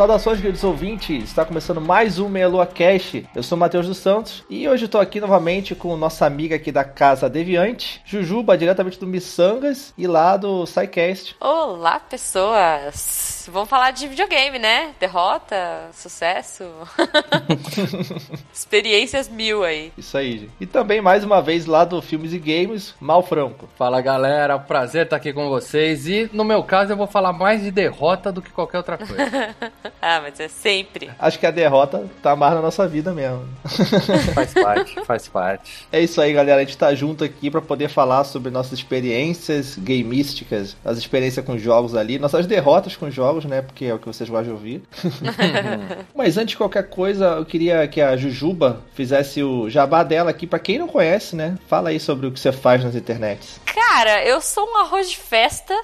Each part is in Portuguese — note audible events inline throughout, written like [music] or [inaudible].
Saudações, queridos ouvintes! Está começando mais um Meia Lua Cast. Eu sou Matheus dos Santos e hoje estou aqui novamente com nossa amiga aqui da Casa Deviante, Jujuba, diretamente do Missangas e lá do SciCast. Olá, pessoas! Vamos falar de videogame, né? Derrota, sucesso, [laughs] experiências mil aí. Isso aí, gente. E também, mais uma vez, lá do Filmes e Games, Mal Franco. Fala galera, prazer estar aqui com vocês. E no meu caso, eu vou falar mais de derrota do que qualquer outra coisa. [laughs] ah, mas é sempre. Acho que a derrota tá mais na nossa vida mesmo. [laughs] faz parte, faz parte. É isso aí, galera. A gente tá junto aqui para poder falar sobre nossas experiências gameísticas, as experiências com jogos ali, nossas derrotas com jogos, né? Porque é o que vocês gostam de ouvir. [laughs] mas antes de qualquer coisa, eu queria que a Jujuba fizesse o jabá dela aqui para quem não conhece, né? Fala aí sobre o que você faz nas internets. Cara, eu sou um arroz de festa.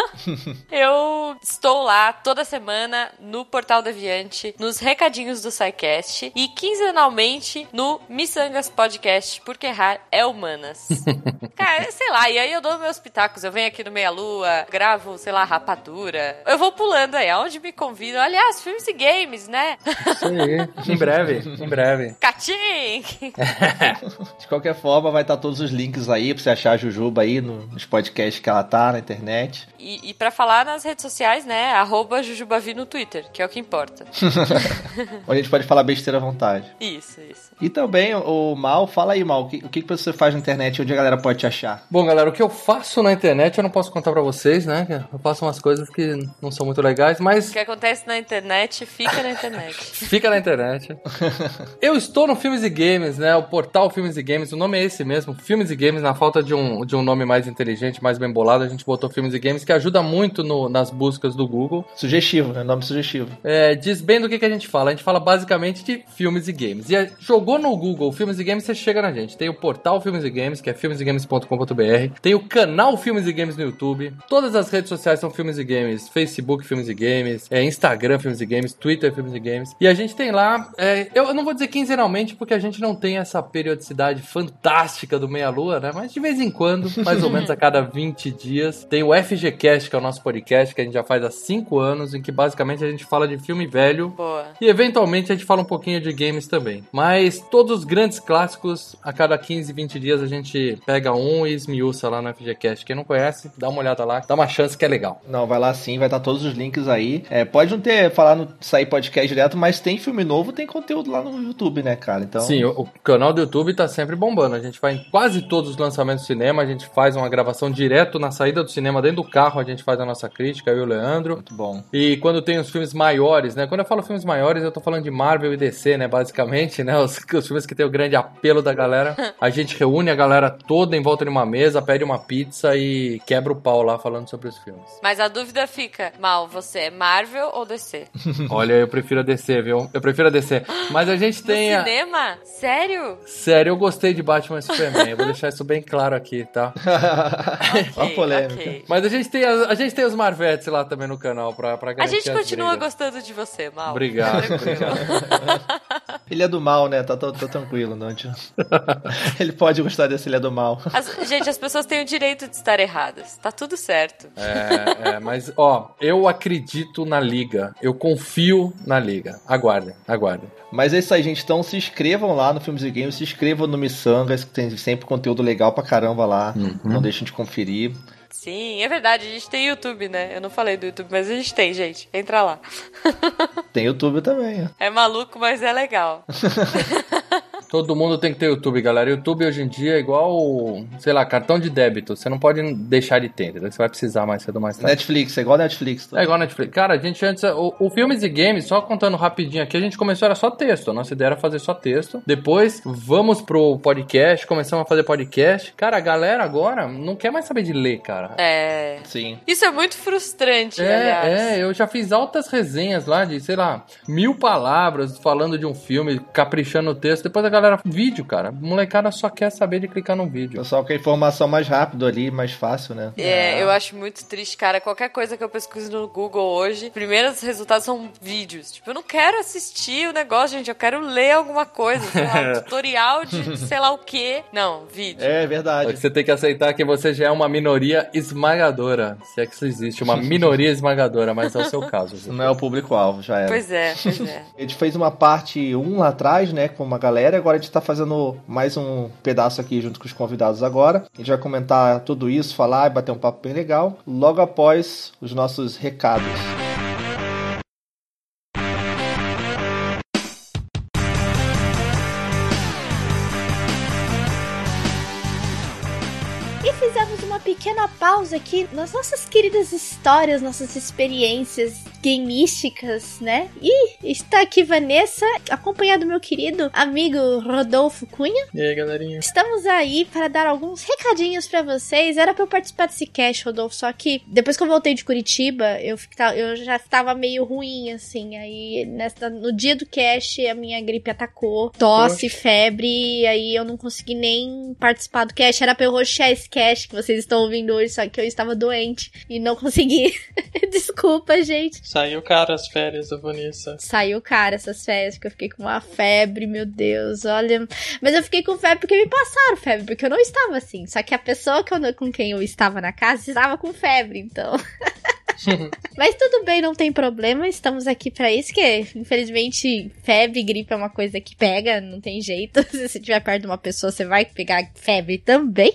[laughs] eu estou lá toda semana no Portal Deviante, nos recadinhos do SciCast e quinzenalmente no Missangas Podcast, porque errar é humanas. [laughs] Cara, sei lá, e aí eu dou meus pitacos, eu venho aqui no Meia Lua, gravo, sei lá, rapadura. Eu vou pulando aí, aonde me convidam. Aliás, filmes e games, né? Isso aí, em breve, em breve. Catim! [laughs] De qualquer forma, vai estar todos os links aí pra você achar a Jujuba aí nos podcasts que ela tá na internet. E, e para falar nas redes sociais, né? Arroba Jujubavi no Twitter, que é o que importa. [laughs] a gente pode falar besteira à vontade. Isso, isso. E também, o Mal, fala aí, Mal, o que, o que você faz na internet onde a galera pode te achar? Bom, galera, o que eu faço na internet eu não posso contar para vocês, né? Eu faço umas coisas que não são muito legais, mas. O que acontece na internet fica na internet. [laughs] fica na internet. [laughs] eu estou no Filmes e Games, né? O portal Filmes e Games, o nome é esse mesmo, Filmes e Games, na falta de um, de um nome mais inteligente, mais bem bolado, a gente botou Filmes e Games, que ajuda muito no, nas buscas do Google. Sugestivo, né? Nome sugestivo. É, diz bem do que, que a gente fala. A gente fala basicamente de filmes e games. E é, jogou no Google Filmes e Games, você chega na gente. Tem o portal Filmes e Games, que é filmesegames.com.br. Tem o canal Filmes e Games no YouTube. Todas as redes sociais são Filmes e Games. Facebook Filmes e Games. É, Instagram Filmes e Games. Twitter Filmes e Games. E a gente tem lá, é, eu não vou dizer quinzenalmente, porque a gente não tem essa periodicidade fantástica do Meia Lua, né? Mas de vez em quando, [laughs] mais ou menos a cada 20 dias, tem o FGCast, que é o nosso podcast, que a gente já faz há 5 anos, em que basicamente a gente fala de filme velho. Boa. E eventualmente a gente fala um pouquinho de games também. Mas todos os grandes clássicos, a cada 15, 20 dias a gente pega um e esmiuça lá no FGCast. Quem não conhece, dá uma olhada lá, dá uma chance que é legal. Não, vai lá sim, vai estar todos os links aí. É, pode não ter falar no sair podcast direto, mas tem filme novo, tem conteúdo lá no YouTube, né, cara? Então... Sim, o, o canal do YouTube tá sempre bombando. A gente vai em quase todos os lançamentos do cinema, a gente faz uma gravação direto na saída do cinema, dentro do carro, a gente faz a nossa crítica, eu e o Leandro. Muito bom. E quando tem os filmes maiores, né? Quando eu falo filmes maiores, eu tô falando de Marvel e DC, né? Basicamente, né? Os, os filmes que tem o grande apelo da galera. A gente reúne a galera toda em volta de uma mesa, pede uma pizza e quebra o pau lá falando sobre os filmes. Mas a dúvida fica, Mal, você é Marvel ou DC? [laughs] Olha, eu prefiro a DC, viu? Eu prefiro a DC. Mas a gente tem. No cinema? Sério? Sério, eu gostei de Batman e Superman. Eu vou deixar isso bem claro aqui, tá? [laughs] okay, polêmica. Okay. Mas a gente tem, a, a gente tem os Marvetes lá também no canal pra, pra A gente continua gostando de você, Mal. Obrigado, obrigado. [laughs] Ele é do mal, né? Tá, tá, tá tranquilo, não. Ele pode gostar desse, ele é do mal. As, gente, as pessoas têm o direito de estar erradas. Tá tudo certo. É, é, mas, ó, eu acredito na liga. Eu confio na liga. Aguardem, aguardem. Mas é isso aí, gente. Então se inscrevam lá no Filmes e Games, se inscrevam no Missangas, que tem sempre conteúdo legal pra caramba lá. Uhum. Não deixem de conferir. Sim, é verdade, a gente tem YouTube, né? Eu não falei do YouTube, mas a gente tem, gente. Entra lá. Tem YouTube também. É maluco, mas é legal. [laughs] Todo mundo tem que ter YouTube, galera. YouTube hoje em dia é igual, sei lá, cartão de débito. Você não pode deixar de ter, entendeu? Você vai precisar mais cedo ou mais tarde. Netflix, é igual Netflix. É igual Netflix. Cara, a gente antes. O, o Filmes e Games, só contando rapidinho aqui, a gente começou era só texto. A nossa ideia era fazer só texto. Depois, vamos pro podcast, começamos a fazer podcast. Cara, a galera agora não quer mais saber de ler, cara. É. Sim. Isso é muito frustrante, aliás. É, é, eu já fiz altas resenhas lá de, sei lá, mil palavras falando de um filme, caprichando o texto. Depois a galera, vídeo, cara. Molecada só quer saber de clicar no vídeo. pessoal quer informação mais rápido ali, mais fácil, né? É, eu acho muito triste, cara. Qualquer coisa que eu pesquiso no Google hoje, primeiros resultados são vídeos. Tipo, eu não quero assistir o negócio, gente. Eu quero ler alguma coisa, sei lá, um [laughs] tutorial de sei lá o quê. Não, vídeo. É Só que verdade. Você tem que aceitar que você já é uma minoria esmagadora. Se é que isso existe, uma minoria [laughs] esmagadora, mas é o seu caso. Não é o público-alvo, já era. Pois é, pois é. [laughs] A gente fez uma parte 1 lá atrás, né, com uma galera, e agora a gente tá fazendo mais um pedaço aqui junto com os convidados agora. A gente vai comentar tudo isso, falar e bater um papo bem legal, logo após os nossos recados. Pequena pausa aqui nas nossas queridas histórias, nossas experiências gameísticas, né? E está aqui Vanessa, acompanhado do meu querido amigo Rodolfo Cunha. E aí, galerinha? Estamos aí para dar alguns recadinhos pra vocês. Era pra eu participar desse cast, Rodolfo, só que depois que eu voltei de Curitiba, eu, fica- eu já estava meio ruim, assim. Aí nessa, no dia do cast, a minha gripe atacou, tosse, febre, e aí eu não consegui nem participar do cast. Era pra eu roxear esse cast que vocês estão ouvindo hoje, só que eu estava doente e não consegui. [laughs] Desculpa, gente. Saiu cara as férias da Vanessa. Saiu cara essas férias, porque eu fiquei com uma febre, meu Deus, olha. Mas eu fiquei com febre porque me passaram febre, porque eu não estava assim. Só que a pessoa que eu- com quem eu estava na casa estava com febre, então. [laughs] [laughs] Mas tudo bem, não tem problema. Estamos aqui pra isso, que infelizmente febre, gripe é uma coisa que pega, não tem jeito. [laughs] Se você estiver perto de uma pessoa, você vai pegar febre também.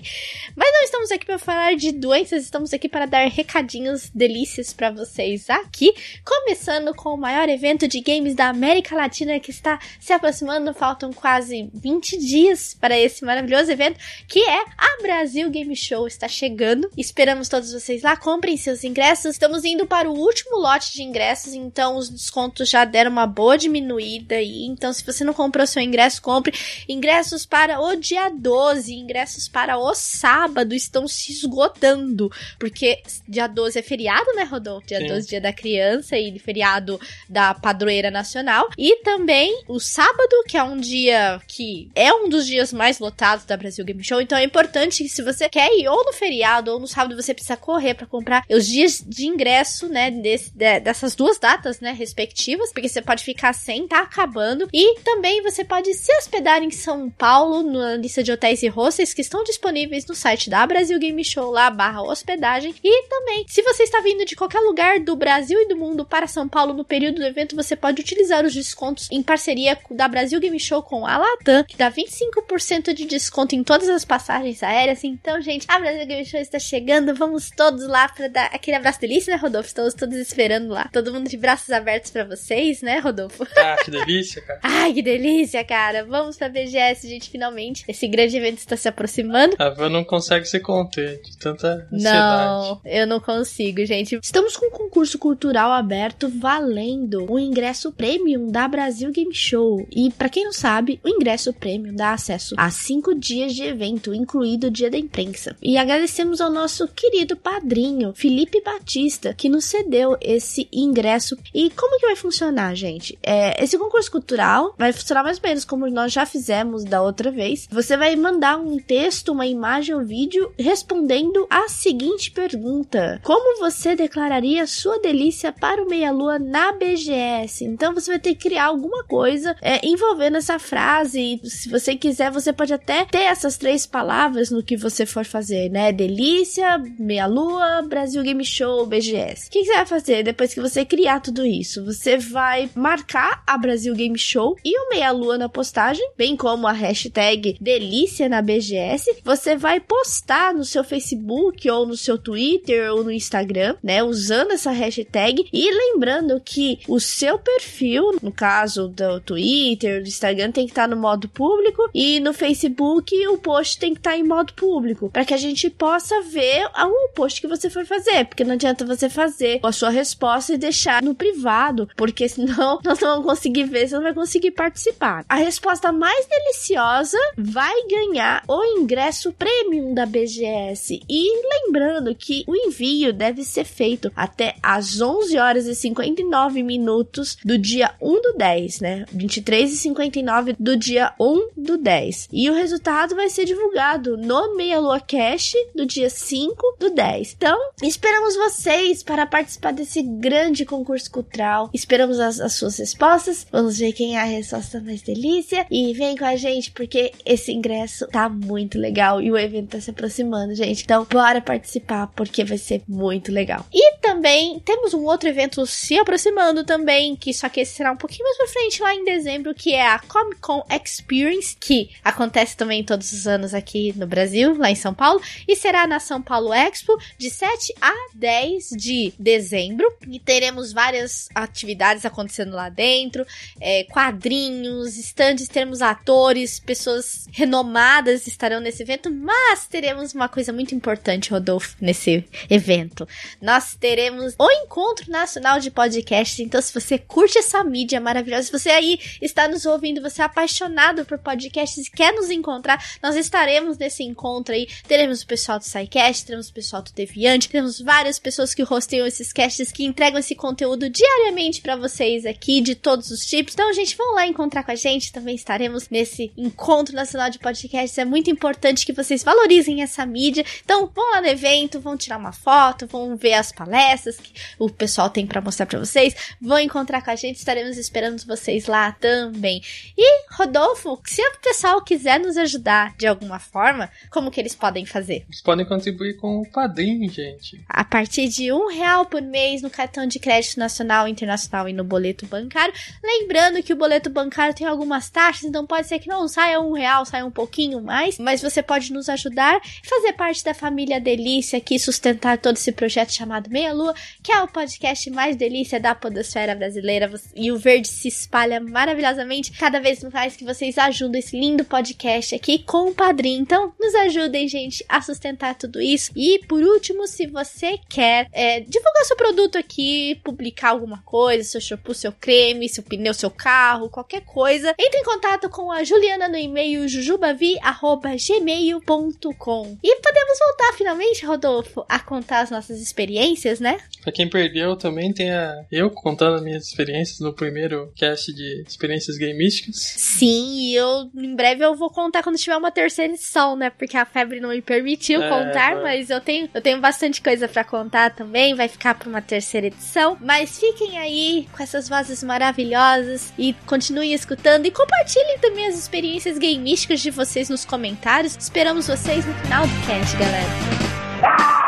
Mas não estamos aqui para falar de doenças, estamos aqui para dar recadinhos delícias pra vocês aqui. Começando com o maior evento de games da América Latina que está se aproximando, faltam quase 20 dias para esse maravilhoso evento, que é a Brasil Game Show. Está chegando. Esperamos todos vocês lá, comprem seus ingressos. Estamos indo para o último lote de ingressos, então os descontos já deram uma boa diminuída aí. Então, se você não comprou seu ingresso, compre. Ingressos para o dia 12, ingressos para o sábado estão se esgotando, porque dia 12 é feriado, né, Rodolfo? Dia Sim. 12 dia da criança e feriado da padroeira nacional. E também o sábado, que é um dia que é um dos dias mais lotados da Brasil Game Show. Então é importante que se você quer ir ou no feriado ou no sábado, você precisa correr para comprar os dias de ingresso, né, desse- de- dessas duas datas, né, respectivas, porque você pode ficar sem, tá acabando. E também você pode se hospedar em São Paulo, na lista de hotéis e hostels que estão disponíveis no site da Brasil Game Show, lá barra hospedagem. E também, se você está vindo de qualquer lugar do Brasil e do mundo para São Paulo no período do evento, você pode utilizar os descontos em parceria da Brasil Game Show com a Latam, que dá 25% de desconto em todas as passagens aéreas. Então, gente, a Brasil Game Show está chegando. Vamos todos lá para dar aquele abraço delícia, né, Rodolfo? Estamos todos esperando lá. Todo mundo de braços abertos para vocês, né, Rodolfo? [laughs] Ah, que delícia, cara. Ai, que delícia, cara. Vamos pra BGS, gente, finalmente. Esse grande evento está se aproximando. A Van não consegue se conter de tanta ansiedade. Não, eu não consigo, gente. Estamos com um concurso cultural aberto valendo o ingresso premium da Brasil Game Show. E pra quem não sabe, o ingresso premium dá acesso a cinco dias de evento, incluído o dia da imprensa. E agradecemos ao nosso querido padrinho, Felipe Batista, que nos cedeu esse ingresso. E como que vai funcionar, gente? É, esse concurso cultural vai funcionar mais ou menos como nós já fizemos da outra vez. Você vai mandar um texto, uma imagem ou vídeo respondendo a seguinte pergunta: Como você declararia sua delícia para o Meia-Lua na BGS? Então você vai ter que criar alguma coisa é, envolvendo essa frase. E se você quiser, você pode até ter essas três palavras no que você for fazer, né? Delícia, Meia-Lua, Brasil Game Show, BGS. BGS. O que, que você vai fazer depois que você criar tudo isso? Você vai marcar a Brasil Game Show e o Meia Lua na postagem, bem como a hashtag Delícia na BGS. Você vai postar no seu Facebook ou no seu Twitter ou no Instagram, né? Usando essa hashtag. E lembrando que o seu perfil, no caso do Twitter, do Instagram, tem que estar no modo público e no Facebook o post tem que estar em modo público para que a gente possa ver o post que você foi fazer, porque não adianta você fazer a sua resposta e deixar no privado, porque senão [laughs] nós não vamos conseguir ver, você não vai conseguir participar. A resposta mais deliciosa vai ganhar o ingresso premium da BGS. E lembrando que o envio deve ser feito até às 11 horas e 59 minutos do dia 1 do 10, né? 23 e 59 do dia 1 do 10. E o resultado vai ser divulgado no Meia Lua Cash do dia 5 do 10. Então, esperamos vocês para participar desse grande concurso cultural. Esperamos as, as suas respostas. Vamos ver quem é a resposta mais delícia. E vem com a gente, porque esse ingresso tá muito legal e o evento tá se aproximando, gente. Então, bora participar, porque vai ser muito legal. E também temos um outro evento se aproximando também, que só que esse será um pouquinho mais pra frente, lá em dezembro, que é a Comic Con Experience, que acontece também todos os anos aqui no Brasil, lá em São Paulo, e será na São Paulo Expo de 7 a 10 de dezembro. E teremos várias atividades acontecendo lá dentro, é, quadrinhos, estandes, teremos atores, pessoas renomadas estarão nesse evento, mas teremos uma coisa muito importante, Rodolfo, nesse evento. Nós teremos o Encontro Nacional de Podcasts, então se você curte essa mídia maravilhosa, se você aí está nos ouvindo, você é apaixonado por podcasts e quer nos encontrar, nós estaremos nesse encontro aí, teremos o pessoal do SciCast, teremos o pessoal do Deviante, temos várias pessoas que rosteiam esses casts, que entregam esse conteúdo diariamente para vocês aqui, de todos os tipos. Então, gente, vão lá encontrar com a gente, também estaremos nesse Encontro Nacional de Podcasts, é muito importante que vocês valorizem essa mídia. Então, vão lá no evento, vão tirar uma foto, vão ver as palestras que o pessoal tem para mostrar para vocês, vão encontrar com a gente, estaremos esperando vocês lá também. E, Rodolfo, se o pessoal quiser nos ajudar de alguma forma, como que eles podem fazer? Eles podem contribuir com o padrinho, gente. A partir de um real por mês no cartão de crédito nacional, internacional e no boleto bancário. Lembrando que o boleto bancário tem algumas taxas, então pode ser que não saia um real, saia um pouquinho mais, mas você pode nos ajudar e fazer parte da família Delícia aqui, sustentar todo esse projeto chamado Meia Lua, que é o podcast mais delícia da podosfera brasileira. E o verde se espalha maravilhosamente cada vez mais que vocês ajudam esse lindo podcast aqui com o padrinho. Então, nos ajudem, gente, a sustentar tudo isso. E por último, se você quer é, divulgar seu produto aqui, publicar alguma coisa, seu shampoo, seu creme, seu pneu, seu carro, qualquer coisa, entre em contato com a Juliana no e-mail jujubavi@gmail.com. E podemos voltar finalmente, Rodolfo, a contar as nossas experiências, né? Pra quem perdeu, também tem a eu contando as minhas experiências no primeiro cast de experiências gameísticas. Sim, e eu em breve eu vou contar quando tiver uma terceira edição, né? Porque a febre não me permitiu É, contar, vai. mas eu tenho, eu tenho bastante coisa pra contar também, vai ficar pra uma terceira edição. Mas fiquem aí com essas vozes maravilhosas e continuem escutando e compartilhem também as experiências gameísticas de vocês nos comentários. Esperamos vocês no final do cast, galera.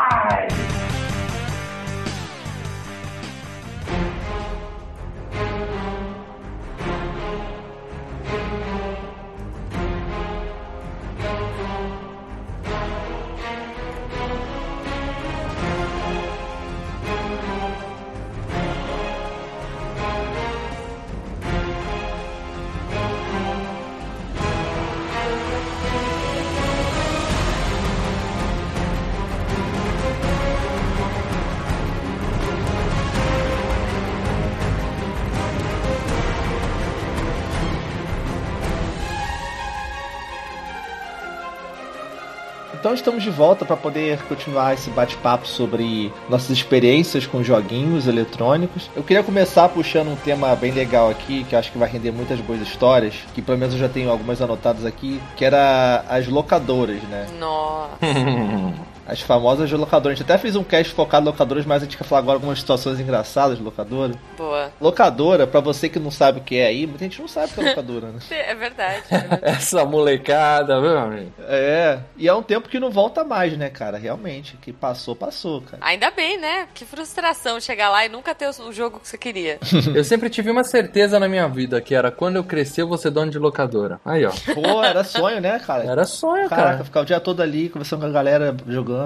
Então estamos de volta para poder continuar esse bate-papo sobre nossas experiências com joguinhos eletrônicos. Eu queria começar puxando um tema bem legal aqui, que eu acho que vai render muitas boas histórias, que pelo menos eu já tenho algumas anotadas aqui, que era as locadoras, né? Nossa. [laughs] As famosas locadoras. A gente até fez um cast focado em locadoras, mas a gente quer falar agora algumas situações engraçadas de locadora. Boa. Locadora, pra você que não sabe o que é aí, muita gente não sabe o que é locadora, né? [laughs] É verdade. é [laughs] verdade. Essa molecada, viu, amigo? É, e é um tempo que não volta mais, né, cara? Realmente, que passou, passou, cara. Ainda bem, né? Que frustração chegar lá e nunca ter o jogo que você queria. [laughs] Eu sempre tive uma certeza na minha vida que era quando eu crescer eu vou ser dono de locadora. Aí, ó. Pô, era sonho, né, cara? Era sonho, Caraca, cara. ficar o dia todo ali, conversando com a galera, jogando.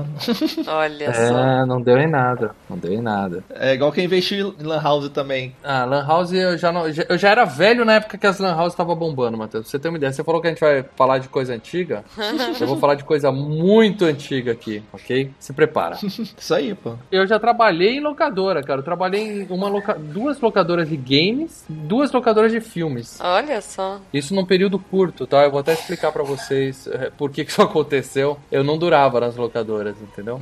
Olha só. É, não deu em nada. Não deu em nada. É igual quem investiu em Lan House também. Ah, Lan House eu já não. Eu já era velho na época que as Lan House estavam bombando, Matheus. Você ter uma ideia. Você falou que a gente vai falar de coisa antiga. [laughs] eu vou falar de coisa muito antiga aqui, ok? Se prepara. [laughs] Isso aí, pô. Eu já trabalhei em locadora, cara. Eu trabalhei em uma loca... duas locadoras de games, duas locadoras de filmes. Olha só. Isso num período curto, tá? Eu vou até explicar pra vocês eh, por que, que isso [laughs] aconteceu. Eu não durava nas locadoras, entendeu?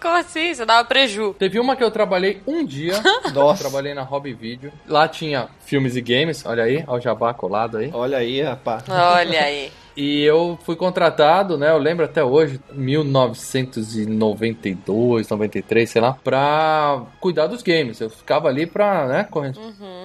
Como assim? Você dava preju. Teve uma que eu trabalhei um dia. [laughs] Nossa. Trabalhei na Hobby Video. Lá tinha filmes e games, olha aí, ó o jabá colado aí. Olha aí, rapaz. Olha aí. E eu fui contratado, né? Eu lembro até hoje, 1992, 93, sei lá, pra cuidar dos games. Eu ficava ali pra, né, corre-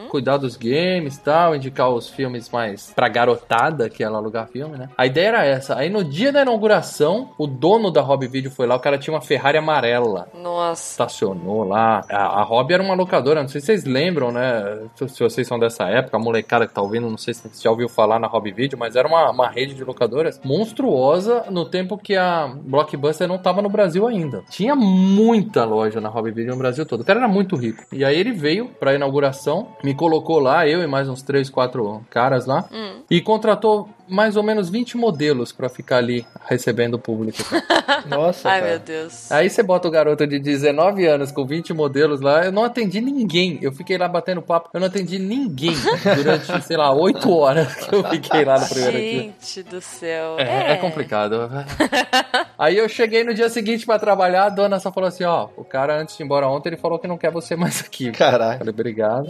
cuidar dos games e tal, indicar os filmes mais pra garotada, que ela alugar filme, né? A ideia era essa. Aí no dia da inauguração, o dono da Hobby Video foi lá, o cara tinha uma Ferrari amarela Nossa. estacionou lá. A, a Hobby era uma locadora, não sei se vocês lembram, né? Se, se vocês são dessa época, a molecada que tá ouvindo, não sei se você já ouviu falar na Hobby Video, mas era uma, uma rede de locadoras monstruosa no tempo que a Blockbuster não tava no Brasil ainda. Tinha muita loja na Hobby Video no Brasil todo. O cara era muito rico. E aí ele veio pra inauguração, me colocou lá, eu e mais uns três, quatro caras lá, Hum. e contratou mais ou menos 20 modelos pra ficar ali recebendo o público. [laughs] Nossa, Ai, cara. meu Deus. Aí você bota o garoto de 19 anos com 20 modelos lá, eu não atendi ninguém. Eu fiquei lá batendo papo, eu não atendi ninguém durante, sei lá, 8 horas que eu fiquei lá no primeiro dia. Gente do céu. É, é complicado. [laughs] Aí eu cheguei no dia seguinte pra trabalhar, a dona só falou assim, ó, o cara antes de ir embora ontem, ele falou que não quer você mais aqui. Caraca. Falei, obrigado.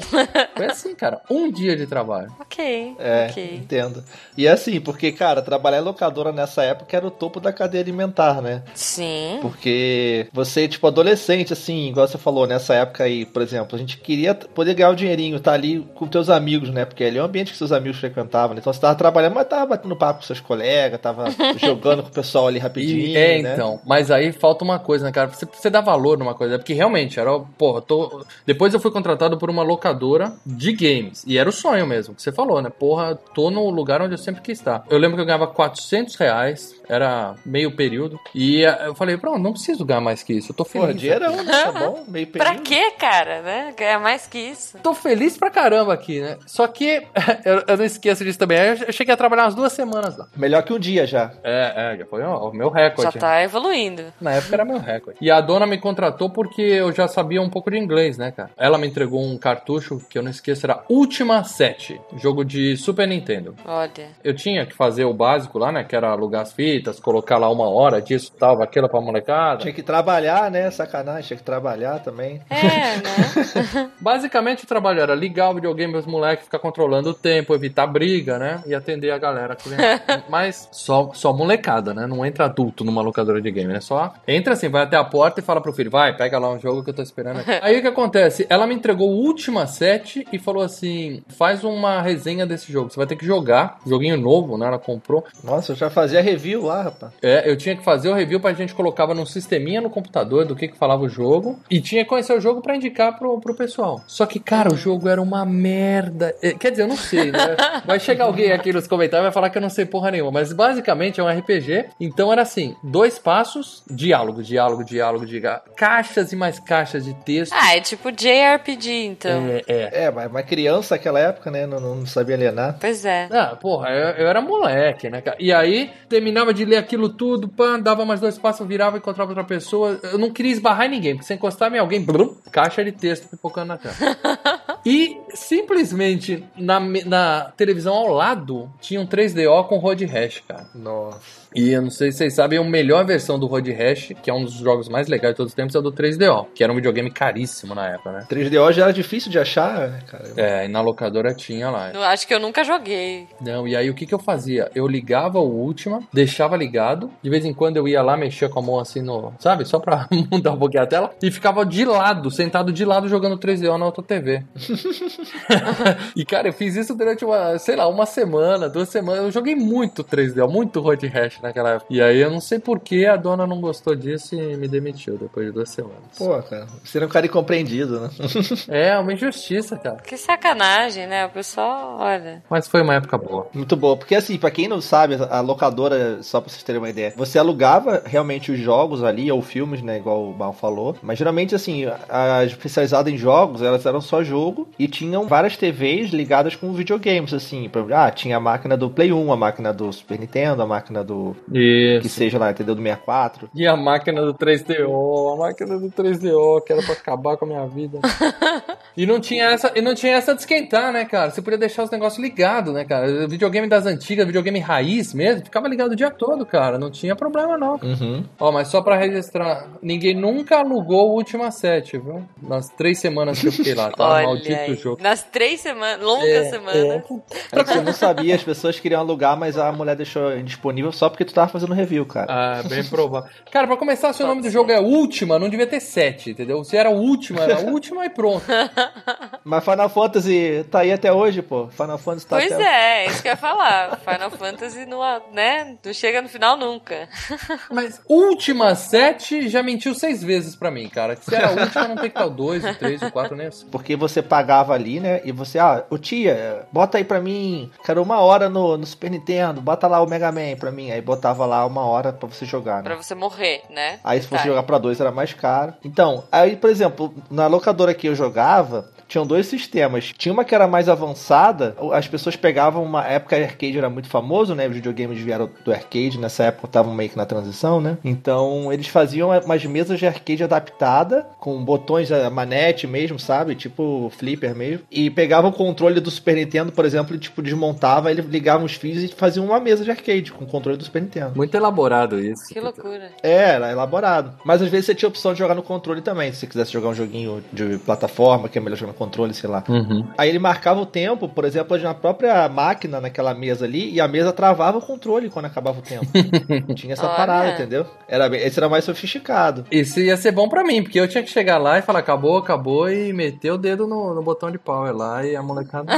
Foi assim, cara, um dia de trabalho. Ok. É, Ok. entendo. E assim, porque, cara, trabalhar em locadora nessa época era o topo da cadeia alimentar, né? Sim. Porque você, tipo, adolescente, assim, igual você falou, nessa época aí, por exemplo, a gente queria poder ganhar o dinheirinho, tá ali com teus amigos, né? Porque ali é o ambiente que seus amigos frequentavam, né? Então você tava trabalhando, mas tava batendo papo com seus colegas, tava [laughs] jogando com o pessoal ali rapidinho, E, é, né? então. Mas aí falta uma coisa, né, cara? Você, você dá valor numa coisa. Porque realmente, era, porra, tô. Depois eu fui contratado por uma locadora de games. E era o sonho mesmo, que você falou, né? Porra, tô no lugar onde eu sempre quis estar. Eu lembro que eu ganhava 400 reais, era meio período. E eh, eu falei, pronto, não preciso ganhar mais que isso. Eu tô feliz. Porra, dinheirão, né? Tá bom? Meio [laughs] Pra período. quê, cara, né? Ganhar mais que isso. Tô feliz pra caramba aqui, né? Só que [laughs] eu, eu não esqueço disso também. Eu eu cheguei a trabalhar umas duas semanas lá. Melhor que um dia já. É, é, já foi ó, o meu recorde. Já tá evoluindo. Na época era meu recorde. E a dona me contratou porque eu já sabia um pouco de inglês, né, cara? Ela me entregou um cartucho que eu não esqueço, era Ultima 7, jogo de Super Nintendo. Olha. Eu tinha que fazer o básico lá, né? Que era alugar as fitas, colocar lá uma hora disso, tal, aquilo pra molecada. Tinha que trabalhar, né? Sacanagem, tinha que trabalhar também. É, né? [laughs] Basicamente o trabalho era ligar o videogame pros moleques, ficar controlando o tempo, evitar briga, né? E atender a galera. que vem. [laughs] Mas só, só molecada, né? Não entra adulto numa locadora de game, né? Só entra assim, vai até a porta e fala pro filho, vai, pega lá um jogo que eu tô esperando aqui. [laughs] Aí o que acontece? Ela me entregou o Última 7 e falou assim: faz uma resenha desse jogo. Você vai ter que jogar. Joguinho novo, né? Ela comprou. Nossa, eu já fazia review lá, rapaz. É, eu tinha que fazer o review pra gente colocava num sisteminha no computador do que que falava o jogo e tinha que conhecer o jogo pra indicar pro, pro pessoal. Só que, cara, o jogo era uma merda. É, Quer dizer, eu não sei, né? [laughs] Vai chegar alguém aqui nos comentários e vai falar que eu não sei porra nenhuma, mas basicamente é um RPG. Então era assim, dois passos, diálogo, diálogo, diálogo, diálogo, caixas e mais caixas de texto. Ah, é tipo JRPG, então. É, é. É, mas, mas criança naquela época, né? Não, não sabia ler nada. Pois é. Ah, porra, eu, eu era moleque, né, cara? E aí, terminava de ler aquilo tudo, pá, dava mais dois passos, virava e encontrava outra pessoa. Eu não queria esbarrar em ninguém, porque se encostava em alguém, blum, caixa de texto pipocando na cara. [laughs] E simplesmente na, na televisão ao lado tinha um 3DO com Road Rash, cara. Nossa. E eu não sei se vocês sabem, a melhor versão do Road Rash, que é um dos jogos mais legais de todos os tempos, é o do 3DO, que era um videogame caríssimo na época, né? 3DO já era difícil de achar, né, cara? É, e na locadora tinha lá. Eu acho que eu nunca joguei. Não, e aí o que que eu fazia? Eu ligava o Ultima, deixava ligado, de vez em quando eu ia lá, mexia com a mão assim no. Sabe? Só pra [laughs] mudar um pouquinho a tela, e ficava de lado, sentado de lado jogando 3DO na outra TV. [laughs] [laughs] e cara, eu fiz isso durante uma, sei lá, uma semana, duas semanas. Eu joguei muito 3DO, muito Road Rash naquela época. E aí eu não sei por que a dona não gostou disso e me demitiu depois de duas semanas. Pô, cara, você era um cara incompreendido, né? [laughs] É, uma injustiça, cara. Que sacanagem, né? O pessoal, olha. Mas foi uma época boa. Muito boa, porque assim, pra quem não sabe, a locadora, só pra vocês terem uma ideia, você alugava realmente os jogos ali, ou filmes, né, igual o Mal falou, mas geralmente assim, a especializada em jogos, elas eram só jogo e tinham várias TVs ligadas com videogames, assim, pra- ah, tinha a máquina do Play 1, a máquina do Super Nintendo, a máquina do, que Isso. seja lá, entendeu, do 64. E a máquina do 3DO, a máquina do 3DO, que era pra acabar com a minha vida. [laughs] e não tinha essa, e não tinha essa de esquentar, né, cara? Você podia deixar os negócios ligados, né, cara? Videogame das antigas, videogame raiz mesmo, ficava ligado o dia todo, cara. Não tinha problema, não. Uhum. Ó, mas só pra registrar, ninguém nunca alugou o Ultima 7, viu? Nas três semanas que eu fiquei lá, tá? [laughs] olha Maldito aí. jogo. Nas três semanas, longas É, semanas. É que você não sabia, as pessoas queriam alugar, mas a mulher deixou indisponível só porque tu tava fazendo review, cara. Ah, bem provável. Cara, pra começar, se o nome do jogo é Última, não devia ter 7, entendeu? Se era Última, era Última e pronto. [laughs] Mas Final Fantasy tá aí até hoje, pô. Final Fantasy tá Pois até é, é isso que eu ia falar. Final Fantasy não, né, não chega no final nunca. [laughs] Mas Última 7 já mentiu seis vezes pra mim, cara. Se era a última, não tem que estar o 2, o 3, o 4, nem assim. Porque você pagava ali, né? E você, ah, ô tia, bota aí pra mim, quero uma hora no, no Super Nintendo, bota lá o Mega Man pra mim. Aí botava lá uma hora pra você jogar, Pra né? você morrer, né? Aí se fosse Tá. jogar pra dois era mais caro. Então, aí, por exemplo, na locadora que eu jogava, tinham dois sistemas. Tinha uma que era mais avançada, as pessoas pegavam uma época arcade era muito famoso, né? Os videogames vieram do arcade, nessa época estavam meio que na transição, né? Então eles faziam umas mesas de arcade adaptada, com botões a manete mesmo, sabe? Tipo flipper mesmo. E pegavam o controle do Super Nintendo, por exemplo, e tipo desmontava, ele ligava os fios e faziam uma mesa de arcade com o controle do Super Nintendo. Muito elaborado isso. Que loucura. É, era elaborado. Mas às vezes você tinha a opção de jogar no controle também, se você quisesse jogar um joguinho de plataforma, que é melhor jogar no controle, sei lá. Uhum. Aí ele marcava o tempo, por exemplo, na própria máquina, naquela mesa ali, e a mesa travava o controle quando acabava o tempo. [laughs] Tinha essa Olha. parada, entendeu? Era bem, esse era mais sofisticado. Isso ia ser bom pra mim, porque eu tinha que chegar lá e falar acabou, acabou e meter o dedo no, no botão de power lá e a molecada.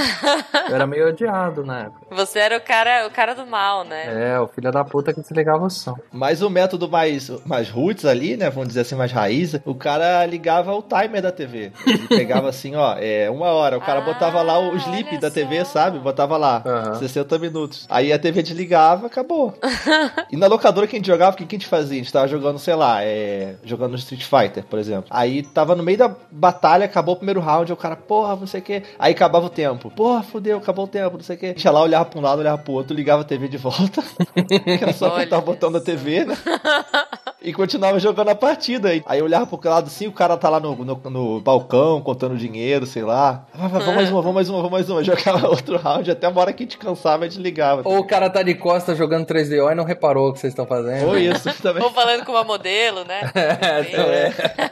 eu [laughs] era meio odiado na época. Você era o cara, o cara do mal, né? É, o filho da puta que desligava o som. Mas o método mais, mais roots ali, né? Vamos dizer assim, mais raiz, o cara ligava o timer da TV. Ele [laughs] pegava assim, ó, é uma hora. O cara Ah, botava lá o sleep da TV, só. sabe? Botava lá, Aham. 60 minutos. Aí a TV desligava, acabou. [laughs] e na locadora que a gente jogava, o que a gente fazia? A gente tava jogando, sei lá, é, jogando Street Fighter, por exemplo. Aí tava no meio da batalha, acabou o primeiro round, o cara, porra, não sei o que. Aí acabava o tempo. Porra, fudeu, acabou o tempo, não sei o que. A gente ia lá, olhava pra um lado, olhava pro outro, ligava a TV de volta. [laughs] que era só apertar o botão da TV, né? [laughs] E continuava jogando a partida. Aí aí eu olhava pro lado assim, o cara tá lá no, no, no balcão contando dinheiro, sei lá. Ah, Vamos mais uma, vamos mais uma, vamos mais uma. [laughs] Jogava outro round até uma hora que a gente cansava e desligava. Ou o cara tá de costa jogando 3DO e não reparou o que vocês estão fazendo. Ou isso [laughs] também. Ou falando com uma modelo, né? [laughs] É. É.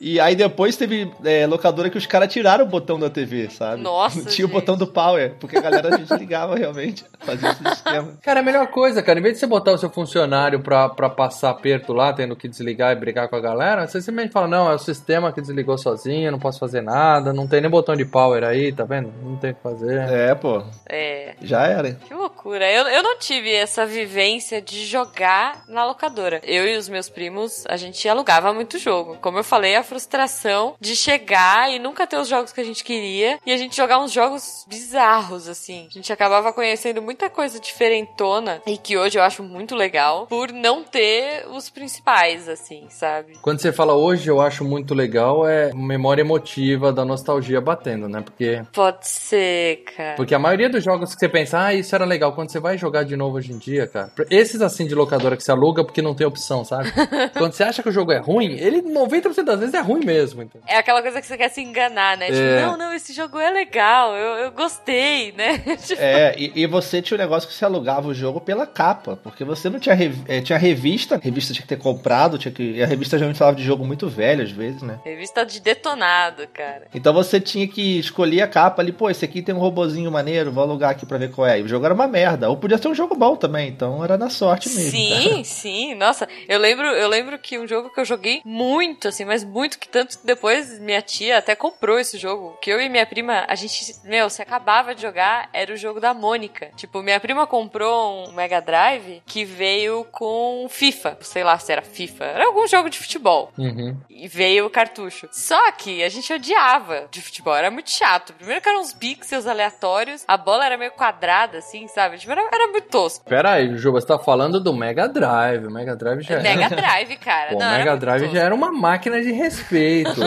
E aí depois teve é, locadora que os caras tiraram o botão da TV, sabe? Nossa, Não tinha o gente. botão do power, porque a galera desligava realmente. Fazia esse sistema. Cara, é a melhor coisa, cara. Em vez de você botar o seu funcionário pra, pra passar aperto lá, tendo que desligar e brigar com a galera, você simplesmente fala, não, é o sistema que desligou sozinho, não posso fazer nada, não tem nem botão de power aí, tá vendo? Não tem o que fazer. É, pô. É. Já era. hein? Que loucura. Eu, eu não tive essa vivência de jogar na locadora. Eu e os meus primos, a gente alugava muito jogo. Como eu falei, a frustração de chegar e nunca ter os jogos que a gente queria e a gente jogar uns jogos bizarros, assim. A gente acabava conhecendo muita coisa diferentona e que hoje eu acho muito legal por não ter os principais, assim, sabe? Quando você fala hoje, eu acho muito legal, é memória emotiva da nostalgia batendo, né? Porque, Pode ser, cara. porque a maioria dos jogos que você pensa, ah, isso era legal, quando você vai jogar de novo hoje em dia, cara, esses assim de locadora que você aluga porque não tem opção, sabe? [laughs] quando você acha que o jogo é ruim, ele 90% das vezes é é ruim mesmo. Então. É aquela coisa que você quer se enganar, né? Tipo, É. não, não, esse jogo é legal, eu, eu gostei, [laughs] né? Tipo, É, e, e você tinha um negócio que você alugava o jogo pela capa, porque você não tinha, rev- eh, tinha revista, revista tinha que ter comprado, tinha que, e a revista geralmente falava de jogo muito velho às vezes, né? Revista de detonado, cara. Então você tinha que escolher a capa ali, pô, esse aqui tem um robozinho maneiro, vou alugar aqui pra ver qual é. E o jogo era uma merda, ou podia ser um jogo bom também, então era na sorte mesmo. Sim, [laughs] sim. Nossa, eu lembro, eu lembro que um jogo que eu joguei muito, assim, mas muito que tanto que depois minha tia até comprou esse jogo. Que eu e minha prima, a gente, meu, se acabava de jogar, era o jogo da Mônica. Tipo, minha prima comprou um Mega Drive que veio com FIFA. Sei lá se era FIFA. Era algum jogo de futebol. Uhum. E veio o cartucho. Só que a gente odiava de futebol, era muito chato. Primeiro que eram uns pixels aleatórios, a bola era meio quadrada, assim, sabe? Tipo, era, era muito tosco. Pera aí, Juba, você tá falando do Mega Drive. O Mega Drive já Mega Drive, cara. Pô, Não, o era Mega Drive tosco. já era uma máquina de respeito.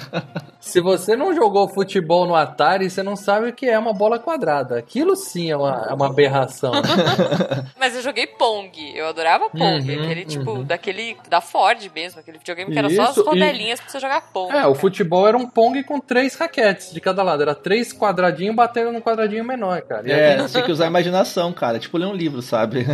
[laughs] Se você não jogou futebol no Atari, você não sabe o que é uma bola quadrada. Aquilo sim é uma, é uma aberração. [laughs] Mas eu joguei Pong. Eu adorava Pong. Uhum, aquele, tipo, uhum. Daquele. Da Ford mesmo. Aquele videogame que era só as Isso, e- rodelinhas pra você jogar Pong. é, o futebol era um Pong com três raquetes de cada lado. Era três quadradinhos batendo num quadradinho menor, cara. E, É, você tinha que usar a imaginação, cara. Tipo ler um livro, sabe?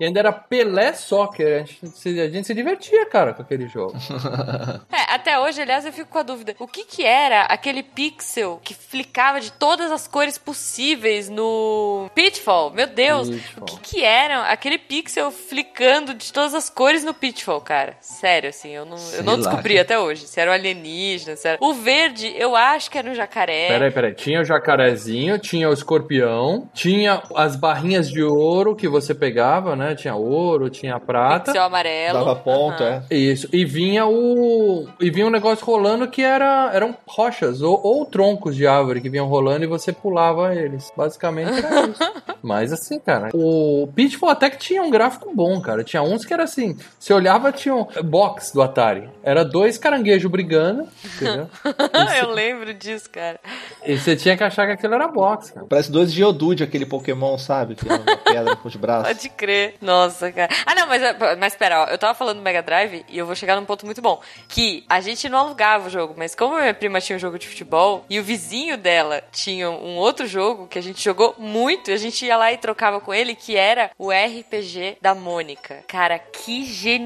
e ainda era Pelé Soccer. A gente, se- a gente se divertia, cara, com aquele jogo. [laughs] É, até hoje, aliás, eu fico com a dúvida. O que que era aquele pixel que flicava de todas as cores possíveis no Pitfall? Meu Deus! Pitfall. O que que era aquele pixel flicando de todas as cores no Pitfall, cara? Sério, assim, eu não, eu não lá, descobri cara. até hoje. Se era um alienígena, se era... O verde, eu acho que era um jacaré. Peraí, peraí. Tinha o jacarezinho, tinha o escorpião, tinha as barrinhas de ouro que você pegava, né? Tinha ouro, tinha prata. Pixel amarelo. Dava ponto, Aham. é. Isso, e vinha o. E vinha um negócio rolando que era eram rochas ou, ou troncos de árvore que vinham rolando e você pulava eles. Basicamente era isso. [laughs] Mas assim, cara, o Pitfall até que tinha um gráfico bom, cara. Tinha uns que era assim: você olhava, tinha um box do Atari. Era dois caranguejos brigando, entendeu? [laughs] eu lembro disso, cara. E você tinha que achar que aquilo era box, cara. Parece dois Geodude, aquele Pokémon, sabe? Que é uma [laughs] pedra com os braços. Pode crer. Nossa, cara. Ah, não, mas, mas pera, ó, eu tava falando do Mega Drive e eu vou chegar num ponto muito bom. Que a gente não alugava o jogo, mas como a minha prima tinha um jogo de futebol e o vizinho dela tinha um outro jogo que a gente jogou muito, e a gente ia lá e trocava com ele, que era o RPG da Mônica. Cara, que genial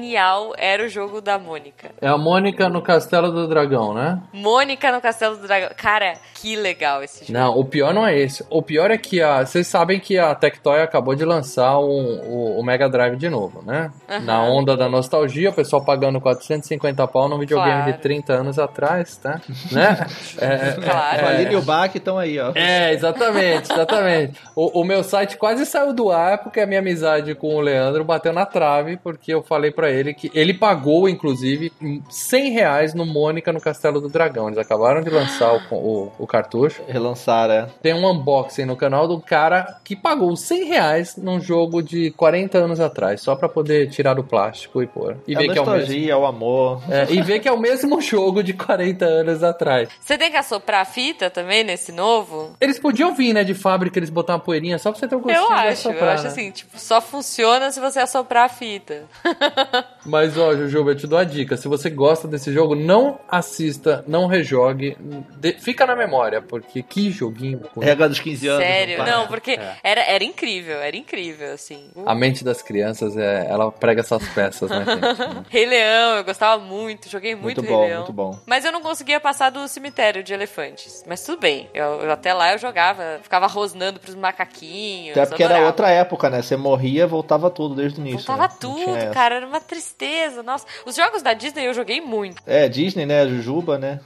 era o jogo da Mônica. É a Mônica no Castelo do Dragão, né? Mônica no Castelo do Dragão. Cara, que legal esse jogo. Não, o pior não é esse. O pior é que a. Vocês sabem que a Tectoy acabou de lançar um- o, o Mega Drive de novo, né? Aham. Na onda da nostalgia, o pessoal pagando 450 pau num videogame Claro. de 30 anos atrás, tá? né? [laughs] É, Claro. O Aline e o Bach estão aí, ó. é, exatamente, exatamente. O, o meu site quase saiu do ar porque a minha amizade com o Leandro bateu na trave, porque eu falei pra ele que ele pagou, inclusive, 100 reais no Mônica no Castelo do Dragão. Eles acabaram de lançar o, o, o cartucho. Relançaram, é. Tem um unboxing no canal do cara que pagou 100 reais num jogo de 40 anos atrás, só pra poder tirar do plástico e pôr. E É ver a que é o mesmo. nostalgia, é o amor. É, e ver que é o mesmo [laughs] jogo de 40 anos atrás. Você tem que assoprar a fita também nesse novo? Eles podiam vir, né, de fábrica, eles botar uma poeirinha só pra você ter o gostinho Eu acho, eu assoprar, acho né? assim, tipo, só funciona se você assoprar a fita. [laughs] Mas, ó, Jujuba, eu te dou a dica. Se você gosta desse jogo, não assista, não rejogue. de- Fica na memória, porque que joguinho. Regra dos 15 anos. Sério, não, porque É. era, era incrível, era incrível, assim. O A mente das crianças, é, ela prega essas peças, né, gente? [laughs] Rei Leão, eu gostava muito, joguei muito, Muito Rei bom, Leão. muito bom. Mas eu não conseguia passar do cemitério de elefantes. Mas tudo bem, eu, eu- até lá eu jogava, ficava rosnando pros macaquinhos. Até porque era adorava. outra época, né? Você morria, voltava tudo desde o início. Voltava né? Tudo, cara, era uma tristeza, nossa. Os jogos da Disney eu joguei muito. É, Disney, né? Jujuba, né?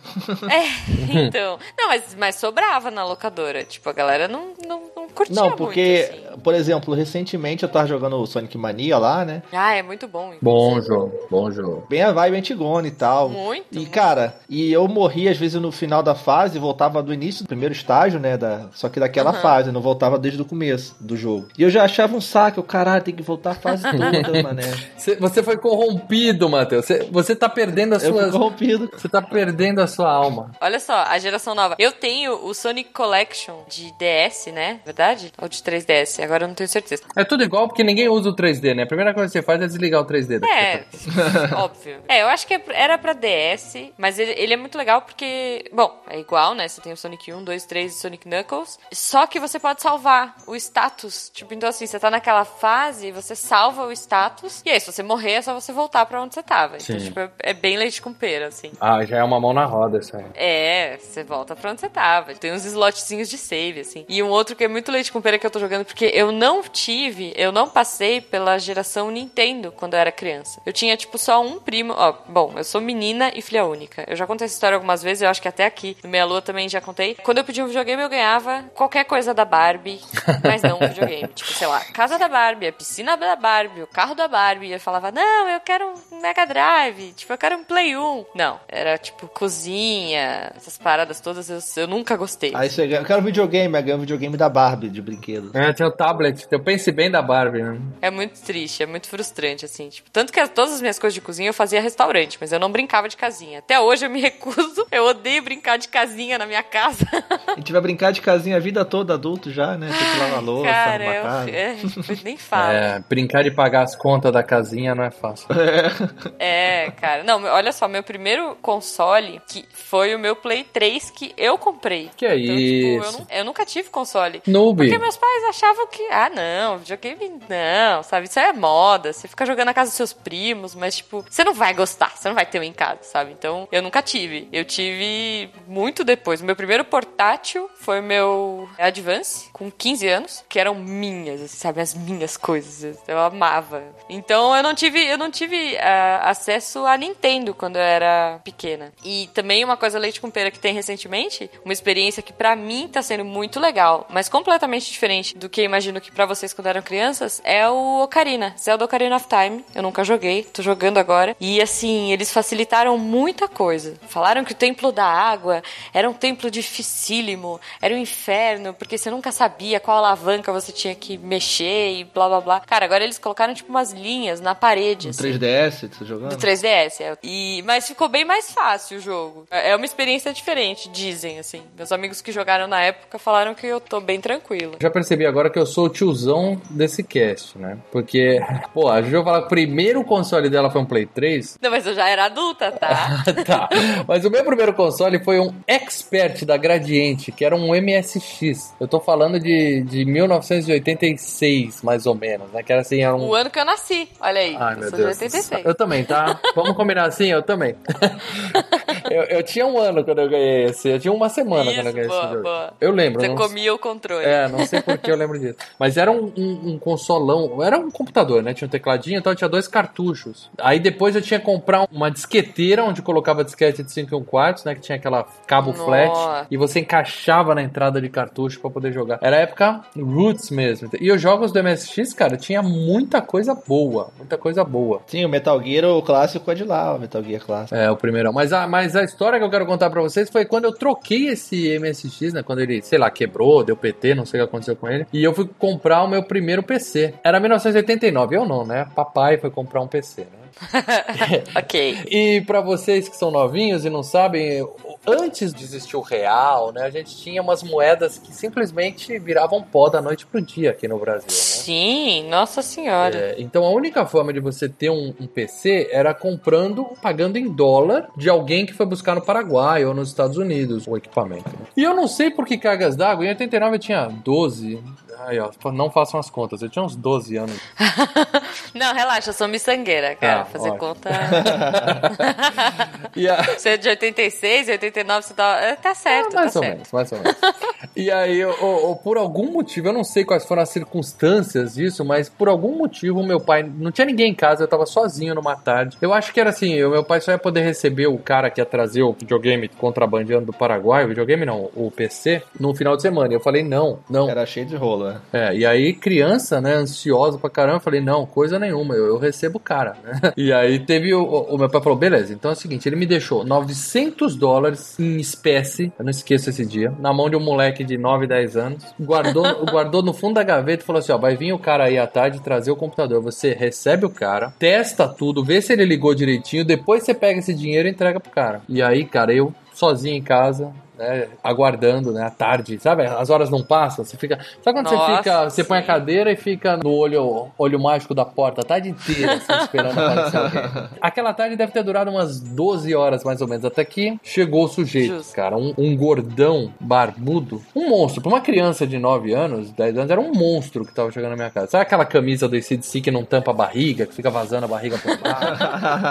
É, [laughs] então. Não, mas, mas sobrava na locadora. Tipo, a galera não, não, não curtia Não, muito, porque, assim. por exemplo, recentemente eu tava jogando o Sonic Mania lá, né? Ah, é muito bom. bom jogo, bom jogo. Bem a vibe antigona e tal. Muito, E, muito. cara, e eu morri às vezes no final da fase, voltava do início do primeiro estágio, né? Da, só que daquela Aham. fase, não voltava desde o começo do jogo. E eu já achava um saco, caralho, tem que voltar a fase [laughs] toda, mané. Você, você foi corrompido, Matheus. Você, você tá perdendo a Eu sua. fui corrompido. Você tá perdendo a sua alma. Olha só, a geração nova. Eu tenho o Sonic Collection de DS, né? Verdade? Verdade? Ou de 3DS? Agora eu não tenho certeza. É tudo igual porque ninguém usa o 3D, né? A primeira coisa que você faz é desligar o 3D. da É, [laughs] óbvio. É, eu acho que é- era pra DS, mas ele, ele é muito legal porque, bom, é igual, né? Você tem o Sonic 1, 2, 3 e Sonic Knuckles. Só que você pode salvar o status. Tipo, então assim, você tá naquela fase, você salva o status. E aí, se você morrer, é só você voltar pra onde você tava. Então, Sim. tipo, é, é bem leite com pera, assim. Ah, já é uma mão na roda isso aí. É, você volta pra onde você tava. Tem uns slotzinhos de save, assim. E um outro que é muito leite com pera que eu tô jogando, porque eu não tive, eu não passei pela geração Nintendo quando eu era criança. Eu tinha, tipo, só um primo. Ó, bom, eu sou menina e filha única. Eu já contei essa história algumas vezes, eu acho que até aqui no Meia Lua também já contei. Quando eu pedia um videogame, eu ganhava qualquer coisa da Barbie, mas não um [laughs] videogame. tipo, sei lá, casa da Barbie, a piscina da Barbie, o carro da Barbie. E eu falava, não, eu quero um Mega Drive, tipo, eu quero um Play 1. Não, era tipo cozinha, essas paradas todas, eu, eu nunca gostei. Aí você eu quero um videogame, aí ganha um videogame da Barbie de brinquedo. É, tinha o tablet. Eu pensei bem da Barbie, né? É muito triste, é muito frustrante, assim. Tipo, tanto que todas as minhas coisas de cozinha eu fazia restaurante, mas eu não brincava de casinha. Até hoje eu me [laughs] recuso, eu odeio brincar de casinha na minha casa. A gente vai brincar de casinha a vida toda, adulto já, né? Tem que lavar louça, Cara, eu, casa. é, nem fala. É, brincar de pagar as contas da casinha não é fácil. É, cara. Não, olha só, meu primeiro console, que foi o meu Play 3 que eu comprei. Que é Então, tipo, eu, isso? eu nunca tive console. Porque meus pais achavam que, ah, não, videogame não, sabe? Isso é moda. Você fica jogando na casa dos seus primos, mas, tipo, você não vai gostar, você não vai ter um em casa, sabe? Então, eu nunca tive. Eu tive muito depois. Meu primeiro portátil foi meu Advance, com 15 anos, que eram minhas, assim, sabe? As minhas coisas. Eu amava. Então, eu não tive, eu não tive ah, acesso a Nintendo quando eu era pequena. E também uma coisa leite com pera que tem recentemente, uma experiência que pra mim tá sendo muito legal, mas completamente diferente do que eu imagino que pra vocês quando eram crianças, é o Ocarina, Zelda Ocarina of Time. Eu nunca joguei, tô jogando agora. E assim, eles facilitaram muita coisa. Falaram que o Templo da Água era um templo dificílimo, era um inferno, porque você nunca sabia qual alavanca você tinha que mexer e blá blá blá. Cara, agora eles colocaram tipo umas linhas na parede. No assim. 3DS, tá jogando? Do 3DS, é. E, mas ficou bem mais fácil o jogo. É é uma experiência diferente, dizem, assim. Meus amigos que jogaram na época falaram que eu tô bem tranquilo. Já percebi agora que eu sou o tiozão desse cast, né? Porque, pô, a Juju fala que o primeiro console dela foi um Play 3. [laughs] Não, mas eu já era adulta, tá? tá. Mas o meu primeiro console foi um Expert da Gradiente, que era um MSX. Eu tô falando de, de 1986, mais ou menos, né? Que era assim, era um. o ano que eu nasci, olha aí. Ai, eu meu Deus. de 86. Eu também, tá? Vamos combinar assim? Eu também. [laughs] eu, eu tinha um ano quando eu ganhei esse. Eu tinha uma semana quando eu Isso, ganhei boa, esse jogo. boa. Eu lembro. Você não- comia o controle. É, não sei por que eu lembro disso. Mas era um, um, um consolão, era um computador, né? Tinha um tecladinho, então tinha dois cartuchos. Aí depois eu tinha que comprar uma disqueteira onde colocava disquete de 5 e 1 quartos, né? Que tinha aquela cabo Nossa. flat. E você encaixava na entrada de cartucho pra poder jogar. Era a época roots mesmo. E os jogos do MSX, cara, tinha muita coisa boa. Muita coisa boa. Sim, o Metal Gear, o clássico é de lá, o Metal Gear clássico. É, o primeirão. Mas a, mas a história que eu quero contar pra vocês foi quando eu troquei esse MSX, né? Quando ele, sei lá, quebrou, deu PT, não sei o que aconteceu com ele. E eu fui comprar o meu primeiro PC. Era 1989, eu não, né? Papai foi comprar um PC, né? [laughs] ok. E pra vocês que são novinhos e não sabem, antes de existir o real, né? A gente tinha umas moedas que simplesmente viravam pó da noite pro dia aqui no Brasil, né? Sim, nossa senhora. É, então a única forma de você ter um, um PC era comprando, pagando em dólar de alguém que foi buscar no Paraguai ou nos Estados Unidos o equipamento. né? E eu não sei por que cargas d'água, em 89 eu tinha 12. Aí, ó, não façam as contas, eu tinha uns 12 anos. [laughs] Não, relaxa, eu sou miçangueira, cara. Ah, Fazer ótimo. conta. [laughs] E a... [laughs] Você é de 86, 89, você tá. é, Tá certo, mais tá ou certo. menos, mais ou menos. e aí, ô, ô, por algum motivo, eu não sei quais foram as circunstâncias disso, mas por algum motivo, meu pai. Não tinha ninguém em casa, eu tava sozinho numa tarde. Eu acho que era assim: o meu pai só ia poder receber o cara que ia trazer o videogame contrabandeando do Paraguai, o videogame não, o PC, no final de semana. E eu falei: não, não. Era cheio de rolo, É, e aí, criança, né, ansiosa pra caramba, falei, não, coisa nenhuma, eu, eu recebo o cara, né? [laughs] E aí teve o, o- o meu pai falou, beleza, então é o seguinte, ele me deixou 900 dólares em espécie, eu não esqueço esse dia, na mão de um moleque de 9, 10 anos, guardou, [laughs] guardou no fundo da gaveta e falou assim, ó, vai vir o cara aí à tarde trazer o computador, você recebe o cara, testa tudo, vê se ele ligou direitinho, depois você pega esse dinheiro e entrega pro cara. E aí, cara, eu sozinho em casa, né, aguardando, né, à tarde, sabe? As horas não passam, você fica... Sabe quando você Nossa, fica, você põe a cadeira e fica no olho, olho mágico da porta a tarde inteira, assim, [laughs] esperando aparecer alguém. Aquela tarde deve ter durado umas 12 horas, mais ou menos, até que chegou o sujeito, Justo. cara, um, um gordão, barbudo, um monstro. Pra uma criança de 9 anos, 10 anos, era um monstro que tava chegando na minha casa. Sabe aquela camisa do ACDC que não tampa a barriga, que fica vazando a barriga por baixo?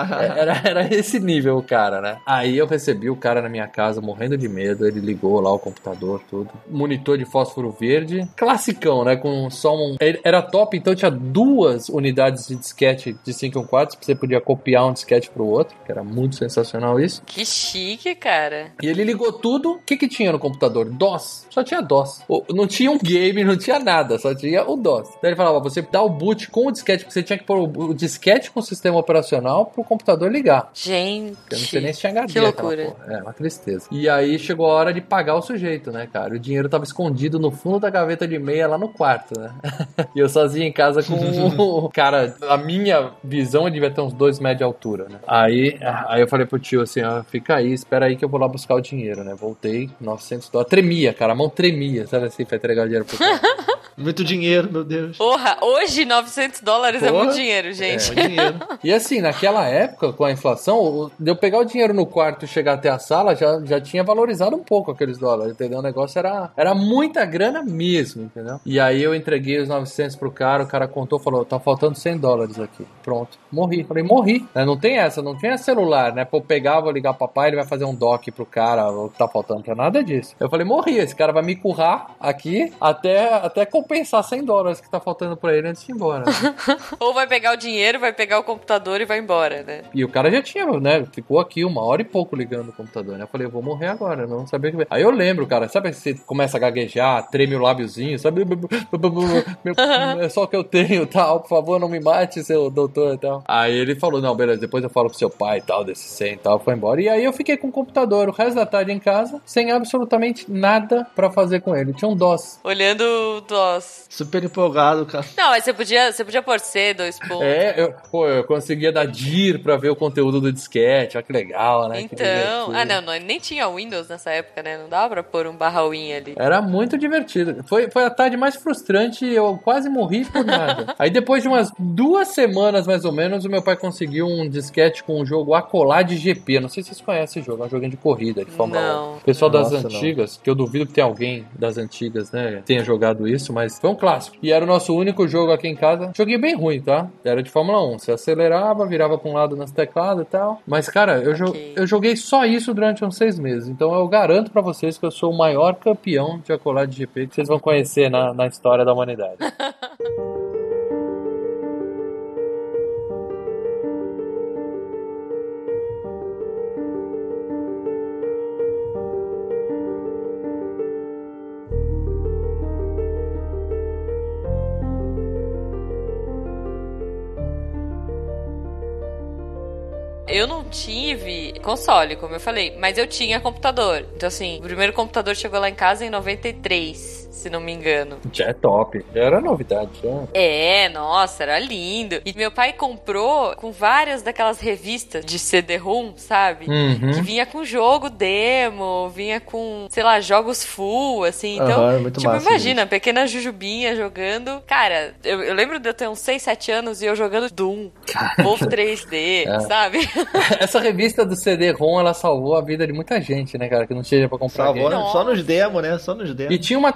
[laughs] É, Era, era esse nível o cara, né? Aí eu recebi o cara na minha casa morrendo de medo. Ele ligou lá o computador, tudo. Monitor de fósforo verde. Classicão, né? Com só um. Era top, então tinha duas unidades de disquete de 5 em 4. Você podia copiar um disquete pro outro, que era muito sensacional isso. Que chique, cara. E ele ligou tudo. O que, que tinha no computador? DOS. Só tinha DOS. Não tinha um game, não tinha nada. Só tinha o DOS. Então ele falava: você dá o boot com o disquete, porque você tinha que pôr o disquete com o sistema operacional pro computador ligar. Gente. Eu não sei nem se tinha HD. Que loucura. É, uma tristeza. E aí chegou a hora de pagar o sujeito, né, cara? O dinheiro tava escondido no fundo da gaveta de meia lá no quarto, né? [laughs] e eu sozinho em casa com [laughs] o cara. A minha visão devia ter uns dois metros de altura, né? Aí, aí eu falei pro tio assim: ó, fica aí, espera aí que eu vou lá buscar o dinheiro, né? Voltei, 900 dólares. Tremia, cara, a mão tremia, sabe assim, pra entregar o dinheiro pro cara. [laughs] Muito dinheiro, meu Deus. Porra, hoje 900 dólares é Porra. muito dinheiro, gente. Muito dinheiro. E assim, naquela época, com a inflação, de eu pegar o dinheiro no quarto e chegar até a sala, já, já tinha valorizado um pouco aqueles dólares, entendeu? O negócio era, era muita grana mesmo, entendeu? E aí eu entreguei os 900 pro cara, o cara contou, falou, tá faltando 100 dólares aqui. Pronto, morri. Falei, morri. né? Não tem essa, não tinha celular, né? Pô, pegar, vou ligar pro papai, ele vai fazer um doc pro cara, o que tá faltando, não nada disso. Eu falei, morri, esse cara vai me currar aqui até, até compensar 100 dólares que tá faltando pra ele antes de ir embora. [laughs] Ou vai pegar o dinheiro, vai pegar o computador e vai embora, né? E o cara já tinha, né? Ficou aqui uma hora e pouco ligando o computador, né? Eu falei, eu vou morrer agora, eu não sabia o que. Aí eu lembro, cara, sabe que você começa a gaguejar, treme o lábiozinho, sabe? Meu- É só o que eu tenho, tal, por favor, não me mate, seu doutor e tal. Aí ele falou, não, beleza, depois eu falo pro seu pai e tal, desse 100 e tal, foi embora. E aí eu fiquei com o computador o resto da tarde em casa, sem absolutamente nada pra fazer com ele. Tinha um DOS. Olhando o DOS. Super empolgado, cara. Não, mas você podia, você podia pôr C, dois pontos. É, eu, pô, eu conseguia dar DIR pra ver o conteúdo do disquete, olha que legal, né? Então, ah não, não, nem tinha Windows nessa época, né? Não dava pra pôr um barra win ali. Era muito divertido. Foi, foi a tarde mais frustrante e eu quase morri por nada. [laughs] Aí depois de umas duas semanas, mais ou menos, o meu pai conseguiu um disquete com o jogo Acolá de GP. Não sei se vocês conhecem esse jogo, é um joguinho de corrida, de Fórmula Não. 1. Pessoal das Nossa, não. antigas, que eu duvido que tenha alguém das antigas, né, tenha jogado isso, mas foi um clássico. E era o nosso único jogo aqui em casa. Joguei bem ruim, tá? Era de Fórmula 1. Você acelerava, virava pra um lado nas tecladas e tal. Mas, cara, eu, jo- Ok. eu joguei só isso durante uns seis meses. Então eu garanto pra vocês que eu sou o maior campeão de Acolá de GP que vocês vão conhecer na, na história da humanidade. [laughs] tive console, como eu falei, mas eu tinha computador. Então, assim, o primeiro computador chegou lá em casa em 93, se não me engano. Já é top. Já era novidade. Já. É, nossa, era lindo. E meu pai comprou com várias daquelas revistas de CD-ROM, sabe? Uhum. Que vinha com jogo demo, vinha com, sei lá, jogos full, assim. Então, Aham, é muito tipo, massa imagina, pequena Jujubinha jogando. Cara, eu, eu lembro de eu ter uns 6, 7 anos e eu jogando Doom, Wolf 3D, [laughs] É. sabe? [laughs] Essa revista do CD-ROM, ela salvou a vida de muita gente, né, cara? Que não tinha pra comprar Salvou, game. só nos demos, né? Só nos E demos. tinha uma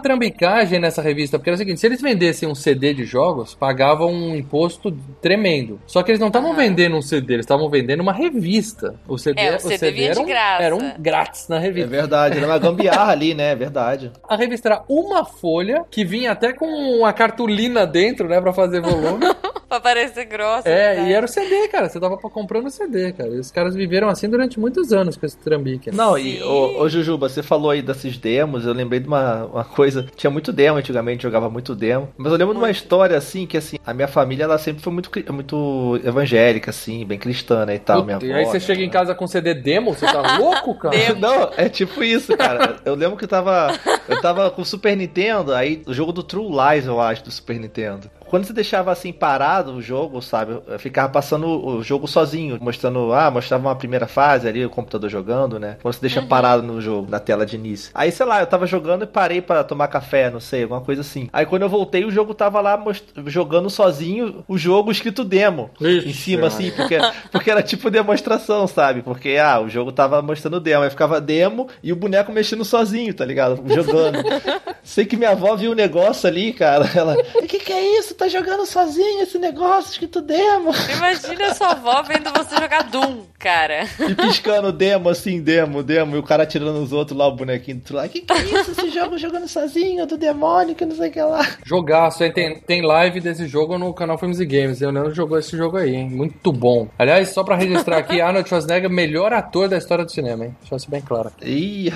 nessa revista, porque era o seguinte, se eles vendessem um CD de jogos, pagavam um imposto tremendo. Só que eles não estavam Aham. vendendo um CD, eles estavam vendendo uma revista. O CD, É, o CD vinha era de um, graça. Era um grátis na É revista. verdade, era uma gambiarra ali, né? É verdade. A revista era uma folha, que vinha até com uma cartolina dentro, né, pra fazer volume. [laughs] pra parecer grossa. é, né? e era o CD, cara, você tava comprando o CD, cara. E os caras viveram assim durante muitos anos com esse trambique. né? Não, e Sim. ô, ô Jujuba, você falou aí desses demos, eu lembrei de uma, uma coisa. Tinha muito demo antigamente, jogava muito demo. Mas eu lembro de uma história assim, que assim, a minha família ela sempre foi muito, muito evangélica, assim, bem cristã, né? E tal. minha Puta, e avó, aí você chega em casa com CD demo, você tá [laughs] louco, cara? Demo. Não, é tipo isso, cara. Eu lembro que eu tava. Eu tava com o Super Nintendo, aí o jogo do True Lies, eu acho, do Super Nintendo. Quando você deixava assim parado o jogo, sabe? Eu ficava passando o jogo sozinho, mostrando, ah, mostrava uma primeira fase ali, o computador jogando, né? Quando você deixa parado no jogo, na tela de início. Aí, sei lá, eu tava jogando e parei para tomar café, não sei, alguma coisa assim. Aí quando eu voltei, o jogo tava lá most- jogando sozinho o jogo escrito demo. Ixi, em cima, assim, porque, porque era tipo demonstração, sabe? Porque, ah, o jogo tava mostrando demo. Aí ficava demo e o boneco mexendo sozinho, tá ligado? Jogando. [laughs] Sei que minha avó viu o negócio ali, cara. Ela, o que que é isso? Tá jogando sozinho esse negócio escrito demo? Imagina sua avó vendo você jogar Doom, cara. E piscando demo, assim, demo, demo. E o cara atirando nos outros lá, o bonequinho do outro lá. Que que é isso? Esse jogo jogando sozinho, do demônio, que não sei o que lá. Jogaço, hein? Tem, tem live desse jogo no canal Filmes e Games. O Leandro jogou esse jogo aí, hein? Muito bom. Aliás, só pra registrar aqui, [laughs] Arnold Schwarzenegger, melhor ator da história do cinema, hein? Deixa isso bem claro. Ih,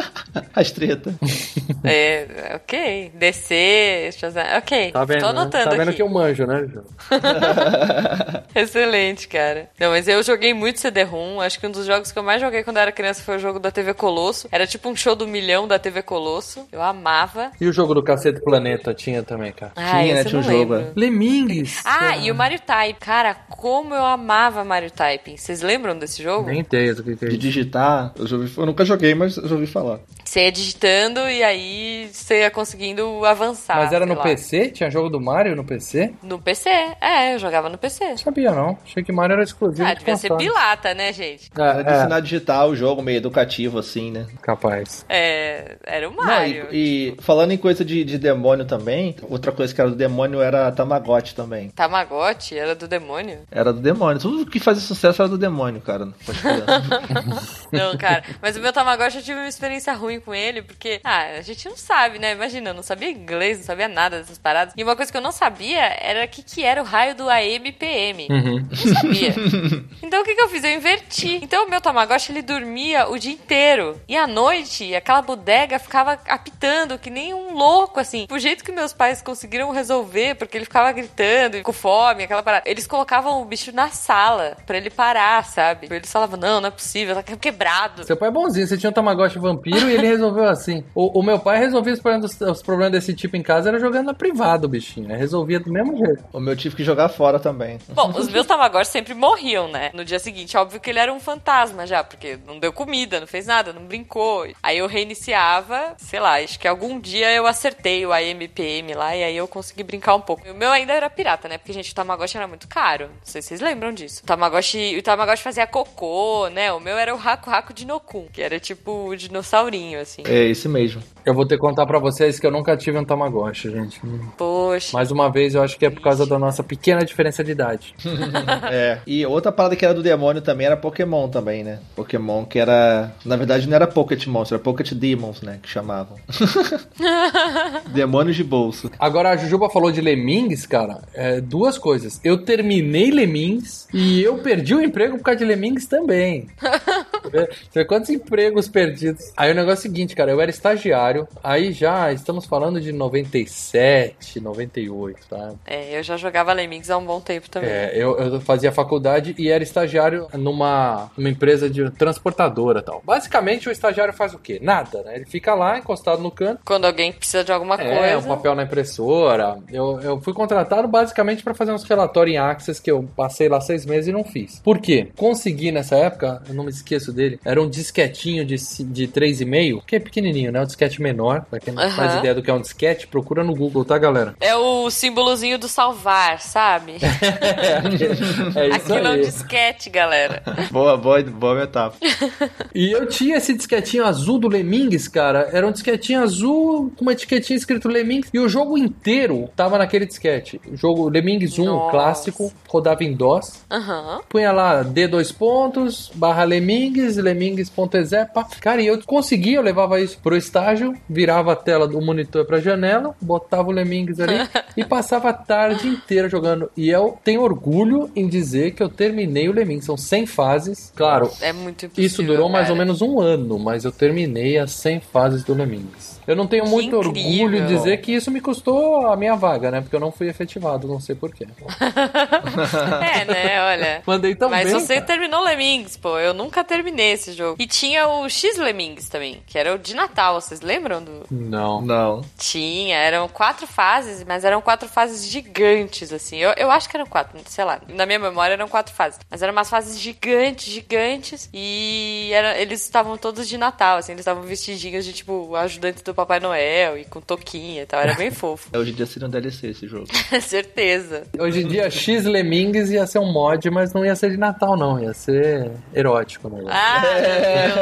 [laughs] as treta. É, ok. DC, Shazam, ok. Tá vendo? Tô né? Tá vendo aqui. que eu manjo, né? [laughs] [laughs] Excelente, cara. Não, mas eu joguei muito CD-ROM. Acho que um dos jogos que eu mais joguei quando eu era criança foi o jogo da TV Colosso. Era tipo um show do milhão da TV Colosso. Eu amava. E o jogo do Cacete Planeta tinha também, cara. Ah, Tinha, né? Tinha um jogo, lembro. Lemingues. Ah, cara. e o Mario Type. Cara, como eu amava Mario Typing. Vocês lembram desse jogo? Nem ideia do que, que é De digitar, eu, já ouvi, eu nunca joguei, mas eu já ouvi falar. Você ia digitando e aí você ia conseguindo avançar. Mas era no lá. PC? Tinha jogo do Mario no PC? No PC, é, eu jogava no PC. Não sabia, não. Achei que Mario era exclusivo Ah, de devia ser né, gente? Era de É, ensinar a digitar o jogo, meio educativo, assim, né? é, capaz. É, era o Não, Mario. e, e falando em coisa de, de demônio também, outra coisa que era do demônio era Tamagotchi também. Tamagotchi era do demônio? Era do demônio. Tudo que fazia sucesso era do demônio, cara. [laughs] Não, cara. Mas o meu Tamagotchi eu tive uma experiência ruim com ele, porque, ah, a gente não sabe, né? Imagina, eu não sabia inglês, não sabia nada dessas paradas. E uma coisa que eu não sabia era o que, que era o raio do AM/PM. Uhum. Não sabia. [laughs] Então o que, que eu fiz? Eu inverti. Então o meu Tamagotchi ele dormia o dia inteiro. E à noite, aquela bodega ficava apitando que nem um louco, assim. O jeito que meus pais conseguiram resolver, porque ele ficava gritando, com fome, aquela parada. Eles colocavam o bicho na sala pra ele parar, sabe? Eles falavam: não, não é possível, tá quebrado. Seu pai é bonzinho, você tinha um Tamagotchi vampiro e ele resolveu assim. O, o meu pai resolvia os problemas, os problemas desse tipo em casa, era jogando na privada o bichinho, né? Resolvia do mesmo jeito. o meu tive que jogar fora também. Bom, os meus Tamagotchi sempre morriam, né? No dia seguinte, óbvio que ele era um fantasma já, porque não deu comida, não fez nada, não brincou. Aí eu reiniciava, sei lá, acho que algum dia eu acertei o AMPM lá e aí eu consegui brincar um pouco. O meu ainda era pirata, né? Porque, gente, o Tamagotchi era muito caro. Não sei se vocês lembram disso. O Tamagotchi, o Tamagotchi fazia cocô, né? O meu era o Raku Raku de Nokun, que era tipo o dinossaurinho, assim. É esse mesmo. Eu vou ter que contar pra vocês que eu nunca tive um Tamagotchi, gente. Poxa. Mais uma vez, eu acho que é por causa da nossa pequena diferença de idade. [laughs] É. E outra parada que era do demônio também era Pokémon também, né? Pokémon que era. Na verdade, não era Pocket Monster, era Pocket Demons, né? Que chamavam. [laughs] Demônios de bolso. Agora, a Jujuba falou de Lemmings, cara. É, duas coisas. Eu terminei Lemmings e eu perdi o emprego por causa de Lemmings também. [laughs] Você vê quantos empregos perdidos. Aí o negócio é o seguinte, cara. Eu era estagiário. Aí já estamos falando de 97, 98, tá? É, eu já jogava Lemmings há um bom tempo também. É, eu, eu fazia faculdade e era estagiário numa, numa empresa de transportadora e tal. Basicamente, o estagiário faz o quê? Nada, né? Ele fica lá, encostado no canto. Quando alguém precisa de alguma É, coisa. um papel na impressora. Eu, eu fui contratado basicamente para fazer uns relatórios em Access que eu passei lá seis meses e não fiz. Por quê? Consegui nessa época, eu não me esqueço dele, era um disquetinho de, de 3,5, que é pequenininho, né? Um disquete menor. Pra quem não faz ideia do que é um disquete, procura no Google, tá, galera? É o símbolozinho do salvar, sabe? [laughs] É isso Aquilo é um aí. disquete, galera. Boa, boa, boa metáfora. E eu tinha esse disquetinho azul do Lemmings, cara. Era um disquetinho azul com uma etiquetinha escrito Lemmings. E o jogo inteiro tava naquele disquete. O jogo Lemmings 1, Nossa. clássico, rodava em DOS. Punha lá D dois pontos, barra Lemmings, Lemmings.exe, pá. Cara, e eu consegui, eu levava isso pro estágio, virava a tela do monitor pra janela, botava o Lemmings ali [laughs] e passava a tarde inteira jogando. E eu tenho orgulho em dizer que eu terminei o Lemmings. São 100 fases. Claro, É isso durou mais cara. ou menos um ano, mas eu terminei as 100 fases do Lemmings. Eu não tenho Que muito incrível. orgulho em dizer que isso me custou a minha vaga, né? Porque eu não fui efetivado, não sei porquê. [laughs] É, né? Olha. Mandei tão Mas bem, você cara. terminou Lemmings, pô. Eu nunca terminei. esse jogo. E tinha o X-Lemmings também, que era o de Natal, vocês lembram do... Não. Não. Tinha, eram quatro fases, mas eram quatro fases gigantes, assim. Eu, eu acho que eram quatro, sei lá. Na minha memória eram quatro fases. Mas eram umas fases gigantes, gigantes. E era, eles estavam todos de Natal, assim. Eles estavam vestidinhos de, tipo, ajudantes do Papai Noel e com toquinha e tal. Era bem [laughs] fofo. Hoje em dia seria um DLC esse jogo. [laughs] Certeza. Hoje em dia, X Lemmings ia ser um mod, mas não ia ser de Natal, não. Ia ser erótico, né? Ah,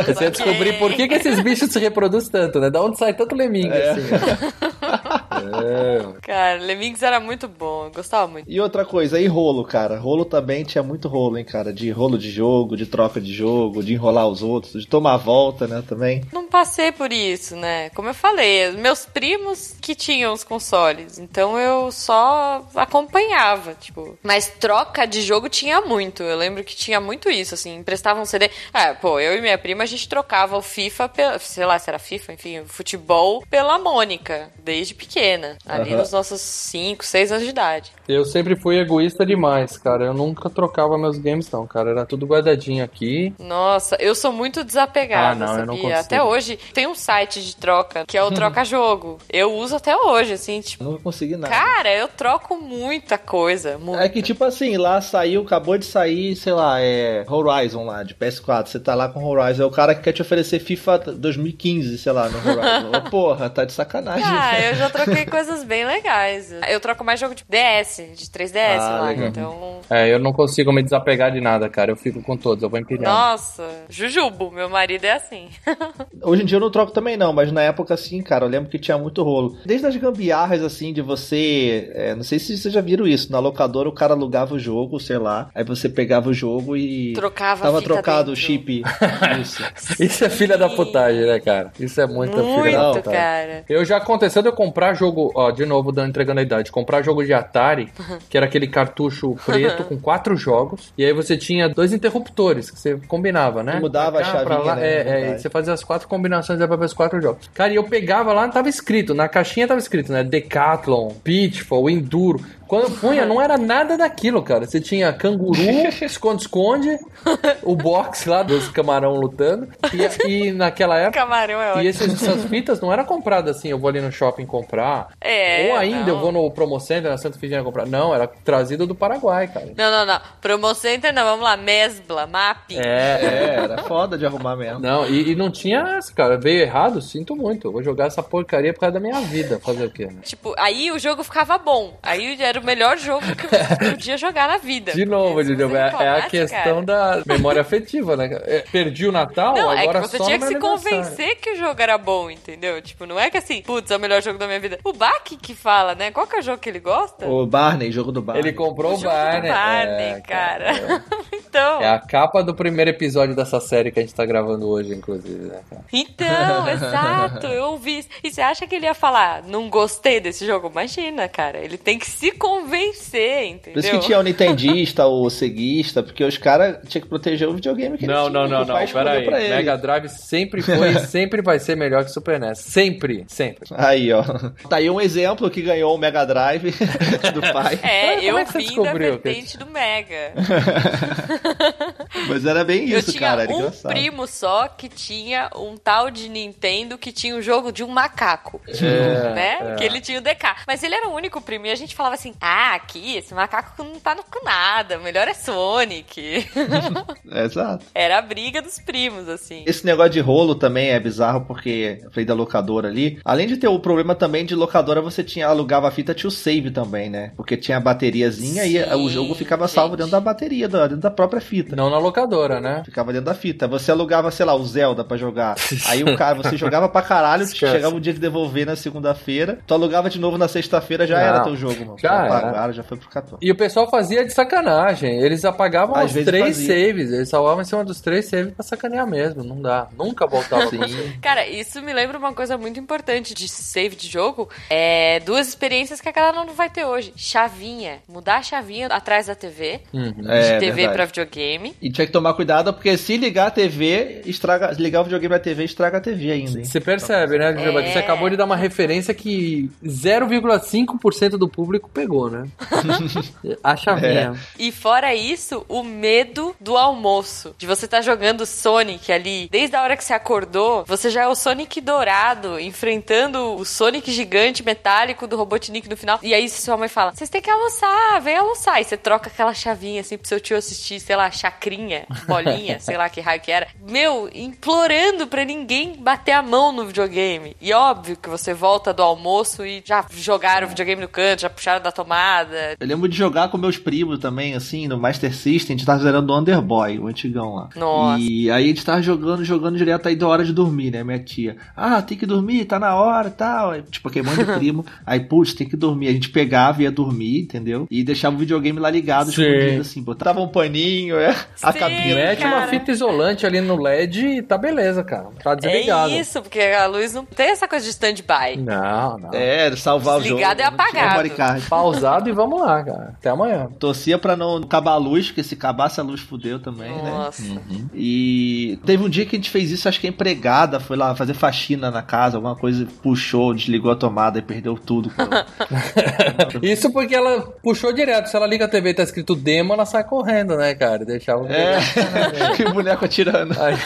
Deus, Você ia descobrir por que, que esses bichos se reproduzem tanto, né? Da onde sai tanto Lemming, assim. [laughs] É. Cara, Lemmings era muito bom, eu gostava muito. E outra coisa, e rolo, cara? Rolo também tinha muito rolo, hein, cara? De rolo de jogo, de troca de jogo, de enrolar os outros, de tomar a volta, né, também. Não passei por isso, né? Como eu falei, meus primos que tinham os consoles, então eu só acompanhava, tipo. Mas troca de jogo tinha muito. Eu lembro que tinha muito isso, assim, emprestavam um CD. Ah, pô, eu e minha prima a gente trocava o FIFA, pela, sei lá se era FIFA, enfim, o futebol pela Mônica, desde pequena, ali Aham. nos nossos 5, 6 anos de idade. Eu sempre fui egoísta demais, cara. Eu nunca trocava meus games, não, cara. Era tudo guardadinho aqui. Nossa, eu sou muito desapegada, Ah, não, eu não consigo. Até hoje tem um site de troca que é o [laughs] Troca Jogo. Eu uso até hoje, assim, tipo. Eu não consegui nada. Cara, eu troco muita coisa. Muita. É que, tipo assim, lá saiu, acabou de sair, sei lá, é Horizon lá, de PS4. Você tá lá com Horizon, é o cara que quer te oferecer FIFA 2015, sei lá, no Horizon. [laughs] Ô, Porra, tá de sacanagem. Ah, eu já troquei coisas bem legais. Eu troco mais jogo de DS, de 3DS Ah, lá. legal. Então. É, eu não consigo me desapegar de nada, cara. Eu fico com todos, eu vou empilhando. Nossa, Jujubo, meu marido é assim. [laughs] Hoje em dia eu não troco também não, mas na época assim, cara, eu lembro que tinha muito rolo. Desde as gambiarras assim de você, é, não sei se vocês já viram isso, na locadora o cara alugava o jogo, sei lá, aí você pegava o jogo e Trocava tava fita trocado o dentro. chip. [laughs] Isso. Isso é filha da putagem, né, cara? Isso é muita filha da Muito, putagem. cara. Eu já aconteceu de eu comprar jogo, ó, de novo, dando entregando a idade, comprar jogo de Atari, [laughs] que era aquele cartucho preto com quatro jogos, e aí você tinha dois interruptores que você combinava, né? Mudava Pra a cá, chavinha, lá, né, É, é, e você fazia as quatro combinações pra ver os quatro jogos. Cara, e eu pegava lá, tava escrito, na caixinha tava escrito, né? Decathlon, Pitfall, Enduro. Quando eu punha, não era nada daquilo, cara. Você tinha canguru, [laughs] esconde-esconde, o box lá dos camarão lutando, e, e naquela época. Camarão é E ótimo. esses, essas fitas não eram compradas assim, eu vou ali no shopping comprar. É, Ou ainda não. eu vou no Promocenter, na Santa Fidina comprar. Não, era trazido do Paraguai, cara. Não, não, não. Promocenter não, vamos lá. Mesbla, Map. É, é. É, era foda de arrumar mesmo. Não, e, e não tinha essa, cara. Veio errado, sinto muito. Eu vou jogar essa porcaria por causa da minha vida. Fazer o quê, né? Tipo, aí o jogo ficava bom. Aí era o melhor jogo que você [laughs] podia jogar na vida. De novo, você é, é a questão cara- da memória afetiva, né? cara? É, perdi o Natal, Não, é agora que você só tinha que se convencer que o jogo era bom, entendeu? Tipo, não é que assim, putz, é o melhor jogo da minha vida. O Baki que fala, né? Qual que é o jogo que ele gosta? O Barney, jogo do Barney. Ele comprou O o jogo do Barney. Barney, é, cara. [laughs] então, É a capa do primeiro episódio dessa série que a gente tá gravando hoje, inclusive, né, cara? então, [laughs] exato, eu ouvi isso. E você acha que ele ia falar, não gostei desse jogo? Imagina, cara, ele tem que se convencer, entendeu? Por isso que tinha o nintendista, [laughs] o ceguista, porque os caras tinham que proteger o videogame que Não, eles não, não, o não. Pera aí. Mega Drive sempre foi e [laughs] sempre vai ser melhor que Super NES. Sempre, sempre. Aí, ó. Tá aí um exemplo que ganhou o Mega Drive [laughs] do pai. É, Como eu é vim da descobriu, vertente do Mega. Mas era bem eu isso, tinha cara. Era um engraçado. primo só que tinha um tal de Nintendo que tinha um jogo de um macaco. É, né? é. Que ele tinha o DK. Mas ele era o único primo. E a gente falava assim: ah, aqui, esse macaco não tá no com nada. Melhor é Sonic. [laughs] Exato. era a briga dos primos, assim. Esse negócio de rolo também é bizarro, porque eu falei da locadora ali. Além de ter o problema também de locadora, você tinha alugava a fita, tinha o save também, né? Porque tinha a bateriazinha e Sim, o jogo ficava salvo gente. dentro da bateria, dentro da própria fita. Não na locadora, né? Ficava dentro da fita. Você alugava, sei lá, o Zelda pra jogar. [laughs] Aí o cara, você jogava pra caralho, Esquece. chegava o dia de devolver na segunda-feira. Tu alugava de novo na sexta-feira, já Não, era teu jogo, mano. já Já era. pagaram, já foi pro cartão. E o pessoal fazia de sacanagem. Eles apagavam Às os três fazia. saves. Eles salvavam em cima dos três saves pra sacanear mesmo. Não dá. Nunca voltava isso. Cara, isso me lembra uma coisa muito importante de save de jogo. É duas experiências que a galera não vai ter hoje. Chavinha. Mudar a chavinha atrás da TV. Uhum. De É, TV verdade. pra videogame. E tinha que tomar cuidado porque se ligar a TV, estraga, ligar o videogame na TV, estraga a TV ainda, hein? Você percebe, né, que você É. acabou de dar uma referência que 0,5% do público pegou, né? [laughs] A chavinha. E fora isso, o medo do almoço. De você estar jogando Sonic ali. Desde a hora que você acordou, você já é o Sonic dourado, enfrentando o Sonic gigante metálico do Robotnik no final. E aí sua mãe fala: Vocês têm que almoçar, vem almoçar. E você troca aquela chavinha assim pro seu tio assistir, sei lá, chacrinha, bolinha, sei lá que raio que era. Meu, implorando pra ninguém bater a mão no videogame. E óbvio que você volta do almoço e já jogaram o videogame no canto, já puxaram da tomada. Eu lembro de jogar com meus primos também, assim, no Master System, a gente tava zerando o Underboy, o antigão lá. Nossa. E aí a gente tava jogando, jogando direto aí da hora de dormir, né? Minha tia. Ah, tem que dormir, tá na hora e tal. Tipo, aquele monte de [laughs] primo. Aí, putz, tem que dormir. A gente pegava e ia dormir, entendeu? E deixava o videogame lá ligado, Sim. escondido, assim. Botava um paninho, é. A Sim. cabine. Mete uma fita isolante ali no LED e tá beleza, cara. Tá desligado. É isso, porque a luz não tem essa coisa de stand-by. Não, não. É, salvar Desligado o jogo. e apagado. Memory Pausado e vamos lá, cara. Até amanhã. Torcia pra não acabar a luz, porque se acabasse a luz fudeu também, né? Nossa. E teve um dia que a gente fez isso, acho que a empregada foi lá fazer faxina na casa, alguma coisa, puxou, desligou a tomada e perdeu tudo. [laughs] Isso porque ela puxou direto. Se ela liga a TV e tá escrito demo, ela sai correndo, né, cara? Deixava o é, que [laughs] o boneco atirando. [laughs] Aí,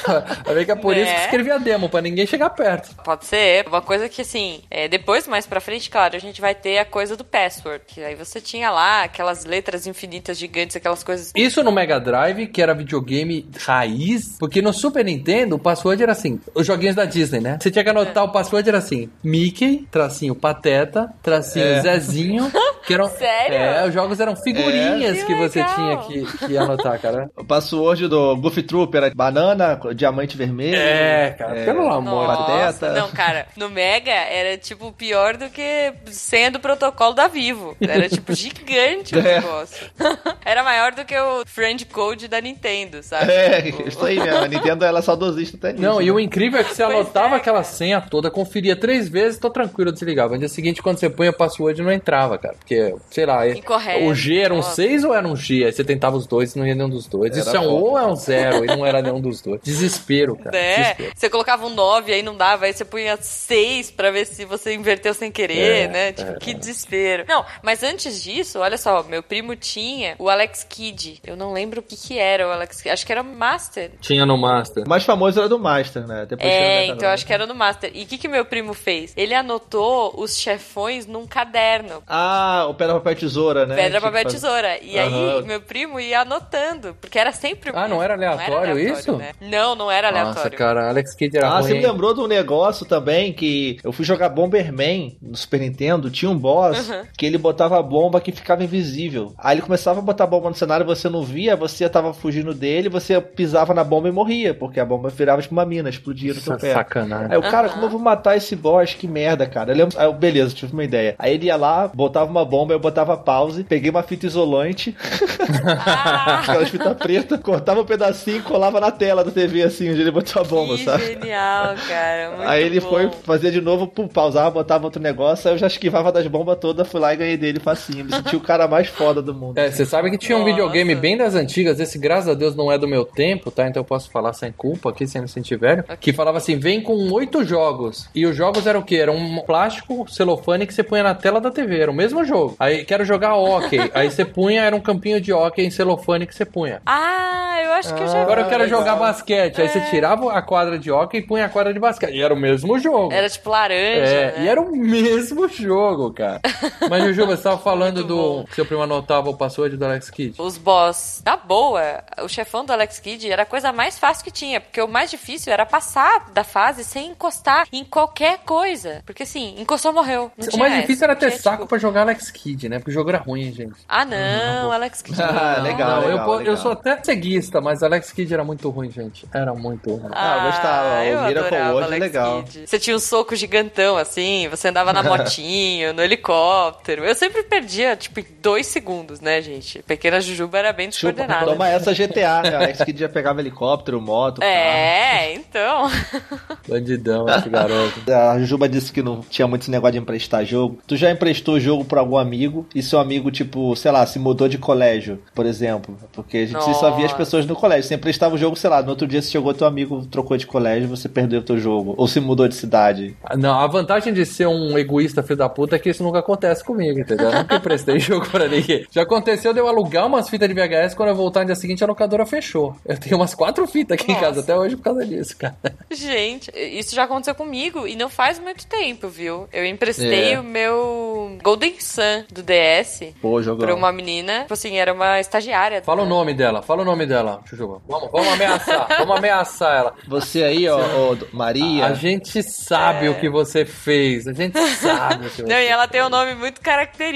aí que é por isso que Né? escrevia demo, pra ninguém chegar perto. Pode ser. Uma coisa que, assim, é, depois, mais pra frente, claro, a gente vai ter a coisa do password. Que aí você tinha lá aquelas letras infinitas gigantes, aquelas coisas. Isso no Mega Drive, que era videogame raiz, porque no Super Nintendo o password era assim, os joguinhos da Disney, né? Você tinha que anotar o password era assim, Mickey, tracinho Pateta, tracinho É. Zezinho, que eram [laughs] Sério? É, os jogos eram figurinhas É. que Que você tinha que, que anotar, cara. O password do Goofy Trooper era banana, diamante vermelho. É, cara, pelo amor de Deus. Nossa, Pateta. não, cara, no Mega era tipo pior do que senha do protocolo da Vivo. Era tipo gigante o É. negócio. [laughs] era maior do que o Friend Code da Nintendo, sabe? É, Tipo, isso aí mesmo. A Nintendo ela é saudosista até nisso. Não, e né? o incrível é que você Pois anotava é, aquela senha toda, conferia três vezes, tô tranquilo, desligava. No dia seguinte, quando você põe o password, não entrava, cara. Porque, sei lá, Incorreto, o G era um nossa. 6 ou era um G? Aí você tentava os dois e não ia nenhum dos dois. Era Isso é um ou é um zero e não era nenhum dos dois. Desespero, cara. É, Desespero. você colocava um 9 aí não dava, aí você punha 6 pra ver se você inverteu sem querer, É, né? Tipo, que desespero. Não, mas antes disso, olha só, meu primo tinha o Alex Kidd. Eu não lembro o que que era o Alex Kidd. Acho que era Master. Tinha no Master. O mais famoso era do Master, né? Depois o É, então acho que era no Master. E o que que meu primo fez? Ele anotou os chefões num caderno. Ah, o Pedra, Papel, Tesoura, né? Pedra, papel, fazer. tesoura. E Aham. aí, meu primo ia anotando. Porque era sempre. Ah, não era aleatório isso? né? Não, não era Nossa, aleatório. cara, Alex Kidd era Ah, ruim. você me lembrou de um negócio também que eu fui jogar Bomberman no Super Nintendo, tinha um boss Uhum. que ele botava a bomba que ficava invisível. Aí ele começava a botar a bomba no cenário, você não via, você tava fugindo dele, você pisava na bomba e morria, porque a bomba virava tipo uma mina, explodia no seu pé. sacanagem. Aí o cara, como eu vou matar esse boss? Que merda, cara. Eu lembro... Aí eu, beleza, tive uma ideia. Aí ele ia lá, botava uma bomba, eu botava pause, peguei uma fita isolante, Ah, [laughs] aquelas fitas pretas, cortava um pedacinho e colava na tela da TV, assim, onde ele botou a bomba, que sabe? genial, cara. Muito Aí ele bom. foi fazer de novo, pum, pausava, botava outro negócio, aí eu já esquivava das bombas todas, fui lá e ganhei dele facinho. Me senti o cara mais foda do mundo. É, você sabe que tinha um Nossa. videogame bem das antigas, esse graças a Deus não é do meu tempo, tá? Então eu posso falar sem culpa aqui, sem me sentir velho. Que falava assim: vem com oito jogos. E os jogos eram o quê? Era um plástico celofane que você punha na tela da TV, era o mesmo jogo. Aí quero jogar hockey. [laughs] Aí você punha, era um campinho de hockey em celofane que você punha. Ah, eu acho que eu já Agora eu quero legal. jogar basquete. Aí você tirava a quadra de hockey e punha a quadra de basquete. E era o mesmo jogo. Era tipo laranja, É, né? e era o mesmo jogo, cara. [laughs] Mas, Juju, você tava falando Muito do. bom. que seu primo anotava o password do Alex Kidd. Os boss. Na boa, o chefão do Alex Kidd era a coisa mais fácil que tinha. Porque o mais difícil era passar da fase sem encostar em qualquer coisa. Porque assim, encostou, morreu. Não O tinha mais essa. difícil era ter tinha, saco tipo, pra jogar Alex Kidd, né? Porque o jogo era ruim, gente. Ah, não, Alex Kidd. [laughs] Ah, não. legal. Não, eu, legal, eu sou até ceguista, mas Alex Kidd era muito ruim, gente. Era muito ruim. Ah, eu gostava. O eu Miracle adorava World é legal. Kidd. Você tinha um soco gigantão, assim, você andava na [laughs] motinho, no helicóptero. Eu sempre perdia, tipo, em dois segundos, né, gente? Pequena Jujuba era bem Chupa, descoordenada. toma essa GTA, né? Alex Kidd já pegava helicóptero, moto, É, então. [laughs] Bandidão esse garoto. A Jujuba disse que não tinha muito esse negócio de emprestar jogo. Tu já emprestou jogo pra algum amigo e seu amigo, tipo, sei lá, se mudou de colégio, por exemplo. Porque a gente só via as Nossa. pessoas no colégio. Você emprestava o jogo, sei lá, no outro dia você chegou teu amigo, trocou de colégio, você perdeu o teu jogo. Ou se mudou de cidade. Não, a vantagem de ser um egoísta filho da puta é que isso nunca acontece comigo, entendeu? Eu nunca emprestei jogo pra ninguém. Já aconteceu de eu alugar umas fitas de VHS, quando eu voltar no dia seguinte a locadora fechou. Eu tenho umas quatro fitas aqui em casa Nossa. até hoje por causa disso, cara. Gente, isso já aconteceu comigo e não faz muito tempo, viu? Eu emprestei É. o meu Golden Sun do DS Pô, jogão. pra uma menina. Tipo assim, era uma estagiária. Fala o nome dela, fala o nome dela, Chuchu. Vamos, vamos ameaçar, [laughs] vamos ameaçar ela. Você aí, ó, ó, Maria. A gente sabe o que você fez, a gente sabe o que [laughs] você Não, e fez. ela tem um nome muito característico,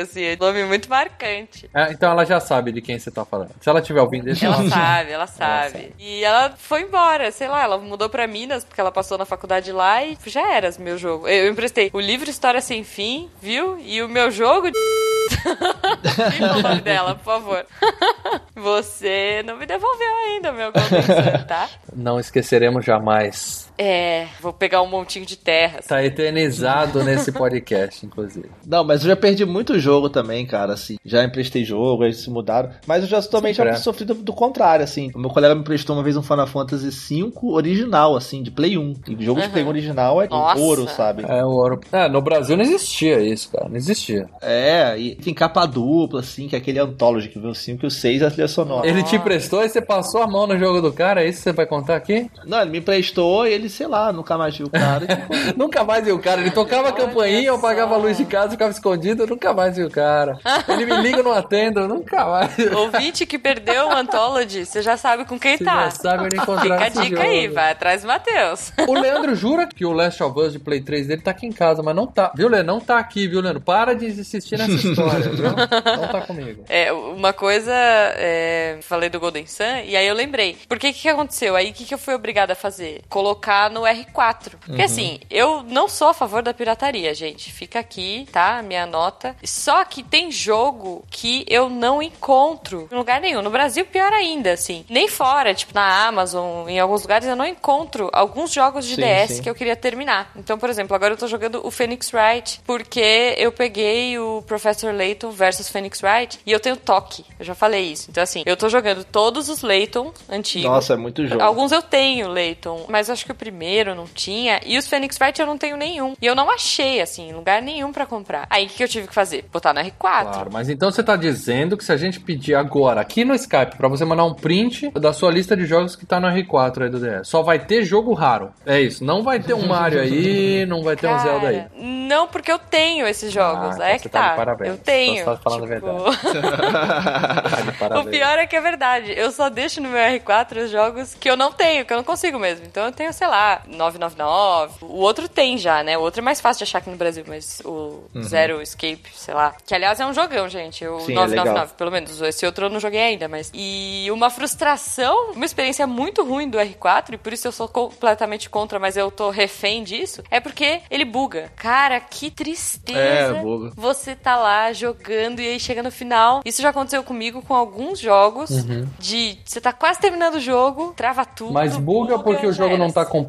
assim, um nome muito marcante. É, então ela já sabe de quem você tá falando. Se ela tiver ouvindo isso, Ela ela sabe, ela sabe. E ela foi embora, sei lá, ela mudou pra Minas, porque ela passou na faculdade lá e já era o meu jogo. Eu emprestei o livro História Sem Fim, viu? E o meu jogo. de- [laughs] o nome dela, por favor. [laughs] Você não me devolveu ainda, meu Golden Sun, tá? Não esqueceremos jamais. É, vou pegar um montinho de terras. Tá eternizado nesse podcast, inclusive. [laughs] Não, mas eu já perdi muito jogo também, cara, assim. Já emprestei jogo, eles se mudaram. Mas eu já também já Sempre é. sofri do, do contrário, assim. O meu colega me emprestou uma vez um Final Fantasy V original, assim, de Play 1. E jogo de Play 1 original é Nossa. ouro, sabe? É, o ouro. É, no Brasil não existia isso, cara. Não existia. É, e tem capa dupla, assim, que é aquele Anthology que vê o 5 e o 6 a trilha sonora. Ele te emprestou e você passou a mão no jogo do cara, é isso que você vai contar aqui? Não, ele me emprestou e ele, sei lá, nunca mais viu o cara. ficou. [laughs] Nunca mais viu o cara. Ele tocava a campainha, eu só. apagava a luz de casa, ficava escondido, eu nunca mais vi o cara. Ele me liga, não atendo, eu nunca mais. [laughs] Ouvinte que perdeu o Anthology, você já sabe com quem Você tá. já sabe onde encontrar Fica a dica aí, jogo. vai atrás do Matheus. O Leandro jura que o Last of Us de Play 3 dele tá aqui em casa, mas não tá. Viu, Leandro? Não tá aqui, viu, Leandro? Para de insistir nessa [laughs] história, viu? Não tá comigo. É, uma coisa, é, falei do Golden Sun, e aí eu lembrei. Porque que que aconteceu? Aí o que, que eu fui obrigada a fazer? Colocar no R4. Porque assim, eu não sou a favor da pirataria, gente. Fica aqui, tá? Minha nota. Só que tem jogo que eu não encontro em lugar nenhum. No Brasil, pior ainda, assim. Nem fora, tipo na Amazon, em alguns lugares, eu não encontro alguns jogos de Sim, DS sim. que eu queria terminar. Então, por exemplo, agora eu tô jogando o Phoenix Wright, porque eu peguei o Professor Layton versus Phoenix Wright e eu tenho toque. Eu já falei isso. Então, assim, eu tô jogando todos os Layton antigos. Nossa, é muito jogo. Alguns eu tenho, Layton, mas acho que o primeiro não tinha. E os Phoenix Wright eu não tenho nenhum. E eu não achei, assim, lugar nenhum pra comprar. Aí o que eu tive que fazer? Botar no R4. Claro, mas então você tá dizendo que se a gente pedir agora, aqui no Skype, pra você mandar um print da sua lista de jogos que tá no R4 aí do DS, só vai ter jogo raro. É isso. Não vai ter um [laughs] Mario aí, não vai ter um Zelda aí. Cara, Não, porque eu tenho esses jogos. então é você que tá tá. parabéns. Eu tenho. Então você tá falando a tipo... [laughs] Tá de O pior é que é verdade. Eu só deixo no meu R4 os jogos que eu não tenho, que eu não consigo mesmo. Então eu tenho, sei lá, 999. O outro tem já, né? O outro é mais fácil de achar aqui no Brasil, mas o Zero Escape, sei lá. Que aliás é um jogão, gente. O Sim, é 999, legal. pelo menos. Esse outro eu não joguei ainda, mas. E uma frustração, uma experiência muito ruim do R4, e por isso eu sou completamente contra, mas eu tô refém disso, é porque ele buga. Cara, que tristeza. É, buga. Você tá lá jogando e aí chega no final. Isso já aconteceu comigo com alguns jogos. Uhum. De você tá quase terminando o jogo, trava tudo. Mas buga porque o jogo não era. tá completo,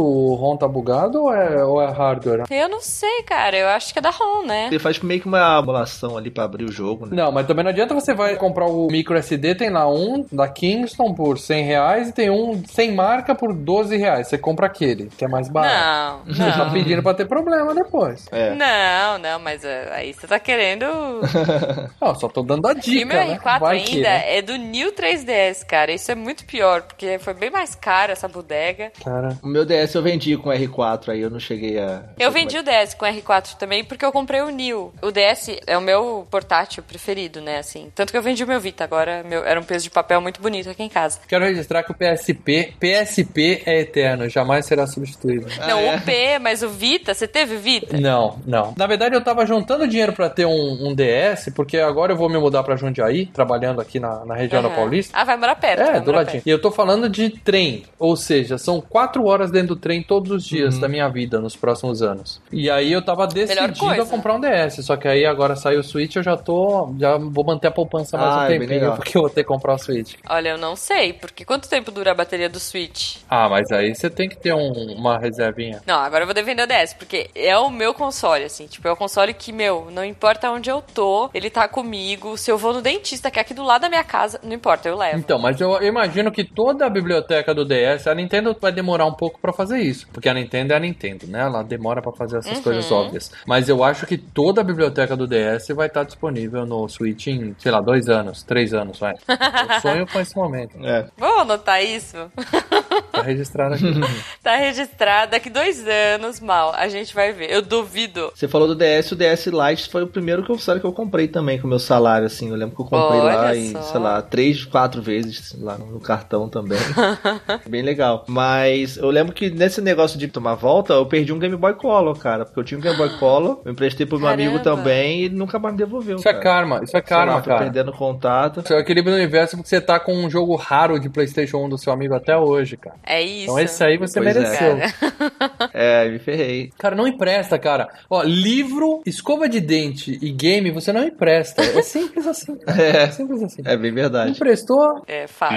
o ROM tá bugado ou é, ou é hardware? Eu não sei, cara. Eu acho que é da ROM, né? Ele faz meio que uma emulação ali pra abrir o jogo, né? Não, mas também não adianta você vai comprar o micro SD, tem lá um da Kingston por 100 reais e tem um sem marca por 12 reais. Você compra aquele, que é mais barato. Não, Você tá não. pedindo pra ter problema depois. É. Não, não, mas é, aí você tá querendo. [laughs] Não, só tô dando a dica, e meu né? R4 Vai ainda que, né? é do New 3DS, cara. Isso é muito pior, porque foi bem mais caro essa bodega. Cara, O meu DS eu vendi com R4, aí eu não cheguei a. Eu vendi o DS com R4 também porque eu comprei o New. O DS é o meu portátil preferido, né, assim. Tanto que eu vendi o meu Vita, agora meu, era um peso de papel muito bonito aqui em casa. quero registrar que o PSP, PSP é eterno, jamais será substituído. [laughs] não, é? o P, mas o Vita, você teve Vita? Não, não. Na verdade, eu tava juntando dinheiro pra ter um, um DS, porque agora eu vou me mudar pra Jundiaí, trabalhando aqui na, na região da Aham. Paulista. Ah, vai morar perto. É, do ladinho. E eu tô falando de trem, ou seja, são quatro horas dentro do trem todos os dias Uhum. da minha vida nos próximos anos. E aí eu tava decidido a comprar um DS, só que aí agora saiu o Switch, eu já tô, já vou manter a poupança mais Ah, um é tempinho, porque eu vou ter que comprar o Switch. Olha, eu não sei, porque quanto tempo dura a bateria do Switch? Ah, mas aí você tem que ter um- uma reservinha. Não, agora eu vou defender o DS, porque é o meu console, assim. Tipo, é o console que, meu, não importa onde eu tô, ele tá comigo. Se eu vou no dentista, que é aqui do lado da minha casa, não importa, eu levo. Então, mas eu imagino que toda a biblioteca do DS, a Nintendo vai demorar um pouco pra fazer isso, porque a Nintendo é a Nintendo, né? Ela demora pra fazer essas Uhum. coisas óbvias. Mas eu acho que toda a biblioteca do DS vai estar disponível no Switch em, sei lá, dois anos, três anos, vai. Eu [laughs] sonho com esse momento. É. Vamos anotar isso? Tá registrado aqui. [laughs] Tá registrado. Daqui dois anos, mal, a gente vai ver. Eu duvido. Você falou do DS, o DS Lite foi o primeiro console que eu comprei também com o meu salário, assim. Eu lembro que eu comprei Olha lá em, sei lá, três, quatro vezes lá no cartão também. [laughs] Bem legal. Mas eu lembro que nesse negócio de tomar volta, eu perdi um Game Boy Color, cara. Porque eu tinha um Game Boy Color, eu emprestei pro meu amigo Caramba. também e nunca mais me devolveu. Isso é cara. karma, isso é Sei lá, karma, foi cara. perdendo contato. Seu equilíbrio do universo porque você tá com um jogo raro de PlayStation 1 do seu amigo até hoje, cara. É isso. Então esse aí você Pois é. mereceu. Cara. [laughs] É, me ferrei. Cara, não empresta, cara. Ó, livro, escova de dente e game, você não empresta. É simples assim. Cara. É. [laughs] É simples assim. É bem verdade. Emprestou, É fato.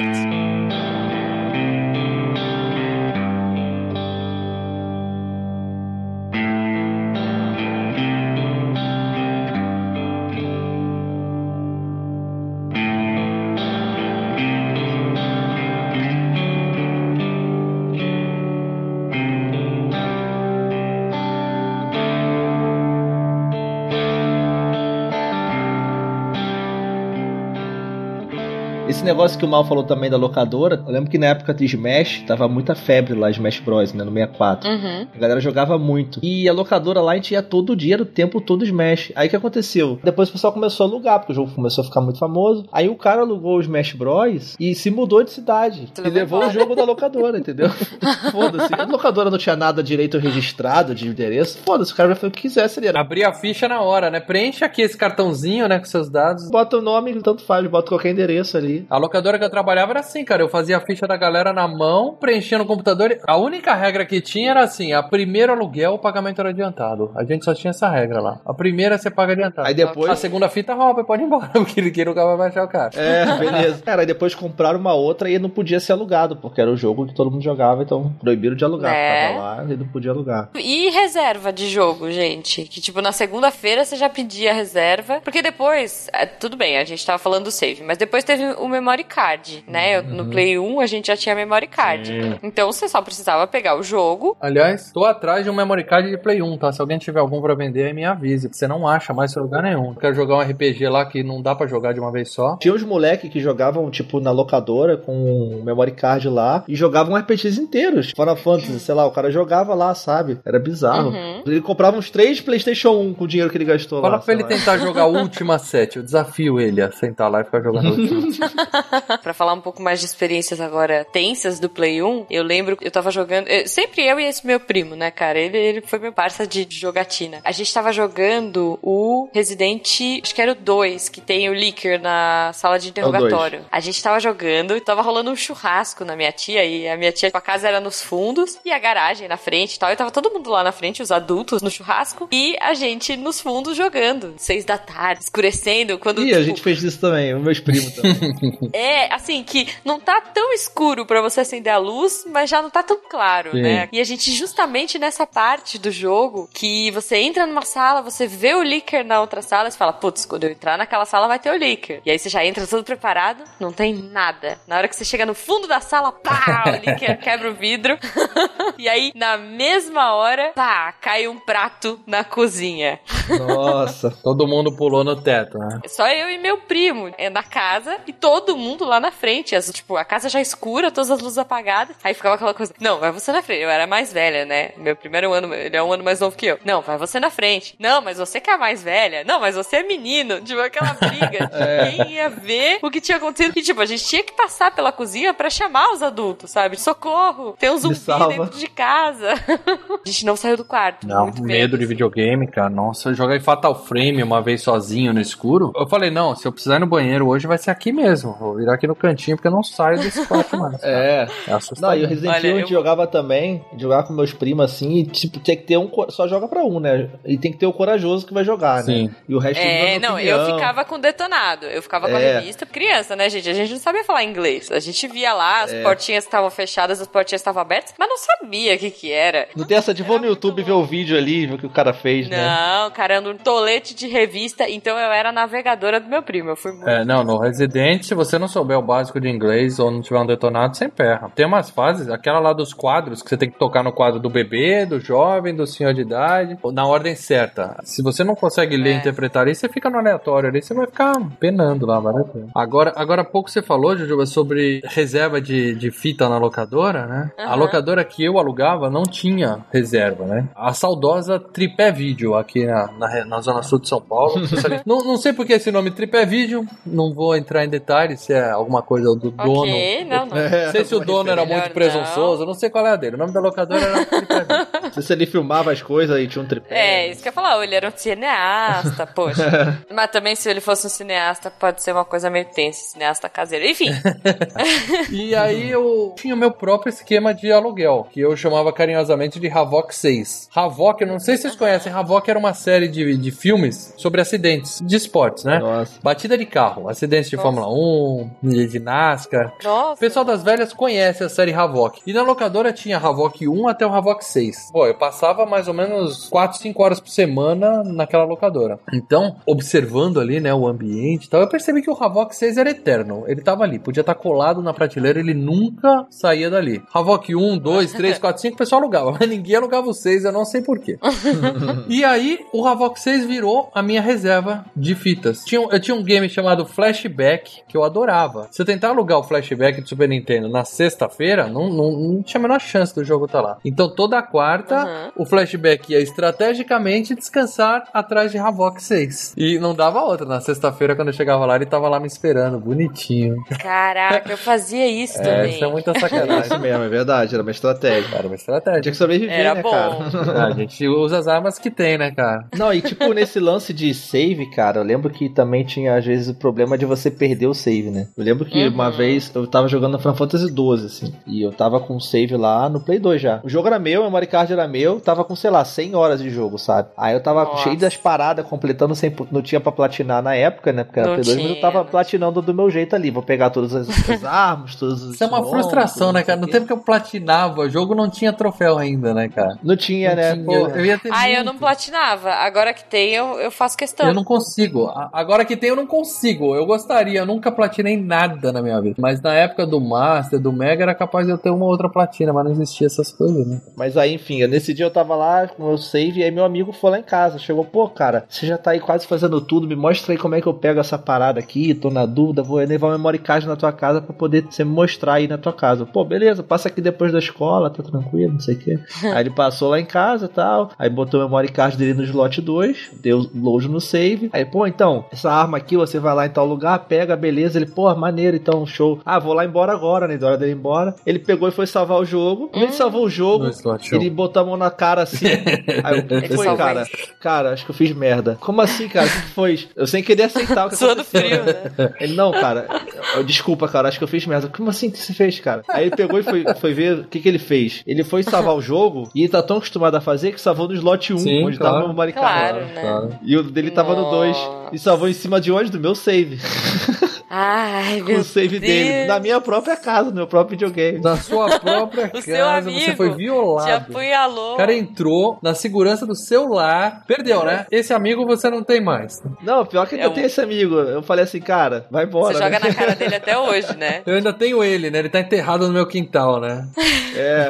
Negócio que o Mal falou também da locadora, eu lembro que na época de Smash, tava muita febre lá, Smash Bros, né, no 64. Uhum. A galera jogava muito. E a locadora lá a gente ia todo dia, o tempo todo Smash. Aí o que aconteceu? Depois o pessoal começou a alugar, porque o jogo começou a ficar muito famoso. Aí o cara alugou o Smash Bros e se mudou de cidade. Você e levou levou o embora. jogo da locadora, [laughs] entendeu? Foda-se. A locadora não tinha nada direito registrado de endereço. Foda-se, o cara vai fazer o que quisesse ali. Abrir a ficha na hora, né? Preenche aqui esse cartãozinho, né, com seus dados. Bota o nome, tanto faz, bota qualquer endereço ali. A locadora que eu trabalhava era assim, cara. Eu fazia a ficha da galera na mão, preenchia no computador. A única regra que tinha era assim: a primeiro aluguel, o pagamento era adiantado. A gente só tinha essa regra lá. A primeira você paga adiantado. Aí depois- A segunda fita rouba, pode ir embora, [laughs] porque ninguém nunca vai baixar o cara. É, beleza. Cara, aí depois compraram uma outra e não podia ser alugado, porque era o jogo que todo mundo jogava, então proibiram de alugar. É. Tava lá e não podia alugar. E reserva de jogo, gente? Que tipo, na segunda-feira você já pedia reserva. Porque depois, é, tudo bem, a gente tava falando do save, mas depois teve o memory card, né? Eu- No Play 1 a gente já tinha memory card. Sim. Então você só precisava pegar o jogo. Aliás, tô atrás de um memory card de Play 1, tá? Se alguém tiver algum pra vender, aí me avise. Você não acha mais em lugar nenhum. Quero jogar um RPG lá que não dá pra jogar de uma vez só. Tinha uns moleques que jogavam, tipo, na locadora com um memory card lá e jogavam RPGs inteiros. Final Fantasy, sei lá, o cara jogava lá, sabe? Era bizarro. Uhum. Ele comprava uns três PlayStation 1 com o dinheiro que ele gastou Fala lá. pra sei ele lá. tentar jogar Ultima 7. Eu desafio ele a sentar lá e ficar jogando [laughs] Ultima. [laughs] Pra falar um pouco mais de experiências agora tensas do Play 1, eu lembro que eu tava jogando. eu- sempre eu e esse meu primo, né, cara? Ele, ele foi meu parça de, de jogatina. A gente tava jogando o Resident. Acho que era o 2, que tem o Licker na sala de interrogatório. A gente tava jogando e tava rolando um churrasco na minha tia. E a minha tia, tipo, a casa era nos fundos e a garagem na frente e tal. E tava todo mundo lá na frente, os adultos no churrasco. E a gente nos fundos jogando. Seis da tarde, escurecendo. Quando Ih, tipo, a gente fez isso também, os meus primos também. [laughs] é, assim, que não tá tão escuro pra você acender a luz, mas já não tá tão claro, Sim. né? E a gente, justamente nessa parte do jogo, que você entra numa sala, você vê o Licker na outra sala, você fala, putz, quando eu entrar naquela sala vai ter o Licker. E aí você já entra todo preparado, não tem nada. Na hora que você chega no fundo da sala, pá, o [laughs] Licker quebra o vidro. [laughs] e aí, na mesma hora, pá, cai um prato na cozinha. Nossa. Todo mundo pulou no teto, né? Só eu e meu primo é na casa e todo mundo lá na frente. As, tipo, a casa já escura, todas as luzes apagadas. Aí ficava aquela coisa: Não, vai você na frente. Eu era mais velha, né? Meu primeiro ano, ele é um ano mais novo que eu. Não, vai você na frente. Não, mas você que é a mais velha. Não, mas você é menino. Tipo, aquela briga. [laughs] Ninguém ia ver o que tinha acontecido. E, tipo, a gente tinha que passar pela cozinha pra chamar os adultos, sabe? Socorro! Tem um zumbi dentro de casa. [laughs] a gente não saiu do quarto. Não, muito medo de videogame, cara. Nossa, eu joguei Fatal Frame uma vez sozinho no escuro. Eu falei, não, se eu precisar ir no banheiro hoje vai ser aqui mesmo. Não, vou virar aqui no cantinho porque eu não saio desse quarto mais. [laughs] cara. É. É Não, assustador. e o Resident Olha, Evil a eu gente vou- jogava também, jogava com meus primos assim, e tipo, tinha que ter um. Só joga pra um, né? E tem que ter o corajoso que vai jogar, Sim. né? E o resto É, não, eu ficava com detonado. Eu ficava com a É. revista. Criança, né, gente? A gente não sabia falar inglês. A gente via lá, as É. portinhas estavam fechadas, as portinhas estavam abertas, mas não sabia o que que era. Não tem essa de vou no YouTube ver o vídeo ali, ver o que o cara fez, né? Não, cara, no tolete de revista, então eu era navegadora do meu primo. Eu fui muito. É, não, no Resident, se você não souber o básico de inglês ou não tiver um detonado, sem perra. Tem umas fases, aquela lá dos quadros, que você tem que tocar no quadro do bebê, do jovem, do senhor de idade, na ordem certa. Se você não consegue ler e É. interpretar isso, você fica no aleatório ali, você vai ficar penando lá, vai Agora, agora há pouco você falou, Jujuba, sobre reserva de, de fita na locadora, né? A Aham. locadora que eu alugava não tinha reserva, né? A saudosa Tripé Vídeo aqui na, na, na zona sul de São Paulo. [laughs] não, não sei por que esse nome Tripé Vídeo, não vou entrar em detalhes se é alguma coisa do dono. Ok, não, não. É, Não sei se o dono era muito presunçoso, eu não sei qual é a dele. O nome da locadora era. Não sei [laughs] se ele filmava as coisas e tinha um tripé. É, isso que eu ia falar, ele era um cineasta, poxa. [laughs] Mas também se ele fosse um cineasta, pode ser uma coisa meio tensa, cineasta caseiro. Enfim, [laughs] E aí eu tinha o meu próprio esquema de aluguel, que eu chamava carinhosamente de Havok 6. Havok, eu não sei se vocês conhecem, Havok era uma série de, de filmes sobre acidentes de esportes, né? Nossa. Batida de carro, acidentes de Nossa. Fórmula 1, de, de NASCAR. O nossa. pessoal das velhas conhece a série Havok. E na locadora tinha Havok 1 até o Havok 6. Pô, eu passava mais ou menos 4, 5 horas por semana naquela locadora. Então, observando ali, né, o ambiente e tal, eu percebi que o Havok 6 era eterno. Ele tava ali, podia estar colado na prateleira, ele nunca saía dali. Havok 1, 2, 3, 4, 5, o pessoal alugava, mas ninguém alugava o 6, eu não sei porquê. [laughs] e aí, o Havok 6 virou a minha reserva de fitas. Tinha, eu tinha um game chamado Flashback, que eu adorava. Se eu tentar alugar o Flashback do Super Nintendo na sexta-feira, não, não, não tinha a menor chance do jogo estar lá. Então, toda quarta, Uhum. o Flashback ia estrategicamente descansar atrás de Havok 6. E não dava outra. Na sexta-feira, quando eu chegava lá, ele tava lá me esperando, bonitinho. Caraca, eu fazia isso [laughs] É, também. isso é muita É sacanagem. isso mesmo, é verdade, era uma estratégia. Era uma estratégia. Tinha que sobreviver, Era né, bom. cara? [laughs] A gente usa as armas que tem, né, cara? Não, e tipo, nesse lance de save, cara, eu lembro que também tinha, às vezes, o problema de você perder o save, né? Eu lembro que Uhum. uma vez eu tava jogando Final Fantasy XII, assim, e eu tava com o save lá no Play 2 já. O jogo era meu, o memory card era meu, tava com, sei lá, 100 horas de jogo, sabe? Aí eu tava Nossa. cheio das paradas, completando sem. Não tinha pra platinar na época, né? Porque era Não Play 2, mas eu tinha, tava platinando do meu jeito ali. Vou pegar todas as, as [laughs] armas, todos os. Isso é uma frustração, né, cara? No tempo que eu platinava, o jogo não tinha troféu ainda, né, cara? Não tinha, Não né? tinha. Pô, Eu, eu ia ter Ah, eu muito. não platinava. Agora que tem, eu, eu faço questão. Eu não consigo. Agora que tem, eu não consigo. Eu gostaria, eu nunca platinei nada na minha vida. Mas na época do Master, do Mega, era capaz de eu ter uma outra platina, mas não existia essas coisas, né? Mas aí, enfim, nesse dia eu tava lá com o meu save e aí meu amigo foi lá em casa. Chegou, pô, cara, você já tá aí quase fazendo tudo, me mostra aí como é que eu pego essa parada aqui, tô na dúvida, vou levar uma memory card na tua casa pra poder você me mostrar aí na tua casa. Pô, beleza, passa aqui depois da escola, tá tranquilo, não sei o quê. [laughs] aí ele passou lá em casa e tal, aí botou o memory card dele no slot 2, deu load no save. Aí, pô, então, essa arma aqui, você vai lá em tal lugar, pega, beleza. Ele, pô, maneiro, então, show. Ah, vou lá embora agora, né? Da hora dele ir embora. Ele pegou e foi salvar o jogo. Quando ele salvou o jogo, ele botou a mão na cara assim. [laughs] aí eu, Ele foi, cara. Cara, acho que eu fiz merda. Como assim, cara? O que que foi? Eu sem querer aceitar o que Suando aconteceu. frio, né? [laughs] Ele, não, cara, eu- desculpa, cara, acho que eu fiz merda. Como assim que você fez, cara? Aí ele pegou e foi, foi ver o que, que ele fez. Ele foi salvar o jogo e ele tá tão acostumado a fazer que salvou no slot 1, Sim, onde claro. tava o maricado. Claro, né? Claro. E o dele tava no 2. E salvou em cima de onde? Do meu save. [laughs] Ai, Com meu o save Deus. dele. Na minha própria casa, no meu próprio videogame. Na sua própria [laughs] O casa, seu amigo você foi Te violado. apunhalou. O cara entrou na segurança do seu lar. Perdeu, né? Esse amigo você não tem mais. Não, pior que ainda É um- tem esse amigo. Eu falei assim, cara, vai embora. Você joga né? na cara dele até hoje, né? [laughs] Eu ainda tenho ele, né? Ele tá enterrado no meu quintal, né? É,